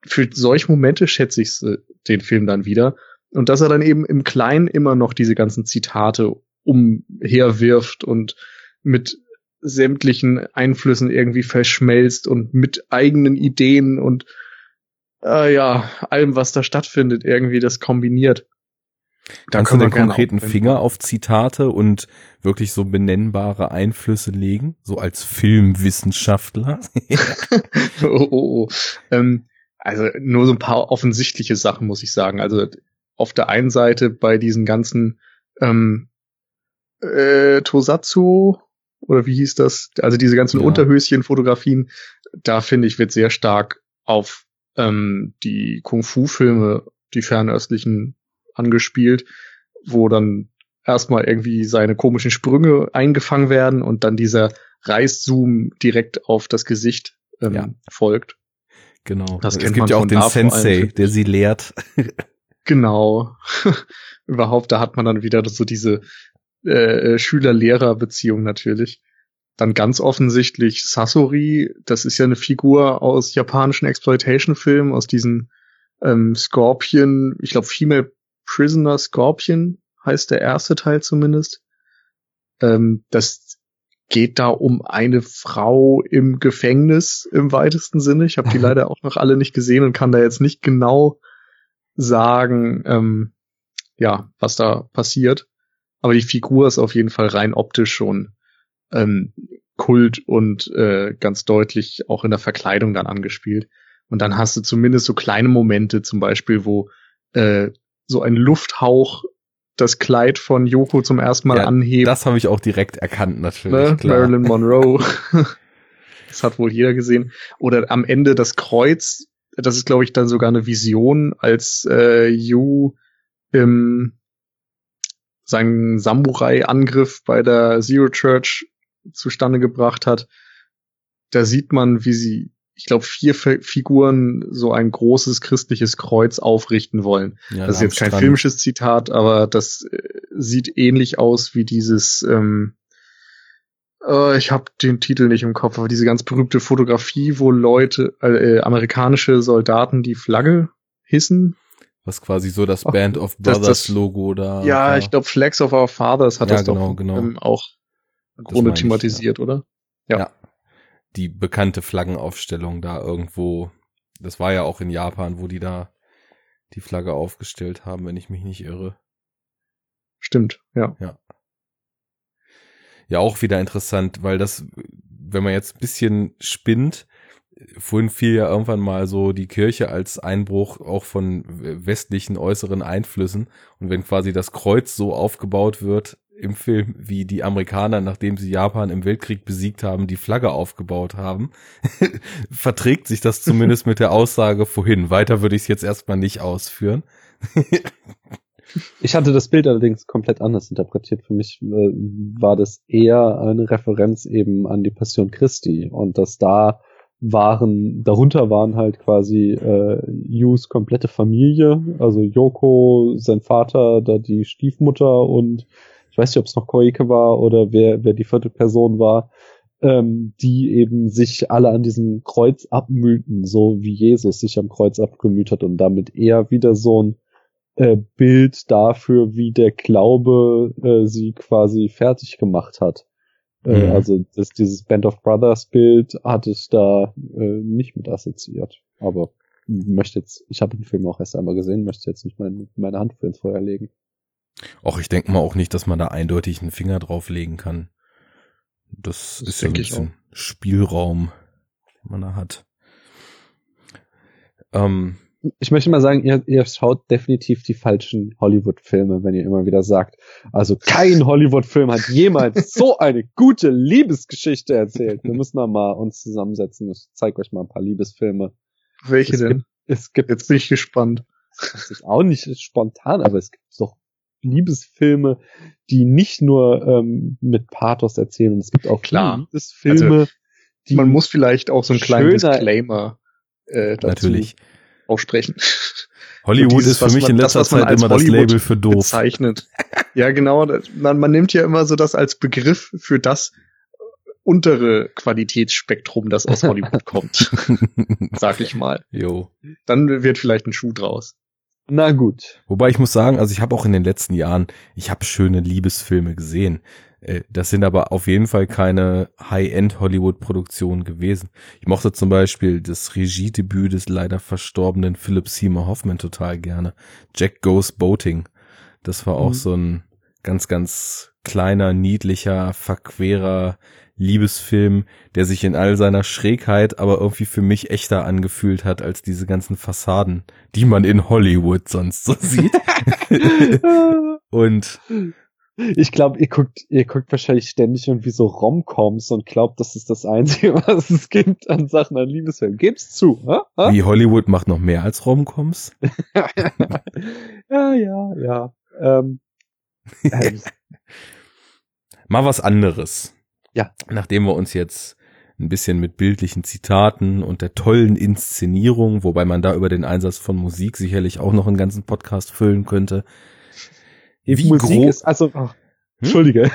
für solche Momente schätze ich äh, den Film dann wieder. Und dass er dann eben im Kleinen immer noch diese ganzen Zitate umherwirft und mit sämtlichen Einflüssen irgendwie verschmelzt und mit eigenen Ideen und äh, ja, allem, was da stattfindet, irgendwie das kombiniert. Da Kannst du den konkreten Finger auf Zitate und wirklich so benennbare Einflüsse legen, so als Filmwissenschaftler? [laughs] [laughs] oh, oh, oh. Ähm, also nur so ein paar offensichtliche Sachen, muss ich sagen. Also auf der einen Seite bei diesen ganzen ähm, äh, Tosatsu oder wie hieß das? Also diese ganzen ja. Unterhöschen-Fotografien, da finde ich, wird sehr stark auf ähm, die Kung-Fu-Filme, die fernöstlichen, angespielt, wo dann erstmal irgendwie seine komischen Sprünge eingefangen werden und dann dieser Reißzoom direkt auf das Gesicht ähm, ja. folgt. Genau. Das es gibt ja auch den Sensei, der sie lehrt. [laughs] genau. [laughs] Überhaupt, da hat man dann wieder so diese äh, äh, Schüler-Lehrer-Beziehung natürlich. Dann ganz offensichtlich Sasori, das ist ja eine Figur aus japanischen Exploitation-Filmen, aus diesen ähm, Scorpion, ich glaube Female Prisoner Scorpion heißt der erste Teil zumindest. Ähm, das geht da um eine Frau im Gefängnis im weitesten Sinne. Ich habe die [laughs] leider auch noch alle nicht gesehen und kann da jetzt nicht genau sagen, ähm, ja, was da passiert. Aber die Figur ist auf jeden Fall rein optisch schon ähm, Kult und äh, ganz deutlich auch in der Verkleidung dann angespielt. Und dann hast du zumindest so kleine Momente, zum Beispiel, wo äh, so ein Lufthauch das Kleid von Yoko zum ersten Mal ja, anhebt. Das habe ich auch direkt erkannt, natürlich. Ne? Klar. Marilyn Monroe. [laughs] [laughs] das hat wohl jeder gesehen. Oder am Ende das Kreuz. Das ist, glaube ich, dann sogar eine Vision, als äh, Yu im seinen Samurai-Angriff bei der Zero Church zustande gebracht hat. da sieht man, wie sie, ich glaube, vier F Figuren so ein großes christliches Kreuz aufrichten wollen. Ja, das ist jetzt kein filmisches Zitat, aber das äh, sieht ähnlich aus wie dieses, ähm, äh, ich habe den Titel nicht im Kopf, aber diese ganz berühmte Fotografie, wo Leute, äh, amerikanische Soldaten die Flagge hissen. Was quasi so das Band of das- Brothers das- Logo da. ja, ich glaube, Flags of Our Fathers hat Ja, das genau, doch genau. Ähm, auch im Das Grunde meine ich, thematisiert, oder? Ja. Ja. Die bekannte Flaggenaufstellung da irgendwo. Das war ja auch in Japan, wo die da die Flagge aufgestellt haben, wenn ich mich nicht irre. Stimmt, ja. Ja, auch wieder interessant, weil das, wenn man jetzt ein bisschen spinnt, vorhin fiel ja irgendwann mal so die Kirche als Einbruch auch von westlichen äußeren Einflüssen. Und wenn quasi das Kreuz so aufgebaut wird im Film, wie die Amerikaner, nachdem sie Japan im Weltkrieg besiegt haben, die Flagge aufgebaut haben, [laughs] verträgt sich das zumindest mit der Aussage vorhin. Weiter würde ich es jetzt erstmal nicht ausführen. Ich hatte das Bild allerdings komplett anders interpretiert. Für mich äh, war das eher eine Referenz eben an die Passion Christi und dass da waren, darunter waren halt quasi äh, Yus komplette Familie, also Yoko, sein Vater, da die Stiefmutter und ich weiß nicht, ob es noch Koike war oder wer, wer die vierte Person war, ähm, die eben sich alle an diesem Kreuz abmühten, so wie Jesus sich am Kreuz abgemüht hat und damit eher wieder so ein äh, Bild dafür, wie der Glaube äh, sie quasi fertig gemacht hat. Äh, Mhm. Also das, dieses Band of Brothers Bild hatte ich da äh, nicht mit assoziiert. Aber möchte jetzt, ich habe den Film auch erst einmal gesehen, möchte jetzt nicht mein, meine Hand für ins Feuer legen. Auch ich denke mal auch nicht, dass man da eindeutig einen Finger drauflegen kann. Das, Das ist so ein bisschen Spielraum, den man da hat. Ähm, Ich möchte mal sagen, ihr, ihr schaut definitiv die falschen Hollywood-Filme, wenn ihr immer wieder sagt, also kein Hollywood-Film hat jemals so eine gute Liebesgeschichte erzählt. Wir müssen da mal uns zusammensetzen. Ich zeige euch mal ein paar Liebesfilme. Welche Es denn? gibt, es gibt Jetzt bin ich gespannt. das ist auch nicht spontan, aber es gibt doch Liebesfilme, die nicht nur ähm, mit Pathos erzählen. Es gibt auch Klar. Liebesfilme, die Man muss vielleicht auch so einen kleinen Disclaimer äh, dazu natürlich. Aussprechen. Hollywood dieses, ist für mich man- in das, letzter was man Zeit immer das Hollywood Label für doof. bezeichnet. Ja, genau. das- Man, man nimmt ja immer so das als Begriff für das untere Qualitätsspektrum, das aus [laughs] Hollywood kommt, [laughs] sag ich mal. jo. Dann wird vielleicht ein Schuh draus. Na gut. Wobei ich muss sagen, also ich habe auch in den letzten Jahren, ich habe schöne Liebesfilme gesehen. Äh, Das sind aber auf jeden Fall keine High-End-Hollywood-Produktionen gewesen. Ich mochte zum Beispiel das Regiedebüt des leider verstorbenen Philip Seymour Hoffman total gerne. Jack Goes Boating. Das war auch Mhm. so ein ganz, ganz kleiner, niedlicher, verquerer Liebesfilm, der sich in all seiner Schrägheit aber irgendwie für mich echter angefühlt hat als diese ganzen Fassaden, die man in Hollywood sonst so sieht. [laughs] Und Ich glaube, ihr guckt, ihr guckt wahrscheinlich ständig irgendwie so Romcoms und glaubt, das ist das Einzige, [laughs] was es gibt an Sachen an Liebesfilmen. Geb's zu, hä? hä? wie Hollywood macht noch mehr als Romcoms. [laughs] ja, ja, ja. Ähm, äh, Mal was anderes. Ja. Nachdem wir uns jetzt ein bisschen mit bildlichen Zitaten und der tollen Inszenierung, wobei man da über den Einsatz von Musik sicherlich auch noch einen ganzen Podcast füllen könnte. Wie Musik groß- ist, also, ach, Entschuldige,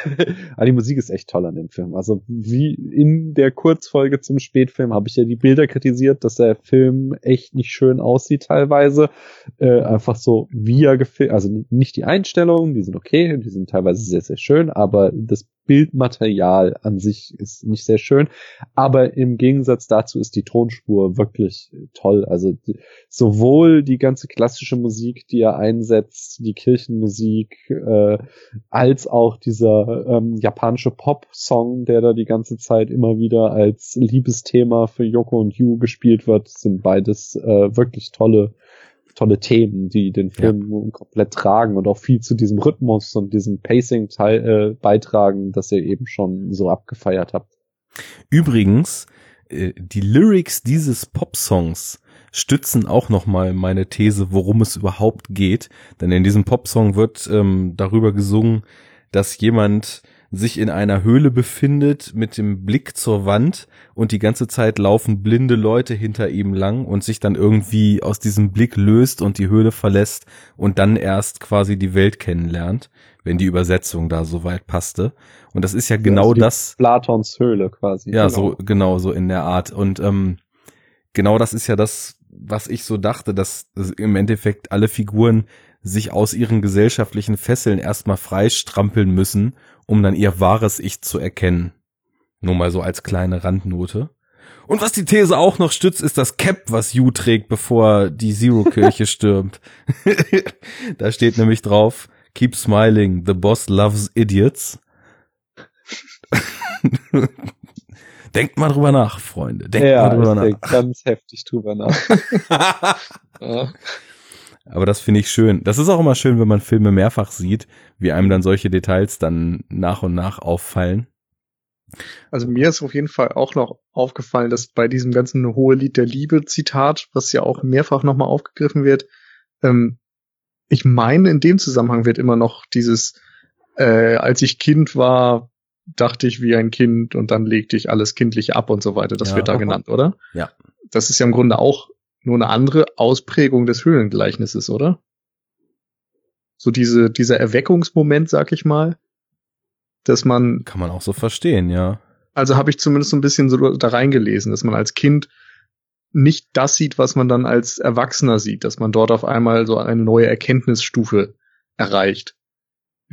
aber [laughs] die Musik ist echt toll an dem Film. Also wie in der Kurzfolge zum Spätfilm habe ich ja die Bilder kritisiert, dass der Film echt nicht schön aussieht teilweise. Äh, einfach so wie er gefilmt, also nicht die Einstellungen, die sind okay, die sind teilweise sehr, sehr schön, aber das Bildmaterial an sich ist nicht sehr schön. Aber im Gegensatz dazu ist die Tonspur wirklich toll. Also die, sowohl die ganze klassische Musik, die er einsetzt, die Kirchenmusik, äh, als auch dieser ähm, japanische Pop-Song, der da die ganze Zeit immer wieder als Liebesthema für Yoko und Yu gespielt wird, sind beides äh, wirklich tolle tolle Themen, die den Film komplett tragen und auch viel zu diesem Rhythmus und diesem Pacing teil, äh, beitragen, das ihr eben schon so abgefeiert habt. Übrigens, äh, die Lyrics dieses Popsongs stützen auch nochmal meine These, worum es überhaupt geht. Denn in diesem Popsong wird ähm, darüber gesungen, dass jemand sich in einer Höhle befindet mit dem Blick zur Wand und die ganze Zeit laufen blinde Leute hinter ihm lang und sich dann irgendwie aus diesem Blick löst und die Höhle verlässt und dann erst quasi die Welt kennenlernt, wenn die Übersetzung da soweit passte. Und das ist ja genau also das. Platons Höhle quasi. Ja, genau. so genau so in der Art. Und ähm, genau das ist ja das, was ich so dachte, dass im Endeffekt alle Figuren sich aus ihren gesellschaftlichen Fesseln erstmal freistrampeln müssen, um dann ihr wahres Ich zu erkennen. Nur mal so als kleine Randnote. Und was die These auch noch stützt, ist das Cap, was Yu trägt, bevor die Zero-Kirche [laughs] stürmt. [laughs] da steht nämlich drauf, Keep smiling, the boss loves idiots. [laughs] Denkt mal drüber nach, Freunde. Denkt ja, mal drüber ich nach. denk ganz heftig drüber nach. Ja. Aber das finde ich schön. Das ist auch immer schön, wenn man Filme mehrfach sieht, wie einem dann solche Details dann nach und nach auffallen. Also mir ist auf jeden Fall auch noch aufgefallen, dass bei diesem ganzen Hohe Lied der Liebe Zitat, was ja auch mehrfach nochmal aufgegriffen wird, ähm, ich meine, in dem Zusammenhang wird immer noch dieses, äh, als ich Kind war, dachte ich wie ein Kind und dann legte ich alles kindlich ab und so weiter. Das Ja. wird da genannt, oder? Ja. Das ist ja im Grunde auch nur eine andere Ausprägung des Höhlengleichnisses, oder? So diese, dieser Erweckungsmoment, sag ich mal, dass man Kann man auch so verstehen, ja. also habe ich zumindest so ein bisschen so da reingelesen, dass man als Kind nicht das sieht, was man dann als Erwachsener sieht, dass man dort auf einmal so eine neue Erkenntnisstufe erreicht.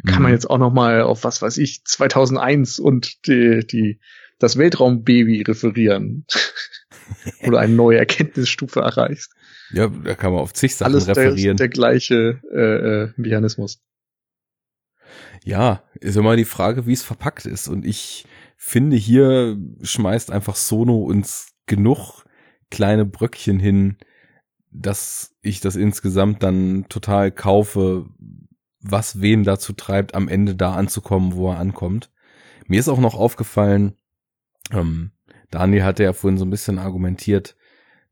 Kann man Mhm. jetzt auch noch mal auf was weiß ich 2001 und die, die das Weltraumbaby referieren, [laughs] [laughs] du eine neue Erkenntnisstufe erreichst. Ja, da kann man auf zig Sachen Alles der, referieren. der gleiche äh, äh, Mechanismus. Ja, ist immer die Frage, wie es verpackt ist. Und ich finde, hier schmeißt einfach Sono uns genug kleine Bröckchen hin, dass ich das insgesamt dann total kaufe, was wen dazu treibt, am Ende da anzukommen, wo er ankommt. Mir ist auch noch aufgefallen, ähm, Daniel hatte ja vorhin so ein bisschen argumentiert,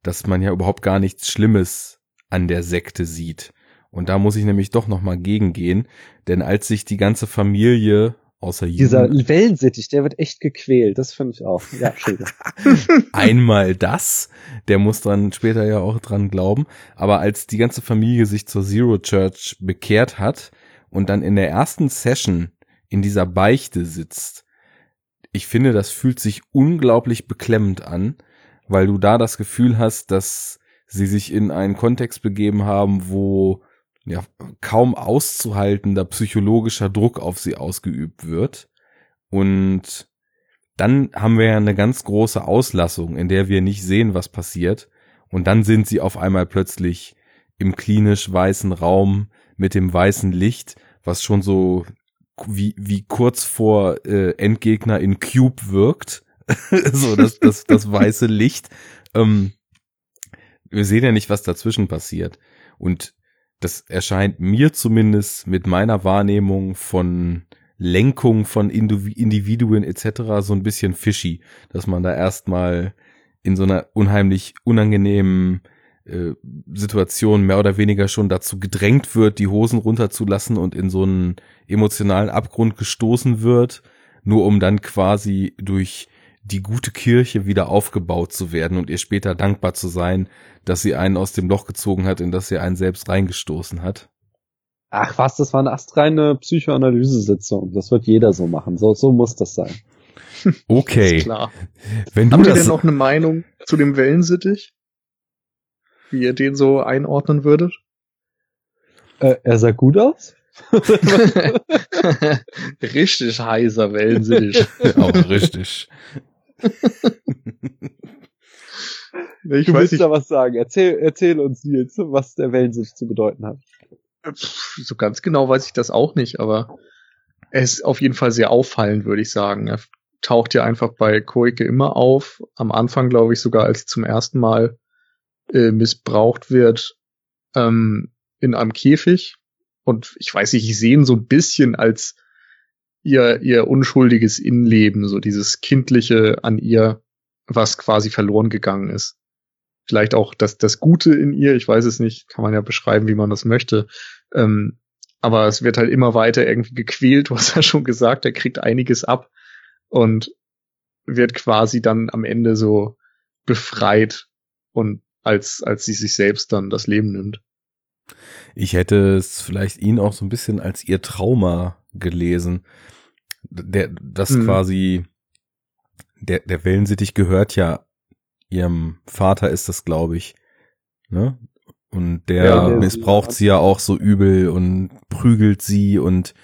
dass man ja überhaupt gar nichts Schlimmes an der Sekte sieht. Und da muss ich nämlich doch noch mal gegengehen, denn als sich die ganze Familie außer Dieser Jugend Wellensittich, der wird echt gequält. Das finde ich auch. Ja, [laughs] einmal das, der muss dann später ja auch dran glauben, aber als die ganze Familie sich zur Zero Church bekehrt hat und dann in der ersten Session in dieser Beichte sitzt, ich finde, das fühlt sich unglaublich beklemmend an, weil du da das Gefühl hast, dass sie sich in einen Kontext begeben haben, wo ja kaum auszuhaltender psychologischer Druck auf sie ausgeübt wird. Und dann haben wir ja eine ganz große Auslassung, in der wir nicht sehen, was passiert. Und dann sind sie auf einmal plötzlich im klinisch weißen Raum mit dem weißen Licht, was schon so wie, wie kurz vor äh, Endgegner in Cube wirkt. [laughs] so das, das, das weiße Licht. Ähm, wir sehen ja nicht, was dazwischen passiert. Und das erscheint mir zumindest mit meiner Wahrnehmung von Lenkung von Indiv- Individuen etc. so ein bisschen fishy, dass man da erstmal in so einer unheimlich unangenehmen äh, Situation mehr oder weniger schon dazu gedrängt wird, die Hosen runterzulassen und in so einen emotionalen Abgrund gestoßen wird, nur um dann quasi durch die gute Kirche wieder aufgebaut zu werden und ihr später dankbar zu sein, dass sie einen aus dem Loch gezogen hat, in das sie einen selbst reingestoßen hat. Ach was, das war eine astreine Psychoanalyse-Sitzung. Das wird jeder so machen. So, so muss das sein. Okay, Ist klar. wenn du Habt ihr das denn noch eine Meinung zu dem Wellensittich? Wie ihr den so einordnen würdet? Äh, er sah gut aus. [laughs] Richtig heißer Wellensittich. [laughs] auch richtig. ich du weiß willst nicht, da was sagen. Erzähl, erzähl uns, Nils, was der Wellensittich zu bedeuten hat. pf, so ganz genau weiß ich das auch nicht, aber er ist auf jeden Fall sehr auffallend, würde ich sagen. Er taucht ja einfach bei Koike immer auf. Am Anfang, glaube ich, sogar als zum ersten Mal äh, missbraucht wird ähm, in einem Käfig. Und ich weiß nicht, ich sehe ihn so ein bisschen als ihr, ihr unschuldiges Innenleben, so dieses Kindliche an ihr, was quasi verloren gegangen ist. Vielleicht auch das, das Gute in ihr, ich weiß es nicht, kann man ja beschreiben, wie man das möchte. Ähm, aber es wird halt immer weiter irgendwie gequält. [laughs] Du hast ja schon gesagt, er kriegt einiges ab und wird quasi dann am Ende so befreit und als, als sie sich selbst dann das Leben nimmt. Ich hätte es vielleicht ihn auch so ein bisschen als ihr Trauma gelesen. Der, das mhm. quasi, der, der Wellensittich gehört ja ihrem Vater ist das, glaube ich. Ne? Und der, ja, der missbraucht sie ja auch so übel und prügelt sie und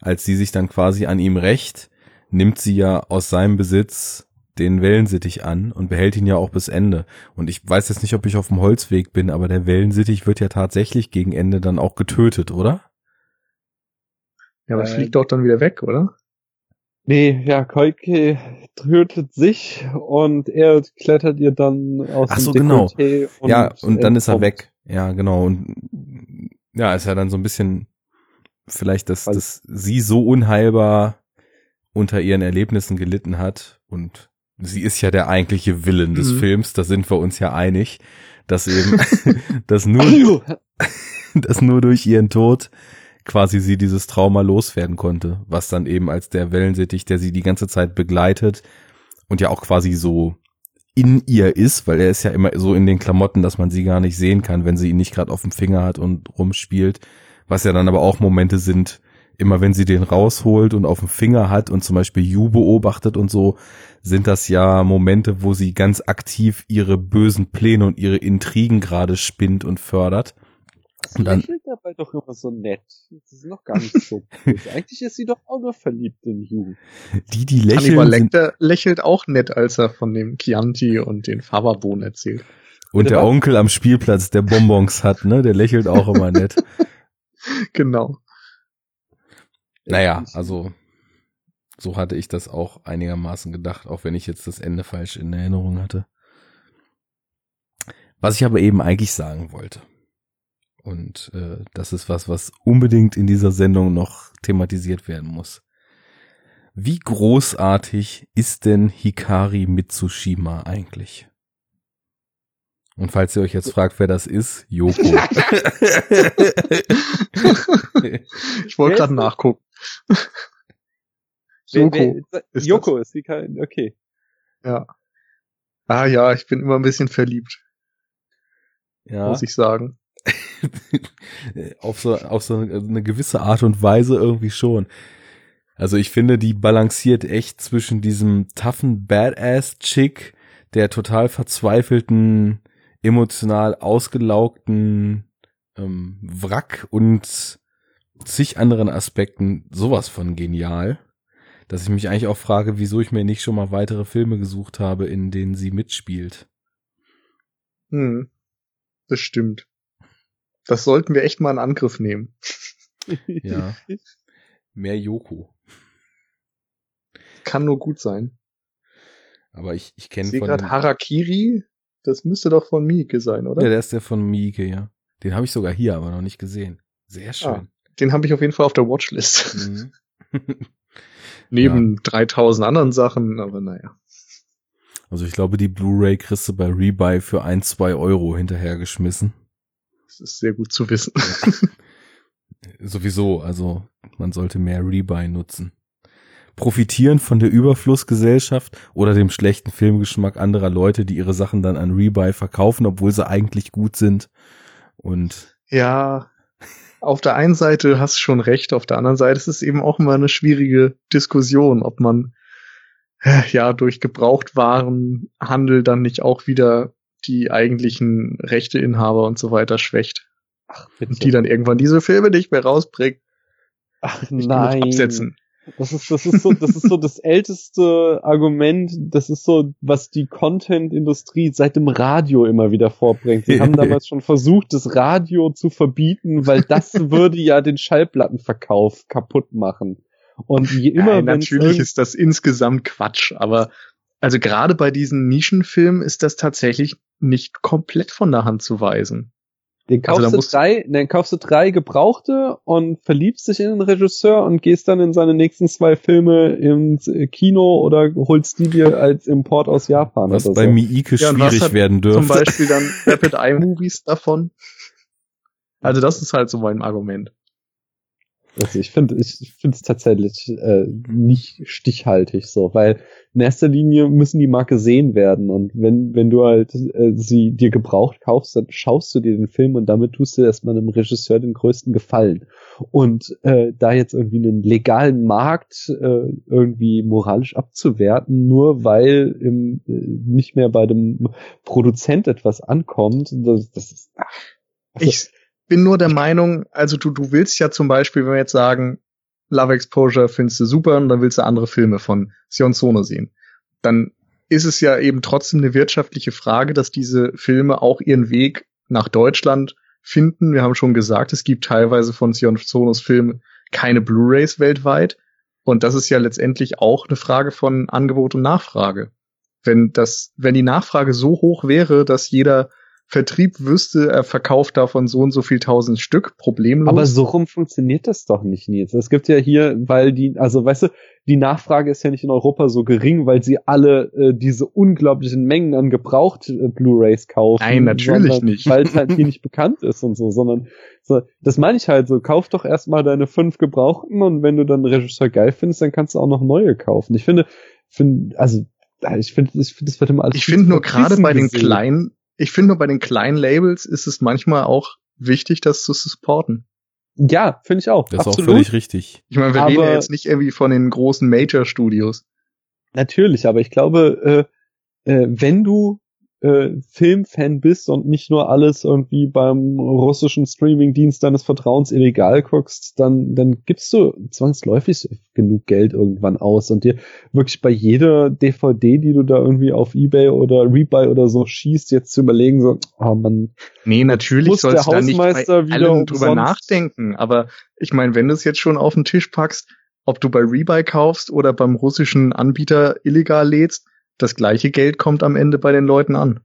als sie sich dann quasi an ihm rächt, nimmt sie ja aus seinem Besitz den Wellensittich an und behält ihn ja auch bis Ende. Und ich weiß jetzt nicht, ob ich auf dem Holzweg bin, aber der Wellensittich wird ja tatsächlich gegen Ende dann auch getötet, oder? Ja, aber äh, fliegt doch dann wieder weg, oder? Nee, ja, Koike tötet sich und er klettert ihr dann aus Ach so, dem genau. Und ja, und dann ist er weg. Ja, genau. Und ja, ist ja dann so ein bisschen vielleicht, dass, dass sie so unheilbar unter ihren Erlebnissen gelitten hat und sie ist ja der eigentliche Willen des mhm. Films, da sind wir uns ja einig, dass eben, [laughs] dass nur, [laughs] dass nur durch ihren Tod quasi sie dieses Trauma loswerden konnte, was dann eben als der Wellensittich, der sie die ganze Zeit begleitet und ja auch quasi so in ihr ist, weil er ist ja immer so in den Klamotten, dass man sie gar nicht sehen kann, wenn sie ihn nicht gerade auf dem Finger hat und rumspielt, was ja dann aber auch Momente sind, immer wenn sie den rausholt und auf dem Finger hat und zum Beispiel Yu beobachtet und so, sind das ja Momente, wo sie ganz aktiv ihre bösen Pläne und ihre Intrigen gerade spinnt und fördert. Und dann lächelt dabei doch immer so nett. Das ist noch gar nicht so. [laughs] Eigentlich ist sie doch auch nur verliebt in Yu. Die, die lächeln. Hannibal Lecter lächelt auch nett, als er von dem Chianti und den Fava-Bohnen erzählt. Und der, der Onkel am Spielplatz, der Bonbons hat, ne, der lächelt auch immer nett. [laughs] genau. Naja, also so hatte ich das auch einigermaßen gedacht, auch wenn ich jetzt das Ende falsch in Erinnerung hatte. Was ich aber eben eigentlich sagen wollte. Und äh, das ist was, was unbedingt in dieser Sendung noch thematisiert werden muss. Wie großartig ist denn Hikari Mitsushima eigentlich? Und falls ihr euch jetzt fragt, wer das ist, Yoko. [laughs] ich wollte gerade nachgucken. [laughs] Yoko. Ist Yoko ist die kein, okay. Ja. Ah ja, ich bin immer ein bisschen verliebt. Ja. Muss ich sagen. [laughs] auf so, auf so eine gewisse Art und Weise irgendwie schon. Also ich finde, die balanciert echt zwischen diesem toughen Badass-Chick, der total verzweifelten, emotional ausgelaugten ähm, Wrack und zig anderen Aspekten sowas von genial, dass ich mich eigentlich auch frage, wieso ich mir nicht schon mal weitere Filme gesucht habe, in denen sie mitspielt. Hm, das stimmt. Das sollten wir echt mal in Angriff nehmen. [laughs] ja. Mehr Yoko. Kann nur gut sein. Aber ich, ich kenne von. gerade Harakiri. Das müsste doch von Miike sein, oder? Ja, der ist der von Miike, ja. Den habe ich sogar hier, aber noch nicht gesehen. Sehr ah, schön. Ah, den habe ich auf jeden Fall auf der Watchlist. Mhm. [laughs] Neben ja. 3000 anderen Sachen, aber naja. Also ich glaube, die Blu-ray kriegst du bei Rebuy für ein, zwei Euro hinterhergeschmissen. Das ist sehr gut zu wissen. [laughs] Sowieso, also man sollte mehr Rebuy nutzen. Profitieren von der Überflussgesellschaft oder dem schlechten Filmgeschmack anderer Leute, die ihre Sachen dann an Rebuy verkaufen, obwohl sie eigentlich gut sind. Und ja, auf der einen Seite hast du schon recht, auf der anderen Seite ist es eben auch immer eine schwierige Diskussion, ob man äh, ja durch Gebrauchtwarenhandel dann nicht auch wieder die eigentlichen Rechteinhaber und so weiter schwächt. Ach, bitte. Und die dann irgendwann diese Filme nicht mehr rausbringt. Ach nein. Absetzen. Das ist, das ist so, das ist so das älteste Argument. Das ist so, was die Content-Industrie seit dem Radio immer wieder vorbringt. Sie haben [laughs] damals schon versucht, das Radio zu verbieten, weil das würde ja den Schallplattenverkauf kaputt machen. Und je immer, Nein, natürlich ist das insgesamt Quatsch, aber also gerade bei diesen Nischenfilmen ist das tatsächlich nicht komplett von der Hand zu weisen. Den kaufst, also, du drei, dann kaufst du drei Gebrauchte und verliebst dich in den Regisseur und gehst dann in seine nächsten zwei Filme ins Kino oder holst die dir als Import aus Japan. Was bei so. Miike ja, schwierig werden dürfte. Zum Beispiel dann [laughs] Rapid Eye Movies davon. Also das ist halt so mein Argument. Also ich finde, ich finde es tatsächlich äh, nicht stichhaltig so, weil in erster Linie müssen die mal gesehen werden und wenn wenn du halt äh, sie dir gebraucht kaufst, dann schaust du dir den Film und damit tust du erstmal einem Regisseur den größten Gefallen. Und äh, da jetzt irgendwie einen legalen Markt äh, irgendwie moralisch abzuwerten, nur weil im, äh, nicht mehr bei dem Produzent etwas ankommt, das, das ist ach, also, ich bin nur der Meinung, also du, du willst ja zum Beispiel, wenn wir jetzt sagen, Love Exposure findest du super und dann willst du andere Filme von Sion Sono sehen. Dann ist es ja eben trotzdem eine wirtschaftliche Frage, dass diese Filme auch ihren Weg nach Deutschland finden. Wir haben schon gesagt, es gibt teilweise von Sion Sonos Filmen keine Blu-rays weltweit. Und das ist ja letztendlich auch eine Frage von Angebot und Nachfrage. Wenn das, wenn die Nachfrage so hoch wäre, dass jeder Vertrieb wüsste, er verkauft davon so und so viel tausend Stück, problemlos. Aber so rum funktioniert das doch nicht, Nils. Es gibt ja hier, weil die, also weißt du, die Nachfrage ist ja nicht in Europa so gering, weil sie alle äh, diese unglaublichen Mengen an gebraucht äh, Blu-rays kaufen. Nein, natürlich nicht. Weil es halt hier nicht bekannt ist und so, sondern so, das meine ich halt so, kauf doch erstmal deine fünf Gebrauchten und wenn du dann Regisseur geil findest, dann kannst du auch noch neue kaufen. Ich finde, find, also ich finde, ich find, das wird immer alles. Ich finde nur gerade bei den kleinen ich finde nur bei den kleinen Labels ist es manchmal auch wichtig, das zu supporten. Ja, finde ich auch. Das ist absolut. auch völlig richtig. Ich meine, wir aber reden ja jetzt nicht irgendwie von den großen Major-Studios. Natürlich, aber ich glaube, äh, äh, wenn du äh, Filmfan bist und nicht nur alles irgendwie beim russischen Streamingdienst deines Vertrauens illegal guckst, dann, dann gibst du zwangsläufig genug Geld irgendwann aus und dir wirklich bei jeder DVD, die du da irgendwie auf Ebay oder Rebuy oder so schießt, jetzt zu überlegen, so, oh man. Nee, natürlich sollst du da nicht bei allem drüber nachdenken, aber ich meine, wenn du es jetzt schon auf den Tisch packst, ob du bei Rebuy kaufst oder beim russischen Anbieter illegal lädst, das gleiche Geld kommt am Ende bei den Leuten an.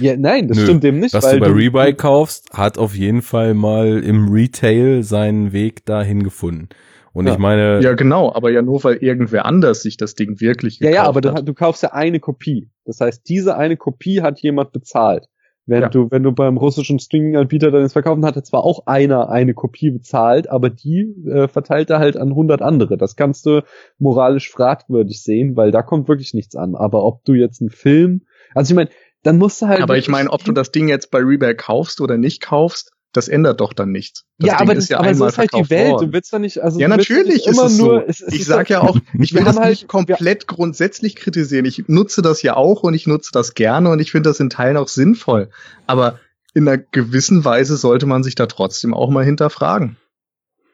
Ja, nein, das Nö. stimmt eben nicht. Was du bei du, Rebuy kaufst, hat auf jeden Fall mal im Retail seinen Weg dahin gefunden. Und ja. ich meine. Ja, genau, aber ja nur, weil irgendwer anders sich das Ding wirklich gekauft Ja, ja, aber du, du, kaufst ja eine Kopie. Das heißt, diese eine Kopie hat jemand bezahlt. Wenn ja. du, wenn du beim russischen Streaming-Anbieter dann ins Verkaufen hatte zwar auch einer eine Kopie bezahlt, aber die äh, verteilt er halt an 100 andere. Das kannst du moralisch fragwürdig sehen, weil da kommt wirklich nichts an. Aber ob du jetzt einen Film, also ich meine, dann musst du halt. Aber ich meine, ob du das Ding jetzt bei Rebuy kaufst oder nicht kaufst, das ändert doch dann nichts. Das ja, Ding aber, das, ist ja aber so ist halt die Welt. Worden. Du willst doch nicht, also ja, natürlich ist es so. Es, es ich sag ja auch, [laughs] ich will das halt, nicht komplett grundsätzlich kritisieren. Ich nutze das ja auch und ich nutze das gerne und ich finde das in Teilen auch sinnvoll. Aber in einer gewissen Weise sollte man sich da trotzdem auch mal hinterfragen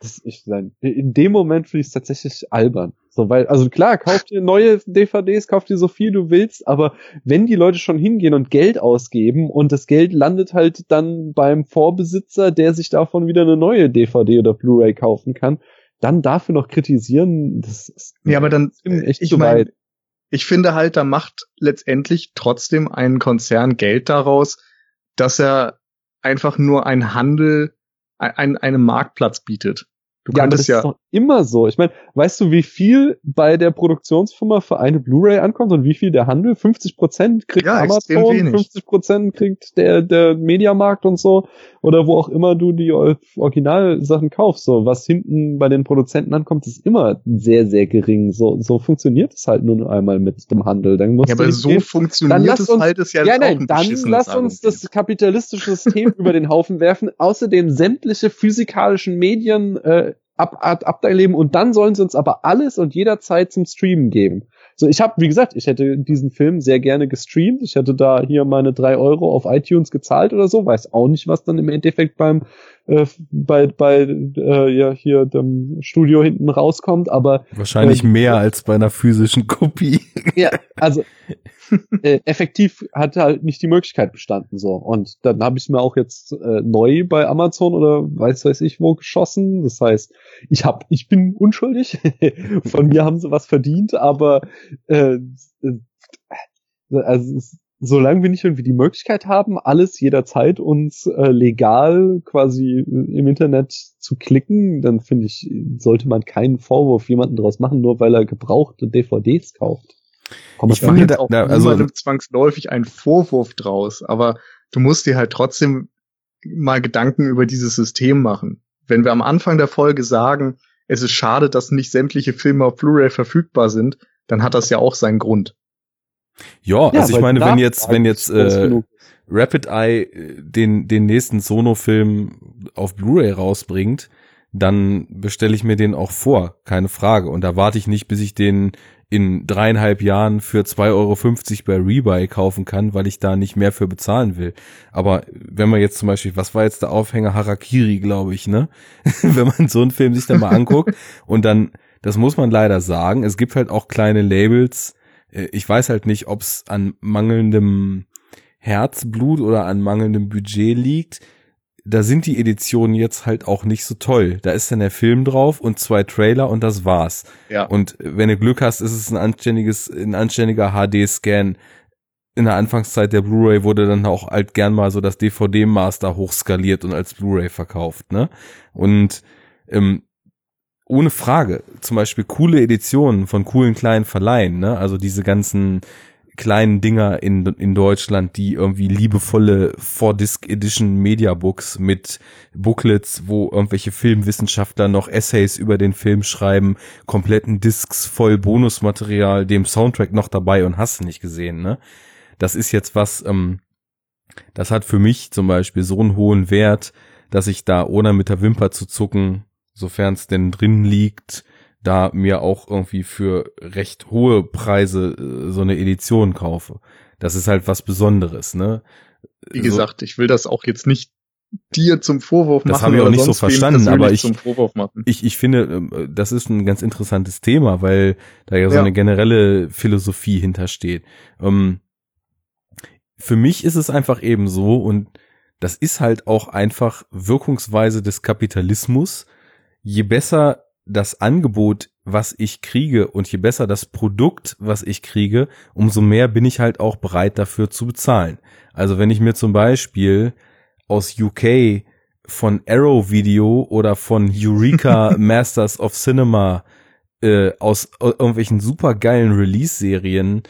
das sein. In dem Moment finde ich es tatsächlich albern. So, weil, also klar, kauft dir neue DVDs, kauft dir so viel du willst, aber wenn die Leute schon hingehen und Geld ausgeben und das Geld landet halt dann beim Vorbesitzer, der sich davon wieder eine neue DVD oder Blu-ray kaufen kann, dann dafür noch kritisieren, das ist ja, aber dann echt ich mein, weit. Ich finde halt, da macht letztendlich trotzdem ein Konzern Geld daraus, dass er einfach nur ein Handel, ein, einen Marktplatz bietet. Du ja, das ja ist doch immer so. Ich meine, weißt du, wie viel bei der Produktionsfirma für eine Blu-ray ankommt und wie viel der Handel? 50 Prozent kriegt ja, Amazon, 50 Prozent kriegt der, der Mediamarkt und so. Oder wo auch immer du die Originalsachen kaufst. So, was hinten bei den Produzenten ankommt, ist immer sehr, sehr gering. So, so funktioniert es halt nur einmal mit dem Handel. Dann musst ja, aber so gehen. funktioniert es uns, halt ist ja, ja nein, dann lass uns das kapitalistische System [laughs] über den Haufen werfen. Außerdem sämtliche physikalischen Medien äh, ab, ab, abteileben und dann sollen sie uns aber alles und jederzeit zum Streamen geben. So, ich habe, wie gesagt, ich hätte diesen Film sehr gerne gestreamt. Ich hätte da hier meine drei Euro auf iTunes gezahlt oder so. Weiß auch nicht, was dann im Endeffekt beim äh, bei bei äh, ja hier dem Studio hinten rauskommt, aber wahrscheinlich äh, mehr als bei einer physischen Kopie. Ja, [laughs] also äh, effektiv hat halt nicht die Möglichkeit bestanden so und dann habe ich mir auch jetzt äh, neu bei Amazon oder weiß weiß ich wo geschossen. Das heißt, ich hab ich bin unschuldig. [laughs] Von mir haben sie was verdient, aber äh, äh also es, solange wir nicht irgendwie die Möglichkeit haben, alles jederzeit uns äh, legal quasi im Internet zu klicken, dann finde ich, sollte man keinen Vorwurf jemanden daraus machen, nur weil er gebrauchte DVDs kauft. Komm, ich finde da, auch da, also zwangsläufig einen Vorwurf draus, aber du musst dir halt trotzdem mal Gedanken über dieses System machen. wenn wir am Anfang der Folge sagen, es ist schade, dass nicht sämtliche Filme auf Blu-ray verfügbar sind, dann hat das ja auch seinen Grund. Ja, also ich meine, wenn jetzt, wenn jetzt äh, Rapid Eye äh, den, den nächsten Sono-Film auf Blu-ray rausbringt, dann bestelle ich mir den auch vor, keine Frage. Und da warte ich nicht, bis ich den in dreieinhalb Jahren für 2,50 Euro bei Rebuy kaufen kann, weil ich da nicht mehr für bezahlen will. Aber wenn man jetzt zum Beispiel, was war jetzt der Aufhänger Harakiri, glaube ich, ne? [laughs] wenn man so einen Film sich dann mal anguckt [laughs] und dann, das muss man leider sagen, es gibt halt auch kleine Labels. Äh, ich weiß halt nicht, ob es an mangelndem Herzblut oder an mangelndem Budget liegt da sind die Editionen jetzt halt auch nicht so toll. Da ist dann der Film drauf und zwei Trailer und das war's. Ja. Und wenn du Glück hast, ist es ein anständiges, ein anständiger HD-Scan. In der Anfangszeit der Blu-ray wurde dann auch halt gern mal so das DVD-Master hochskaliert und als Blu-ray verkauft, ne? Und ähm, ohne Frage, zum Beispiel coole Editionen von coolen kleinen Verleihen, ne? Also diese ganzen kleinen Dinger in, in Deutschland, die irgendwie liebevolle Four-Disc Edition Mediabooks mit Booklets, wo irgendwelche Filmwissenschaftler noch Essays über den Film schreiben, kompletten Discs voll Bonusmaterial, dem Soundtrack noch dabei und hast nicht gesehen, ne? Das ist jetzt was, ähm, das hat für mich zum Beispiel so einen hohen Wert, dass ich da ohne mit der Wimper zu zucken, sofern es denn drin liegt, da mir auch irgendwie für recht hohe Preise äh, so eine Edition kaufe. Das ist halt was Besonderes, ne? Wie gesagt, so, ich will das auch jetzt nicht dir zum Vorwurf machen. Das habe ich auch nicht so verstanden, aber ich, ich, ich finde, ähm, das ist ein ganz interessantes Thema, weil da ja so ja. eine generelle Philosophie hintersteht. Ähm, für mich ist es einfach eben so und das ist halt auch einfach Wirkungsweise des Kapitalismus. Je besser das Angebot, was ich kriege und je besser das Produkt, was ich kriege, umso mehr bin ich halt auch bereit dafür zu bezahlen. Also wenn ich mir zum Beispiel aus UK von Arrow Video oder von Eureka [laughs] Masters of Cinema äh, aus irgendwelchen supergeilen Release-Serien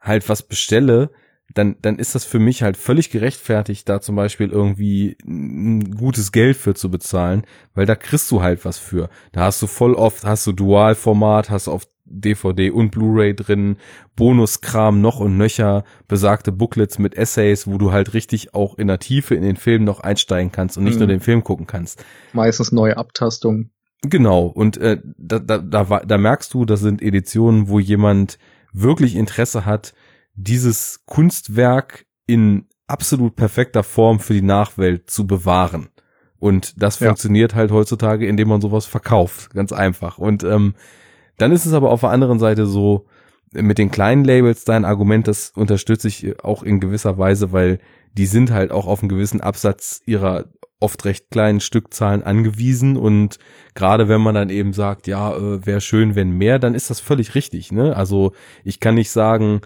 halt was bestelle, dann, dann ist das für mich halt völlig gerechtfertigt, da zum Beispiel irgendwie ein gutes Geld für zu bezahlen, weil da kriegst du halt was für. Da hast du voll oft, hast du Dualformat, hast auf DVD und Blu-ray drin, Bonuskram noch und nöcher, besagte Booklets mit Essays, wo du halt richtig auch in der Tiefe in den Film noch einsteigen kannst und nicht mhm. nur den Film gucken kannst. Meistens neue Abtastungen. Genau, und äh, da, da, da, da merkst du, das sind Editionen, wo jemand wirklich Interesse hat, dieses Kunstwerk in absolut perfekter Form für die Nachwelt zu bewahren. Und das ja. funktioniert halt heutzutage, indem man sowas verkauft. Ganz einfach. Und ähm, dann ist es aber auf der anderen Seite so, mit den kleinen Labels dein Argument, das unterstütze ich auch in gewisser Weise, weil die sind halt auch auf einen gewissen Absatz ihrer oft recht kleinen Stückzahlen angewiesen und gerade wenn man dann eben sagt, ja, äh, wäre schön, wenn mehr, dann ist das völlig richtig, ne? Also ich kann nicht sagen,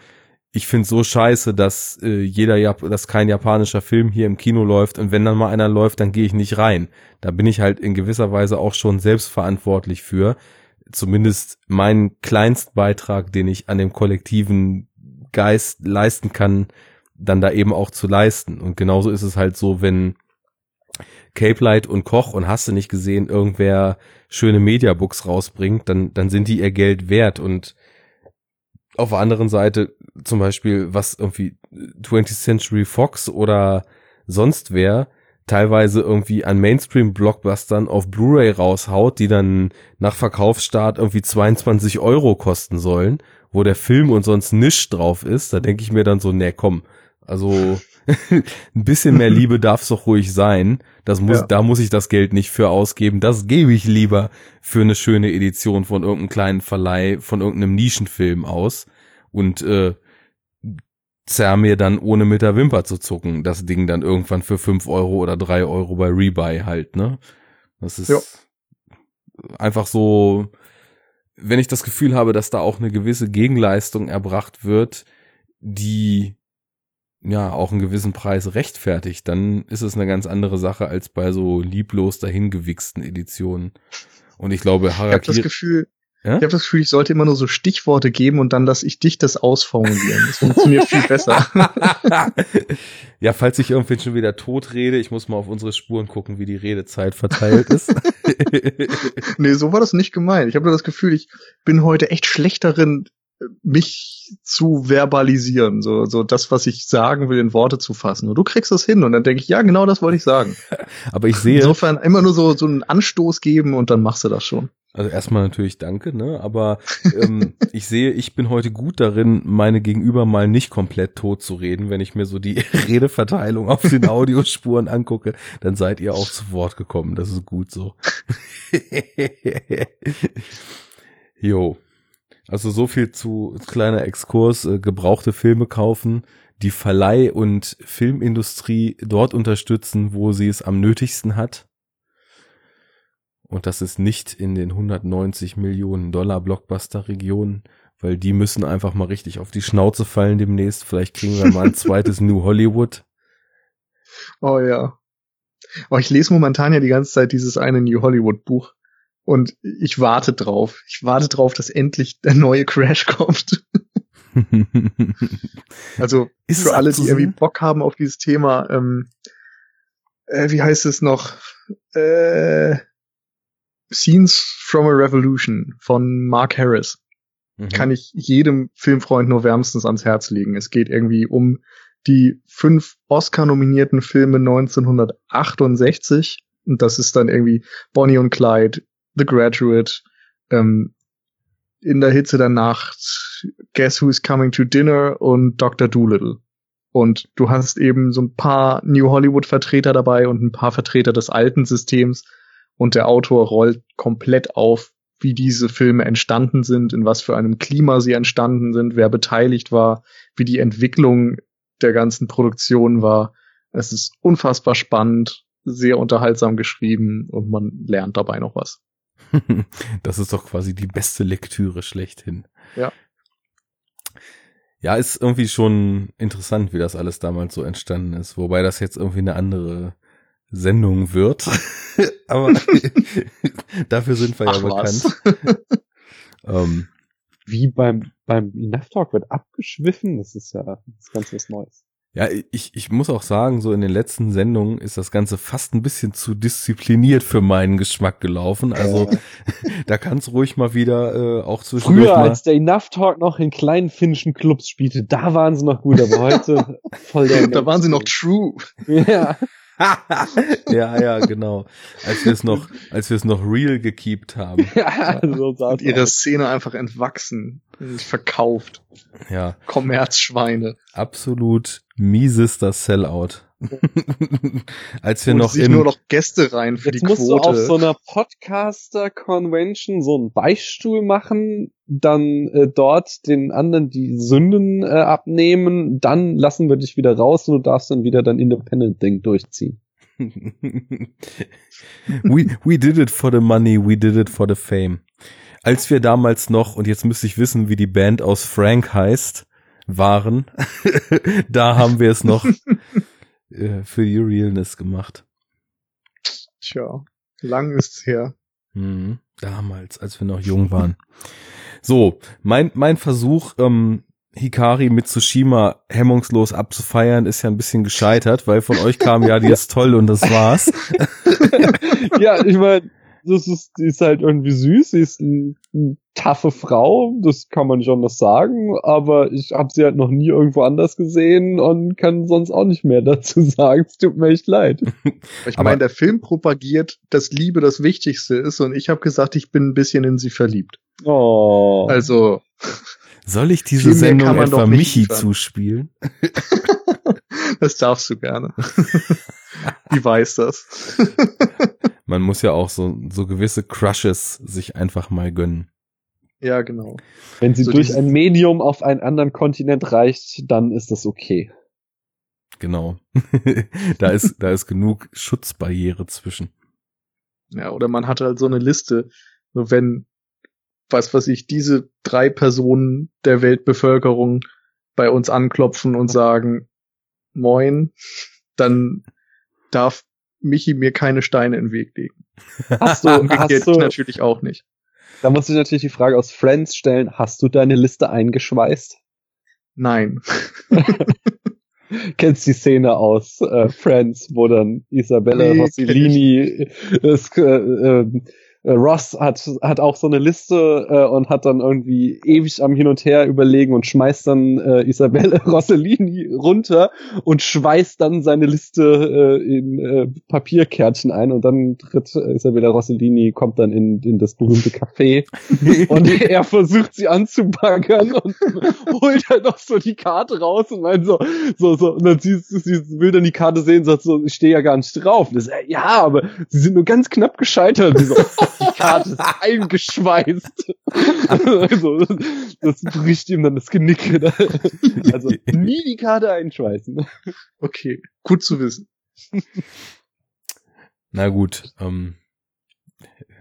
ich finde so scheiße, dass äh, jeder Jap dass kein japanischer Film hier im Kino läuft und wenn dann mal einer läuft, dann gehe ich nicht rein. Da bin ich halt in gewisser Weise auch schon selbstverantwortlich für. Zumindest meinen Kleinstbeitrag, den ich an dem kollektiven Geist leisten kann, dann da eben auch zu leisten. Und genauso ist es halt so, wenn Cape Light und Koch und hast du nicht gesehen, irgendwer schöne Mediabooks rausbringt, dann, dann sind die ihr Geld wert und auf der anderen Seite zum Beispiel, was irgendwie 20th Century Fox oder sonst wer teilweise irgendwie an Mainstream-Blockbustern auf Blu-ray raushaut, die dann nach Verkaufsstart irgendwie 22 Euro kosten sollen, wo der Film und sonst nichts drauf ist, da denke ich mir dann so, nee, komm, also [laughs] ein bisschen mehr Liebe darf es doch ruhig sein. Das muss, ja. da muss ich das Geld nicht für ausgeben. Das gebe ich lieber für eine schöne Edition von irgendeinem kleinen Verleih, von irgendeinem Nischenfilm aus. Und äh, zerr mir dann ohne mit der Wimper zu zucken, das Ding dann irgendwann für fünf Euro oder drei Euro bei Rebuy halt, ne? Das ist ja. einfach so, wenn ich das Gefühl habe, dass da auch eine gewisse Gegenleistung erbracht wird, die ja auch einen gewissen Preis rechtfertigt, dann ist es eine ganz andere Sache als bei so lieblos dahingewichsten Editionen. Und ich glaube, Harakiri. Ich habe das Gefühl, Ja? Ich habe das Gefühl, ich sollte immer nur so Stichworte geben und dann lasse ich dich das ausformulieren. Das funktioniert viel besser. [laughs] ja, falls ich irgendwie schon wieder tot rede, ich muss mal auf unsere Spuren gucken, wie die Redezeit verteilt ist. [laughs] nee, so war das nicht gemeint. Ich habe nur das Gefühl, ich bin heute echt schlecht darin, mich zu verbalisieren, so, so das, was ich sagen will, in Worte zu fassen. Und du kriegst das hin und dann denke ich, ja, genau das wollte ich sagen. [laughs] Aber ich sehe. Insofern immer nur so, so einen Anstoß geben und dann machst du das schon. Also erstmal natürlich danke, ne? Aber ähm, [laughs] ich sehe, ich bin heute gut darin, meine Gegenüber mal nicht komplett tot zu reden. Wenn ich mir so die [laughs] Redeverteilung auf den Audiospuren angucke, dann seid ihr auch zu Wort gekommen. Das ist gut so. jo. Also so viel zu kleiner Exkurs, äh, gebrauchte Filme kaufen, die Verleih- und Filmindustrie dort unterstützen, wo sie es am nötigsten hat. Und das ist nicht in den 190 Millionen Dollar Blockbuster-Regionen, weil die müssen einfach mal richtig auf die Schnauze fallen demnächst. Vielleicht kriegen wir mal ein [laughs] zweites New Hollywood. Oh ja. Oh, ich lese momentan ja die ganze Zeit dieses eine New Hollywood Buch. Und ich warte drauf. Ich warte drauf, dass endlich der neue Crash [laughs] kommt. also Ist für alle, die irgendwie Bock haben auf dieses Thema, ähm, äh, wie heißt es noch? Äh, Scenes from a Revolution von Mark Harris. Mhm. Kann ich jedem Filmfreund nur wärmstens ans Herz legen. Es geht irgendwie um die fünf Oscar-nominierten Filme 1968. Und das ist dann irgendwie Bonnie und Clyde, The Graduate, ähm, In der Hitze der Nacht, Guess Who's Coming to Dinner und Dr. Doolittle. Und du hast eben so ein paar New Hollywood Vertreter dabei und ein paar Vertreter des alten Systems. Und der Autor rollt komplett auf, wie diese Filme entstanden sind, in was für einem Klima sie entstanden sind, wer beteiligt war, wie die Entwicklung der ganzen Produktion war. Es ist unfassbar spannend, sehr unterhaltsam geschrieben und man lernt dabei noch was. [laughs] das ist doch quasi die beste Lektüre schlechthin. Ja. Ja, ist irgendwie schon interessant, wie das alles damals so entstanden ist. Wobei das jetzt irgendwie eine andere Sendung wird. [laughs] Aber [laughs] dafür sind wir Ach, ja bekannt. ähm, wie beim, beim Enough Talk wird abgeschwiffen, das ist ja das ist ganz was Neues. Ja, ich, ich muss auch sagen, so in den letzten Sendungen ist das Ganze fast ein bisschen zu diszipliniert für meinen Geschmack gelaufen. Also [laughs] da kann es ruhig mal wieder äh, auch zwischen. Früher, als der Enough Talk noch in kleinen finnischen Clubs spielte, da waren sie noch gut, aber heute [laughs] voll der. da waren sie noch true. Ja. Ja, ja, genau. Als wir es noch, als wir es noch real gekeept haben. [laughs] ja, so Und ihre Szene einfach entwachsen, verkauft. Ja. Kommerzschweine. Absolut miesester Sellout. [laughs] Als wir Und noch sich in nur noch Gäste rein für Jetzt die musst Quote. du auf so einer Podcaster Convention so einen Beichtstuhl machen, dann äh, dort den anderen die Sünden äh, abnehmen, dann lassen wir dich wieder raus und du darfst dann wieder dein Independent Ding durchziehen. [laughs] we, we did it for the money, we did it for the fame. Als wir damals noch, und jetzt müsste ich wissen, wie die Band aus Frank heißt, waren, [laughs] da haben wir es noch [laughs] äh, für die Realness gemacht. Tja, lang ist's her. Mhm, damals, als wir noch jung waren. So, mein, mein Versuch, ähm, Hikari mit Tsushima hemmungslos abzufeiern, ist ja ein bisschen gescheitert, weil von euch kam ja, die [laughs] ist toll und das war's. ja, ich meine, das ist, die ist halt irgendwie süß, sie ist eine taffe Frau, das kann man nicht anders sagen, aber ich habe sie halt noch nie irgendwo anders gesehen und kann sonst auch nicht mehr [laughs] dazu sagen. Es tut mir echt leid. [laughs] Ich meine, der Film propagiert, dass Liebe das Wichtigste ist und ich habe gesagt, ich bin ein bisschen in sie verliebt. Oh. Also. Soll ich diese Sendung etwa Michi zuspielen? [laughs] das darfst du gerne. [laughs] Die weiß das [laughs] man muss ja auch so, so gewisse Crushes sich einfach mal gönnen. Ja, genau. Wenn sie so durch ein Medium auf einen anderen Kontinent reicht, dann ist das okay. Genau. [laughs] da ist, da ist genug Schutzbarriere zwischen. Ja, oder man hat halt so eine Liste, so wenn, was weiß ich, diese drei Personen der Weltbevölkerung bei uns anklopfen und sagen, moin, dann darf Michi mir keine Steine in den Weg legen. Hast du, hast du natürlich auch nicht. Da muss ich natürlich die Frage aus Friends stellen, hast du deine Liste eingeschweißt? Nein. [laughs] Kennst die Szene aus äh, Friends, wo dann Isabella Nee, Rossellini ist, äh, äh, äh, Ross hat, hat auch so eine Liste äh, und hat dann irgendwie ewig am Hin und Her überlegen und schmeißt dann äh, Isabelle [laughs] Rossellini runter und schweißt dann seine Liste äh, in äh, Papierkärtchen ein und dann tritt äh, Isabella Rossellini, kommt dann in, in das berühmte Café [laughs] und er versucht sie anzubaggern und [laughs] holt halt noch so die Karte raus und meint so, so, so, und dann sie, sie will dann die Karte sehen, sagt so, ich stehe ja gar nicht drauf. Und das, äh, ja, aber sie sind nur ganz knapp gescheitert. So, die Karte ist [laughs] eingeschweißt. Also, das bricht ihm dann das Genick. Also, nie die Karte einschweißen. Okay, gut zu wissen. Na gut, ähm,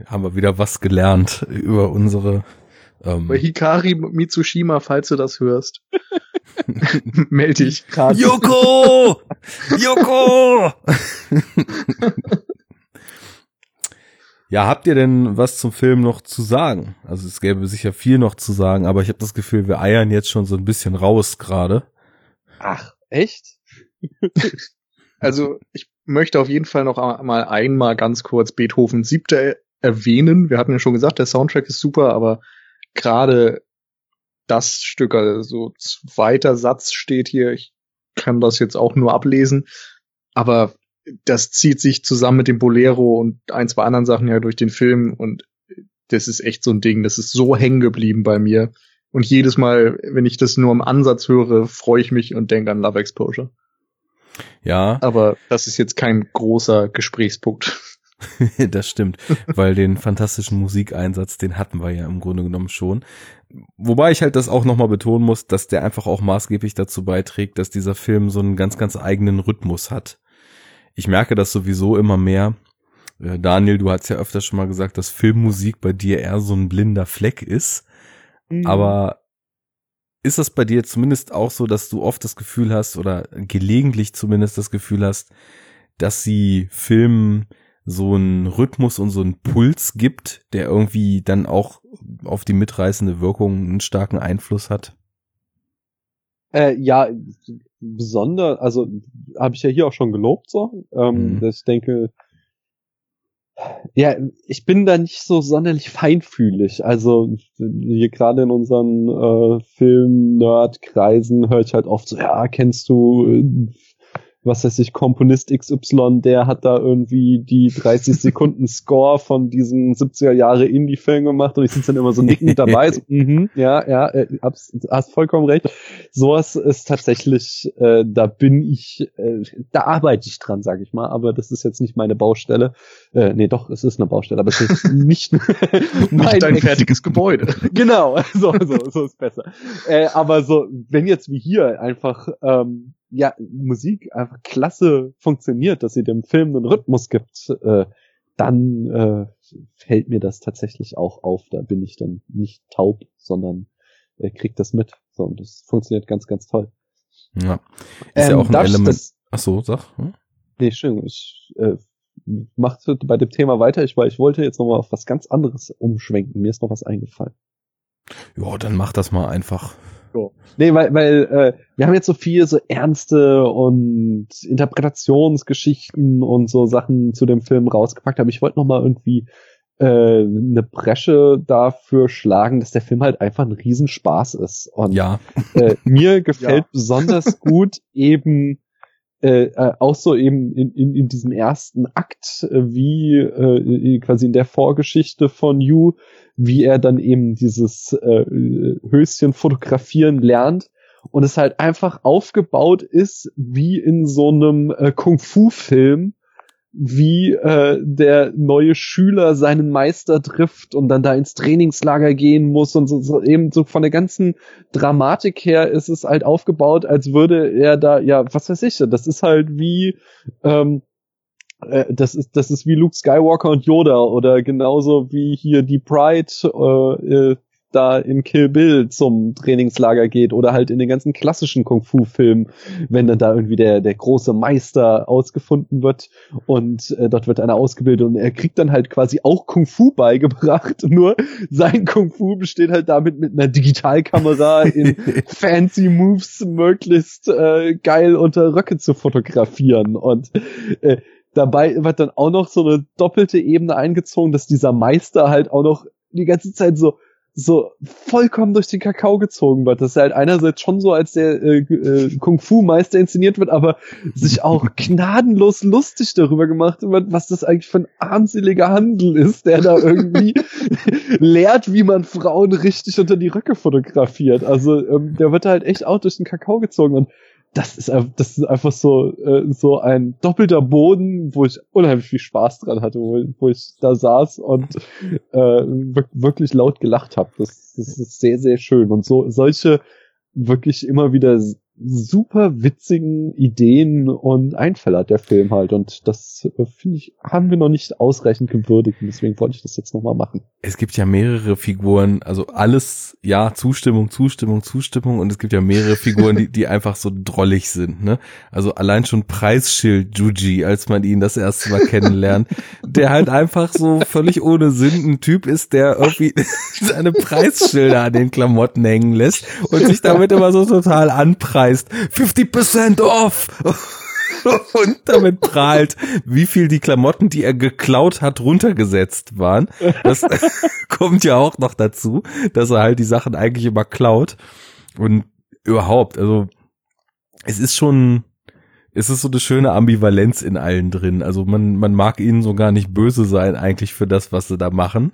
haben wir wieder was gelernt über unsere. Ähm, Bei Hikari Mitsushima, falls du das hörst, [laughs] melde dich. Karte. Joko! [laughs] Ja, habt ihr denn was zum Film noch zu sagen? Also es gäbe sicher viel noch zu sagen, aber ich habe das Gefühl, wir eiern jetzt schon so ein bisschen raus gerade. Ach, echt? [laughs] Also ich möchte auf jeden Fall noch mal einmal ganz kurz Beethoven siebte erwähnen. Wir hatten ja schon gesagt, der Soundtrack ist super, aber gerade das Stück, also zweiter Satz steht hier, ich kann das jetzt auch nur ablesen, aber das zieht sich zusammen mit dem Bolero und ein, zwei anderen Sachen ja durch den Film und das ist echt so ein Ding, das ist so hängen geblieben bei mir. Und jedes Mal, wenn ich das nur im Ansatz höre, freue ich mich und denke an Love Exposure. Ja, Aber das ist jetzt kein großer Gesprächspunkt. [laughs] das stimmt, weil den fantastischen Musikeinsatz, den hatten wir ja im Grunde genommen schon. Wobei ich halt das auch nochmal betonen muss, dass der einfach auch maßgeblich dazu beiträgt, dass dieser Film so einen ganz, ganz eigenen Rhythmus hat. Ich merke das sowieso immer mehr. Äh, Daniel, du hast ja öfter schon mal gesagt, dass Filmmusik bei dir eher so ein blinder Fleck ist. Aber ist das bei dir zumindest auch so, dass du oft das Gefühl hast oder gelegentlich zumindest das Gefühl hast, dass sie Filmen so einen Rhythmus und so einen Puls gibt, der irgendwie dann auch auf die mitreißende Wirkung einen starken Einfluss hat? Äh, ja, besonders, also habe ich ja hier auch schon gelobt so. Ähm, Mhm. Ich denke, ja, ich bin da nicht so sonderlich feinfühlig. Also hier gerade in unseren äh, Film-Nerd-Kreisen höre ich halt oft so, ja, kennst du äh, was weiß ich, Komponist XY, der hat da irgendwie die 30 Sekunden Score von diesem 70er Jahre Indie-Film gemacht und ich sitze dann immer so nickend dabei, so, [laughs] mhm, ja, ja, äh, hab's, hast vollkommen recht. Sowas ist tatsächlich, äh, da bin ich, äh, da arbeite ich dran, sag ich mal, aber das ist jetzt nicht meine Baustelle. Äh, nee, doch, es ist eine Baustelle, aber es ist [laughs] nicht, Nicht dein fertiges Gebäude. [laughs] genau, so, so, so ist besser. Äh, aber so, wenn jetzt wie hier einfach ähm, ja Musik einfach klasse funktioniert, dass sie dem Film einen Rhythmus gibt, äh, dann äh, fällt mir das tatsächlich auch auf. Da bin ich dann nicht taub, sondern äh, krieg das mit. So, und das funktioniert ganz, ganz toll. Ja. Ist ja Ähm, auch ein Element. Das, Ach so, sag. Hm? nee, Entschuldigung, ich äh, mach bei dem Thema weiter, ich, weil ich wollte jetzt nochmal auf was ganz anderes umschwenken. Mir ist noch was eingefallen. Ja, dann mach das mal einfach. Nee, weil, weil äh, wir haben jetzt so viel so ernste und Interpretationsgeschichten und so Sachen zu dem Film rausgepackt, aber ich wollte noch mal irgendwie äh, eine Bresche dafür schlagen, dass der Film halt einfach ein Riesenspaß ist. Und Ja. äh, mir [laughs] gefällt Ja. besonders gut eben äh, äh, auch so eben in, in, in diesem ersten Akt, äh, wie äh, quasi in der Vorgeschichte von Yu, wie er dann eben dieses äh, Höschen fotografieren lernt und es halt einfach aufgebaut ist wie in so einem äh, Kung-Fu-Film, wie äh, der neue Schüler seinen Meister trifft und dann da ins Trainingslager gehen muss und so, so eben so von der ganzen Dramatik her ist es halt aufgebaut, als würde er da, ja, was weiß ich, das ist halt wie, ähm, äh, das ist, das ist wie Luke Skywalker und Yoda oder genauso wie hier die Pride, äh, äh, da in Kill Bill zum Trainingslager geht oder halt in den ganzen klassischen Kung-Fu-Filmen, wenn dann da irgendwie der, der große Meister ausgefunden wird und äh, dort wird einer ausgebildet und er kriegt dann halt quasi auch Kung-Fu beigebracht, [laughs] nur sein Kung-Fu besteht halt damit mit einer Digitalkamera in [laughs] fancy Moves möglichst äh, geil unter Röcke zu fotografieren und äh, dabei wird dann auch noch so eine doppelte Ebene eingezogen, dass dieser Meister halt auch noch die ganze Zeit so so vollkommen durch den Kakao gezogen wird. Das ist halt einerseits schon so, als der äh, äh, Kung-Fu-Meister inszeniert wird, aber sich auch gnadenlos lustig darüber gemacht wird, was das eigentlich für ein armseliger Handel ist, der da irgendwie [laughs] lehrt, wie man Frauen richtig unter die Röcke fotografiert. Also ähm, der wird halt echt auch durch den Kakao gezogen und das ist, das ist einfach so, äh, so ein doppelter Boden, wo ich unheimlich viel Spaß dran hatte, wo, wo ich da saß und äh, wirklich laut gelacht habe. Das, das ist sehr, sehr schön. Und so solche wirklich immer wieder super witzigen Ideen und Einfälle hat der Film halt. Und das, äh, finde ich, haben wir noch nicht ausreichend gewürdigt. Und deswegen wollte ich das jetzt nochmal machen. Es gibt ja mehrere Figuren, also alles, ja, Zustimmung, Zustimmung, Zustimmung. Und es gibt ja mehrere Figuren, die, die einfach so drollig sind, ne? Also allein schon Preisschild Juji, als man ihn das erste Mal kennenlernt, der halt einfach so völlig ohne Sinn ein Typ ist, der irgendwie [laughs] seine Preisschilder an den Klamotten hängen lässt und sich damit immer so total anpreist heißt 50% off. [laughs] und damit prahlt, wie viel die Klamotten, die er geklaut hat, runtergesetzt waren. Das [laughs] kommt ja auch noch dazu, dass er halt die Sachen eigentlich immer klaut. Und überhaupt, also es ist schon, es ist so eine schöne Ambivalenz in allen drin. Also man, man mag ihnen so gar nicht böse sein eigentlich für das, was sie da machen.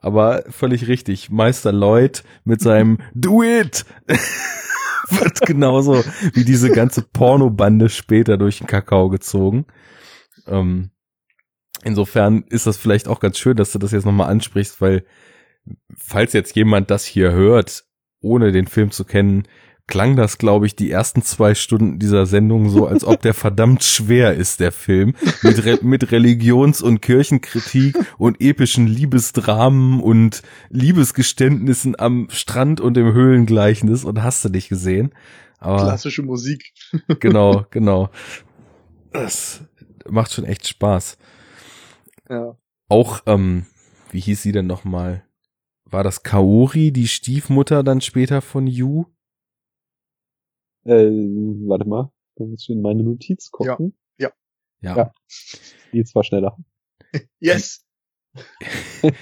Aber völlig richtig. Meister Lloyd mit seinem Do it! [laughs] [laughs] wird genauso wie diese ganze Pornobande später durch den Kakao gezogen. Ähm, insofern ist das vielleicht auch ganz schön, dass du das jetzt nochmal ansprichst, weil falls jetzt jemand das hier hört, ohne den Film zu kennen, klang das, glaube ich, die ersten zwei Stunden dieser Sendung so, als ob der verdammt schwer ist, der Film. Mit, Re mit Religions- und Kirchenkritik und epischen Liebesdramen und Liebesgeständnissen am Strand und im Höhlengleichnis und hast du dich gesehen. Aber Klassische Musik. [laughs] genau, genau. Das macht schon echt Spaß. Ja. Auch, ähm, wie hieß sie denn nochmal? War das Kaori, die Stiefmutter dann später von Yu? Äh, warte mal, da muss ich in meine Notiz gucken. Ja. Ja. ja. Die ist zwar schneller. [laughs] yes.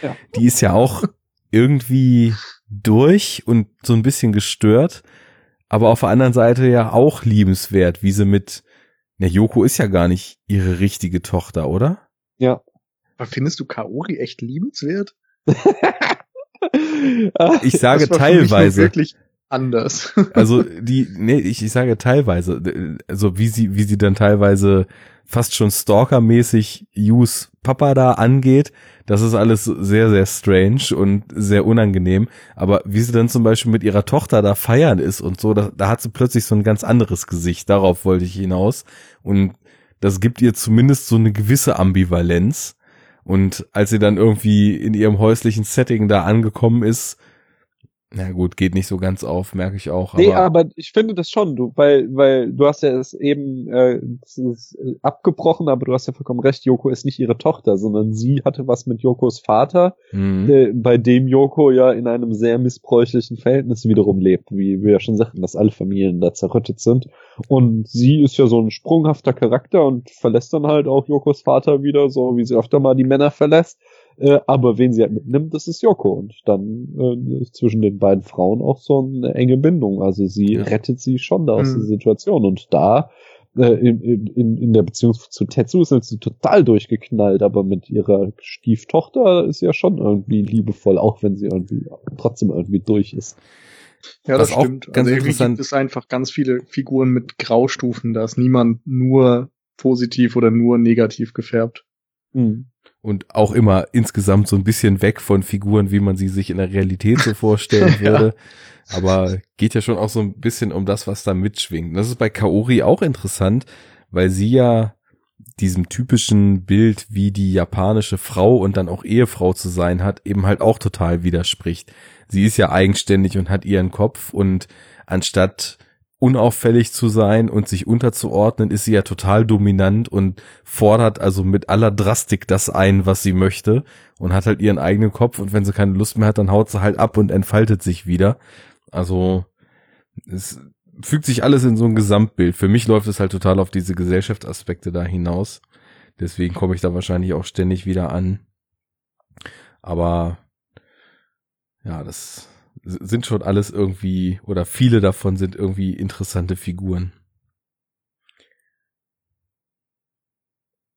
ja. [laughs] Die ist ja auch irgendwie durch und so ein bisschen gestört, aber auf der anderen Seite ja auch liebenswert, wie sie mit, na, Yoko ist ja gar nicht ihre richtige Tochter, oder? Ja. Aber findest du Kaori echt liebenswert? [laughs] ich sage teilweise. wirklich anders. [laughs] also die, nee, ich, ich sage teilweise, also wie sie, wie sie dann teilweise fast schon stalkermäßig Yus Papa da angeht, das ist alles sehr, sehr strange und sehr unangenehm. Aber wie sie dann zum Beispiel mit ihrer Tochter da feiern ist und so, da, da hat sie plötzlich so ein ganz anderes Gesicht. Darauf wollte ich hinaus. Und das gibt ihr zumindest so eine gewisse Ambivalenz. Und als sie dann irgendwie in ihrem häuslichen Setting da angekommen ist, na gut, geht nicht so ganz auf, merke ich auch. Aber nee, aber ich finde das schon, du, weil, weil du hast ja es eben äh, abgebrochen, aber du hast ja vollkommen recht, Yoko ist nicht ihre Tochter, sondern sie hatte was mit Yokos Vater, mhm. äh, bei dem Yoko ja in einem sehr missbräuchlichen Verhältnis wiederum lebt, wie wir ja schon sagten, dass alle Familien da zerrüttet sind. Und sie ist ja so ein sprunghafter Charakter und verlässt dann halt auch Yokos Vater wieder, so wie sie öfter mal die Männer verlässt. Äh, aber wen sie halt mitnimmt, das ist Yoko. Und dann äh, ist zwischen den beiden Frauen auch so eine enge Bindung. Also sie ja. rettet sie schon da aus mhm. der Situation. Und da äh, in, in, in der Beziehung zu Tetsu ist sie total durchgeknallt, aber mit ihrer Stieftochter ist sie ja schon irgendwie liebevoll, auch wenn sie irgendwie trotzdem irgendwie durch ist. Ja, das Was stimmt. ganz also irgendwie gibt es einfach ganz viele Figuren mit Graustufen, da ist niemand nur positiv oder nur negativ gefärbt. Mhm und auch immer insgesamt so ein bisschen weg von Figuren, wie man sie sich in der Realität so vorstellen [laughs] würde. ja. Aber geht ja schon auch so ein bisschen um das, was da mitschwingt. Und das ist bei Kaori auch interessant, weil sie ja diesem typischen Bild, wie die japanische Frau und dann auch Ehefrau zu sein hat, eben halt auch total widerspricht. Sie ist ja eigenständig und hat ihren Kopf und anstatt unauffällig zu sein und sich unterzuordnen, ist sie ja total dominant und fordert also mit aller Drastik das ein, was sie möchte und hat halt ihren eigenen Kopf und wenn sie keine Lust mehr hat, dann haut sie halt ab und entfaltet sich wieder. Also es fügt sich alles in so ein Gesamtbild. Für mich läuft es halt total auf diese Gesellschaftsaspekte da hinaus. Deswegen komme ich da wahrscheinlich auch ständig wieder an. Aber ja, das sind schon alles irgendwie, oder viele davon sind irgendwie interessante Figuren.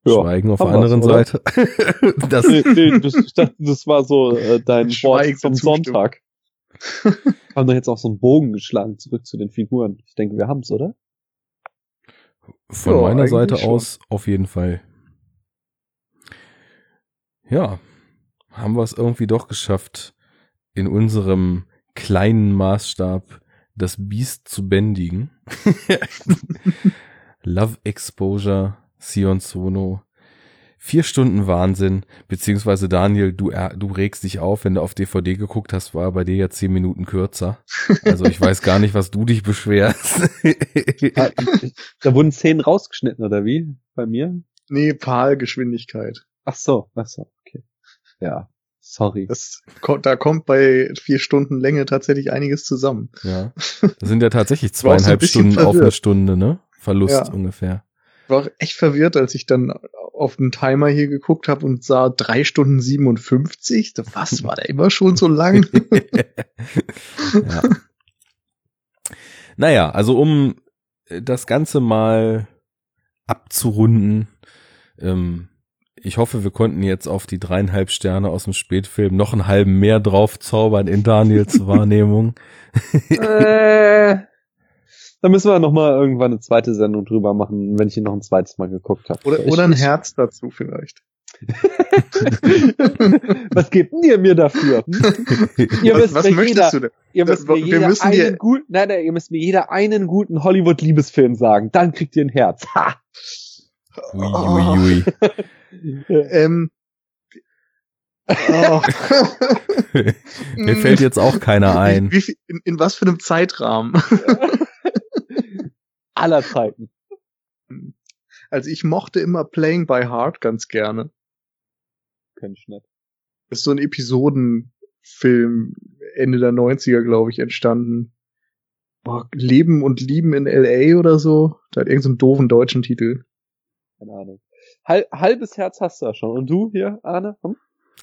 Ja, Schweigen auf der anderen Seite. [laughs] das, nee, nee, das, war so äh, dein Wort zum Sonntag. [laughs] haben doch jetzt auch so einen Bogen geschlagen zurück zu den Figuren. Ich denke, wir haben's, oder? Von ja, meiner Seite schon. aus auf jeden Fall. Ja, haben wir es irgendwie doch geschafft, in unserem kleinen Maßstab das Biest zu bändigen. [laughs] Love Exposure, Sion Sono. Vier Stunden Wahnsinn, beziehungsweise Daniel, du, du regst dich auf, wenn du auf DVD geguckt hast, war bei dir ja zehn Minuten kürzer. Also ich weiß gar nicht, was du dich beschwerst. [laughs] da wurden Szenen rausgeschnitten, oder wie? Bei mir? Nee, PAL-Geschwindigkeit. Ach so, ach so, okay. Ja. Sorry. Das, da kommt bei vier Stunden Länge tatsächlich einiges zusammen. Ja. Das [laughs] sind ja tatsächlich zweieinhalb Stunden verwirrt. auf eine Stunde, ne? Verlust ja. ungefähr. Ich war echt verwirrt, als ich dann auf den Timer hier geguckt habe und sah drei Stunden 57. Was war der immer schon so lang? [laughs] ja. Naja, also um das Ganze mal abzurunden, ähm, ich hoffe, wir konnten jetzt auf die dreieinhalb Sterne aus dem Spätfilm noch einen halben mehr drauf zaubern in Daniels [laughs] Wahrnehmung. äh, [laughs] da müssen wir noch mal irgendwann eine zweite Sendung drüber machen, wenn ich ihn noch ein zweites Mal geguckt habe. Oder, oder ein Herz dazu vielleicht. [laughs] was gebt ihr mir dafür? ihr was, was möchtest jeder, du denn? Ihr müsst mir jeder einen guten, nein, nein, ihr müsst mir jeder einen guten Hollywood-Liebesfilm sagen. Dann kriegt ihr ein Herz. Ha! Ui, ui, ui. Ähm, oh. [laughs] Mir fällt jetzt auch keiner ein. Wie, wie, in, in, was für einem Zeitrahmen? [laughs] Aller Zeiten. Also ich mochte immer Playing by Heart ganz gerne. Kenn ich nicht. Das ist so ein Episodenfilm Ende der 90er, glaube ich, entstanden. Boah, Leben und Lieben in L.A. oder so. Da hat irgendeinen so doofen deutschen Titel. Keine Ahnung halb, halbes Herz hast du ja schon. Und du hier, Arne? Hm?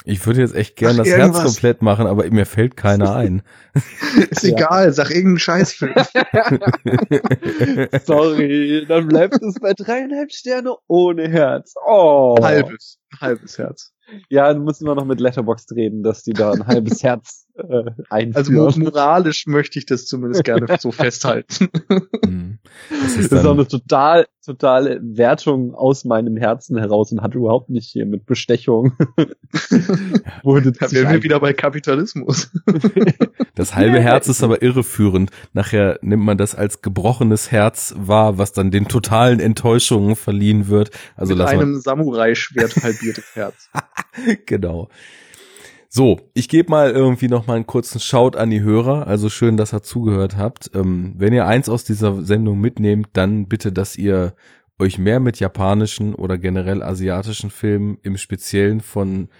Ich würde jetzt echt gern Ach, das irgendwas. Herz komplett machen, aber mir fällt keiner ein. [laughs] [laughs] Ist ja. egal, sag irgendeinen Scheißfilm. [laughs] Sorry, dann bleibt es bei dreieinhalb Sterne ohne Herz. Oh. Halbes, halbes Herz. Ja, dann müssen wir noch mit Letterboxd reden, dass die da ein halbes Herz äh, einführen. Also moralisch möchte ich das zumindest gerne [laughs] so festhalten. Hm. Das ist, das ist auch eine total, totale Wertung aus meinem Herzen heraus und hat überhaupt nicht hier mit Bestechung. [laughs] Wurde da wären wir wieder bei Kapitalismus. [laughs] Das halbe Herz ist aber irreführend. Nachher nimmt man das als gebrochenes Herz wahr, was dann den totalen Enttäuschungen verliehen wird. Also mit einem Samurai-Schwert halbiertes Herz. genau. So, ich gebe mal irgendwie noch mal einen kurzen Shout an die Hörer. Also schön, dass ihr zugehört habt. Ähm, wenn ihr eins aus dieser Sendung mitnehmt, dann bitte, dass ihr euch mehr mit japanischen oder generell asiatischen Filmen im Speziellen von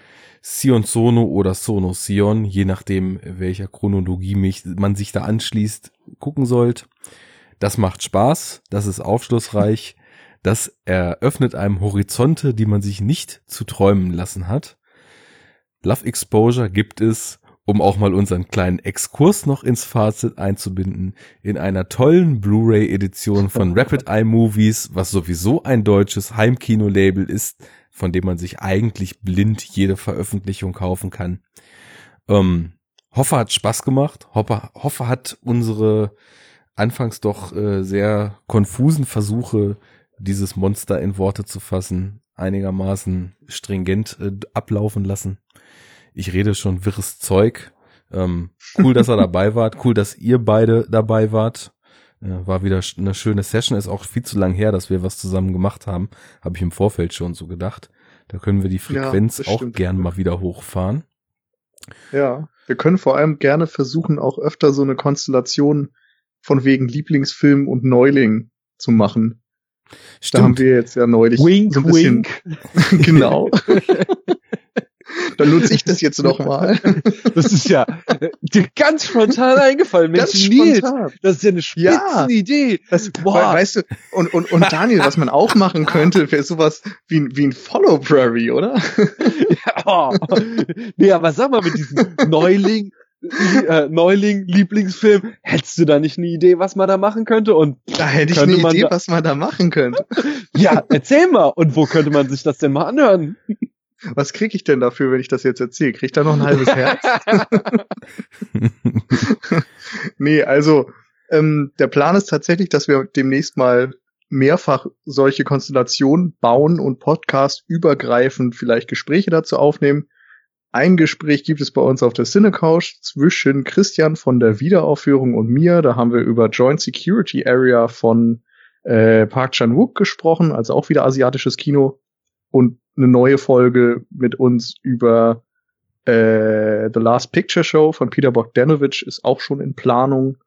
Sion Sono oder Sono Sion, je nachdem welcher Chronologie mich, man sich da anschließt, gucken sollt. Das macht Spaß, das ist aufschlussreich, das eröffnet einem Horizonte, die man sich nicht zu träumen lassen hat. Love Exposure gibt es, um auch mal unseren kleinen Exkurs noch ins Fazit einzubinden, in einer tollen Blu-ray-Edition von [laughs] Rapid Eye Movies, was sowieso ein deutsches Heimkino-Label ist, von dem man sich eigentlich blind jede Veröffentlichung kaufen kann. Ähm, Hoffe hat Spaß gemacht. Hoffe, Hoffe hat unsere anfangs doch äh, sehr konfusen Versuche, dieses Monster in Worte zu fassen, einigermaßen stringent äh, ablaufen lassen. Ich rede schon wirres Zeug. Ähm, cool, dass er [laughs] dabei wart. Cool, dass ihr beide dabei wart. Äh, war wieder eine schöne Session, ist auch viel zu lang her, dass wir was zusammen gemacht haben. Habe ich im Vorfeld schon so gedacht. Da können wir die Frequenz das auch stimmt. gern mal wieder hochfahren. Ja, wir können vor allem gerne versuchen, auch öfter so eine Konstellation von wegen Lieblingsfilm und Neuling zu machen. Da haben wir jetzt ja neulich Wink, so ein bisschen, wink. [laughs] genau. [laughs] Dann nutze ich das jetzt noch mal. [laughs] Das ist ja äh, dir ganz spontan eingefallen. Mensch, Ganz Nils, spontan. das ist ja eine Ja. Spitzenidee. Das, Boah. we- weißt du, und, und, und Daniel, was man auch machen könnte, wäre sowas wie, ein- wie ein Follow Prairie, oder? [laughs] Ja, oh. Nee, aber sag mal, mit diesem Neuling, äh, Neuling, Lieblingsfilm, hättest du da nicht eine Idee, was man da machen könnte? Und Da hätte ich eine Idee, was man da machen könnte. [laughs] ja, erzähl mal. Und wo könnte man sich das denn mal anhören? Was kriege ich denn dafür, wenn ich das jetzt erzähle? Krieg ich da noch ein halbes Herz? [laughs] nee, also ähm, der Plan ist tatsächlich, dass wir demnächst mal mehrfach solche Konstellationen bauen und Podcast übergreifend vielleicht Gespräche dazu aufnehmen. Ein Gespräch gibt es bei uns auf der Cinecouch zwischen Christian von der Wiederaufführung und mir. Da haben wir über Joint Security Area von äh, Park Chan-wook gesprochen, also auch wieder asiatisches Kino. Und eine neue Folge mit uns über äh, The Last Picture Show von Peter Bogdanovich ist auch schon in Planung.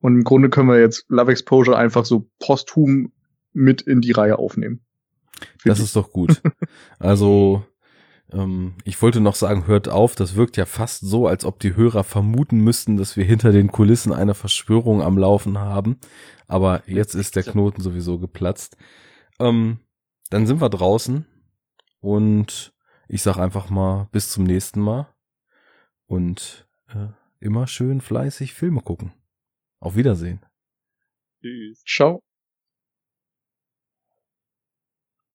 Und im Grunde können wir jetzt Love Exposure einfach so posthum mit in die Reihe aufnehmen. Das ist doch gut. [laughs] Also, ähm, ich wollte noch sagen, hört auf, das wirkt ja fast so, als ob die Hörer vermuten müssten, dass wir hinter den Kulissen eine Verschwörung am Laufen haben. Aber jetzt ist der Knoten sowieso geplatzt. Ähm, dann sind wir draußen und ich sag einfach mal bis zum nächsten Mal und äh, immer schön fleißig Filme gucken. Auf Wiedersehen. Tschüss. Ciao.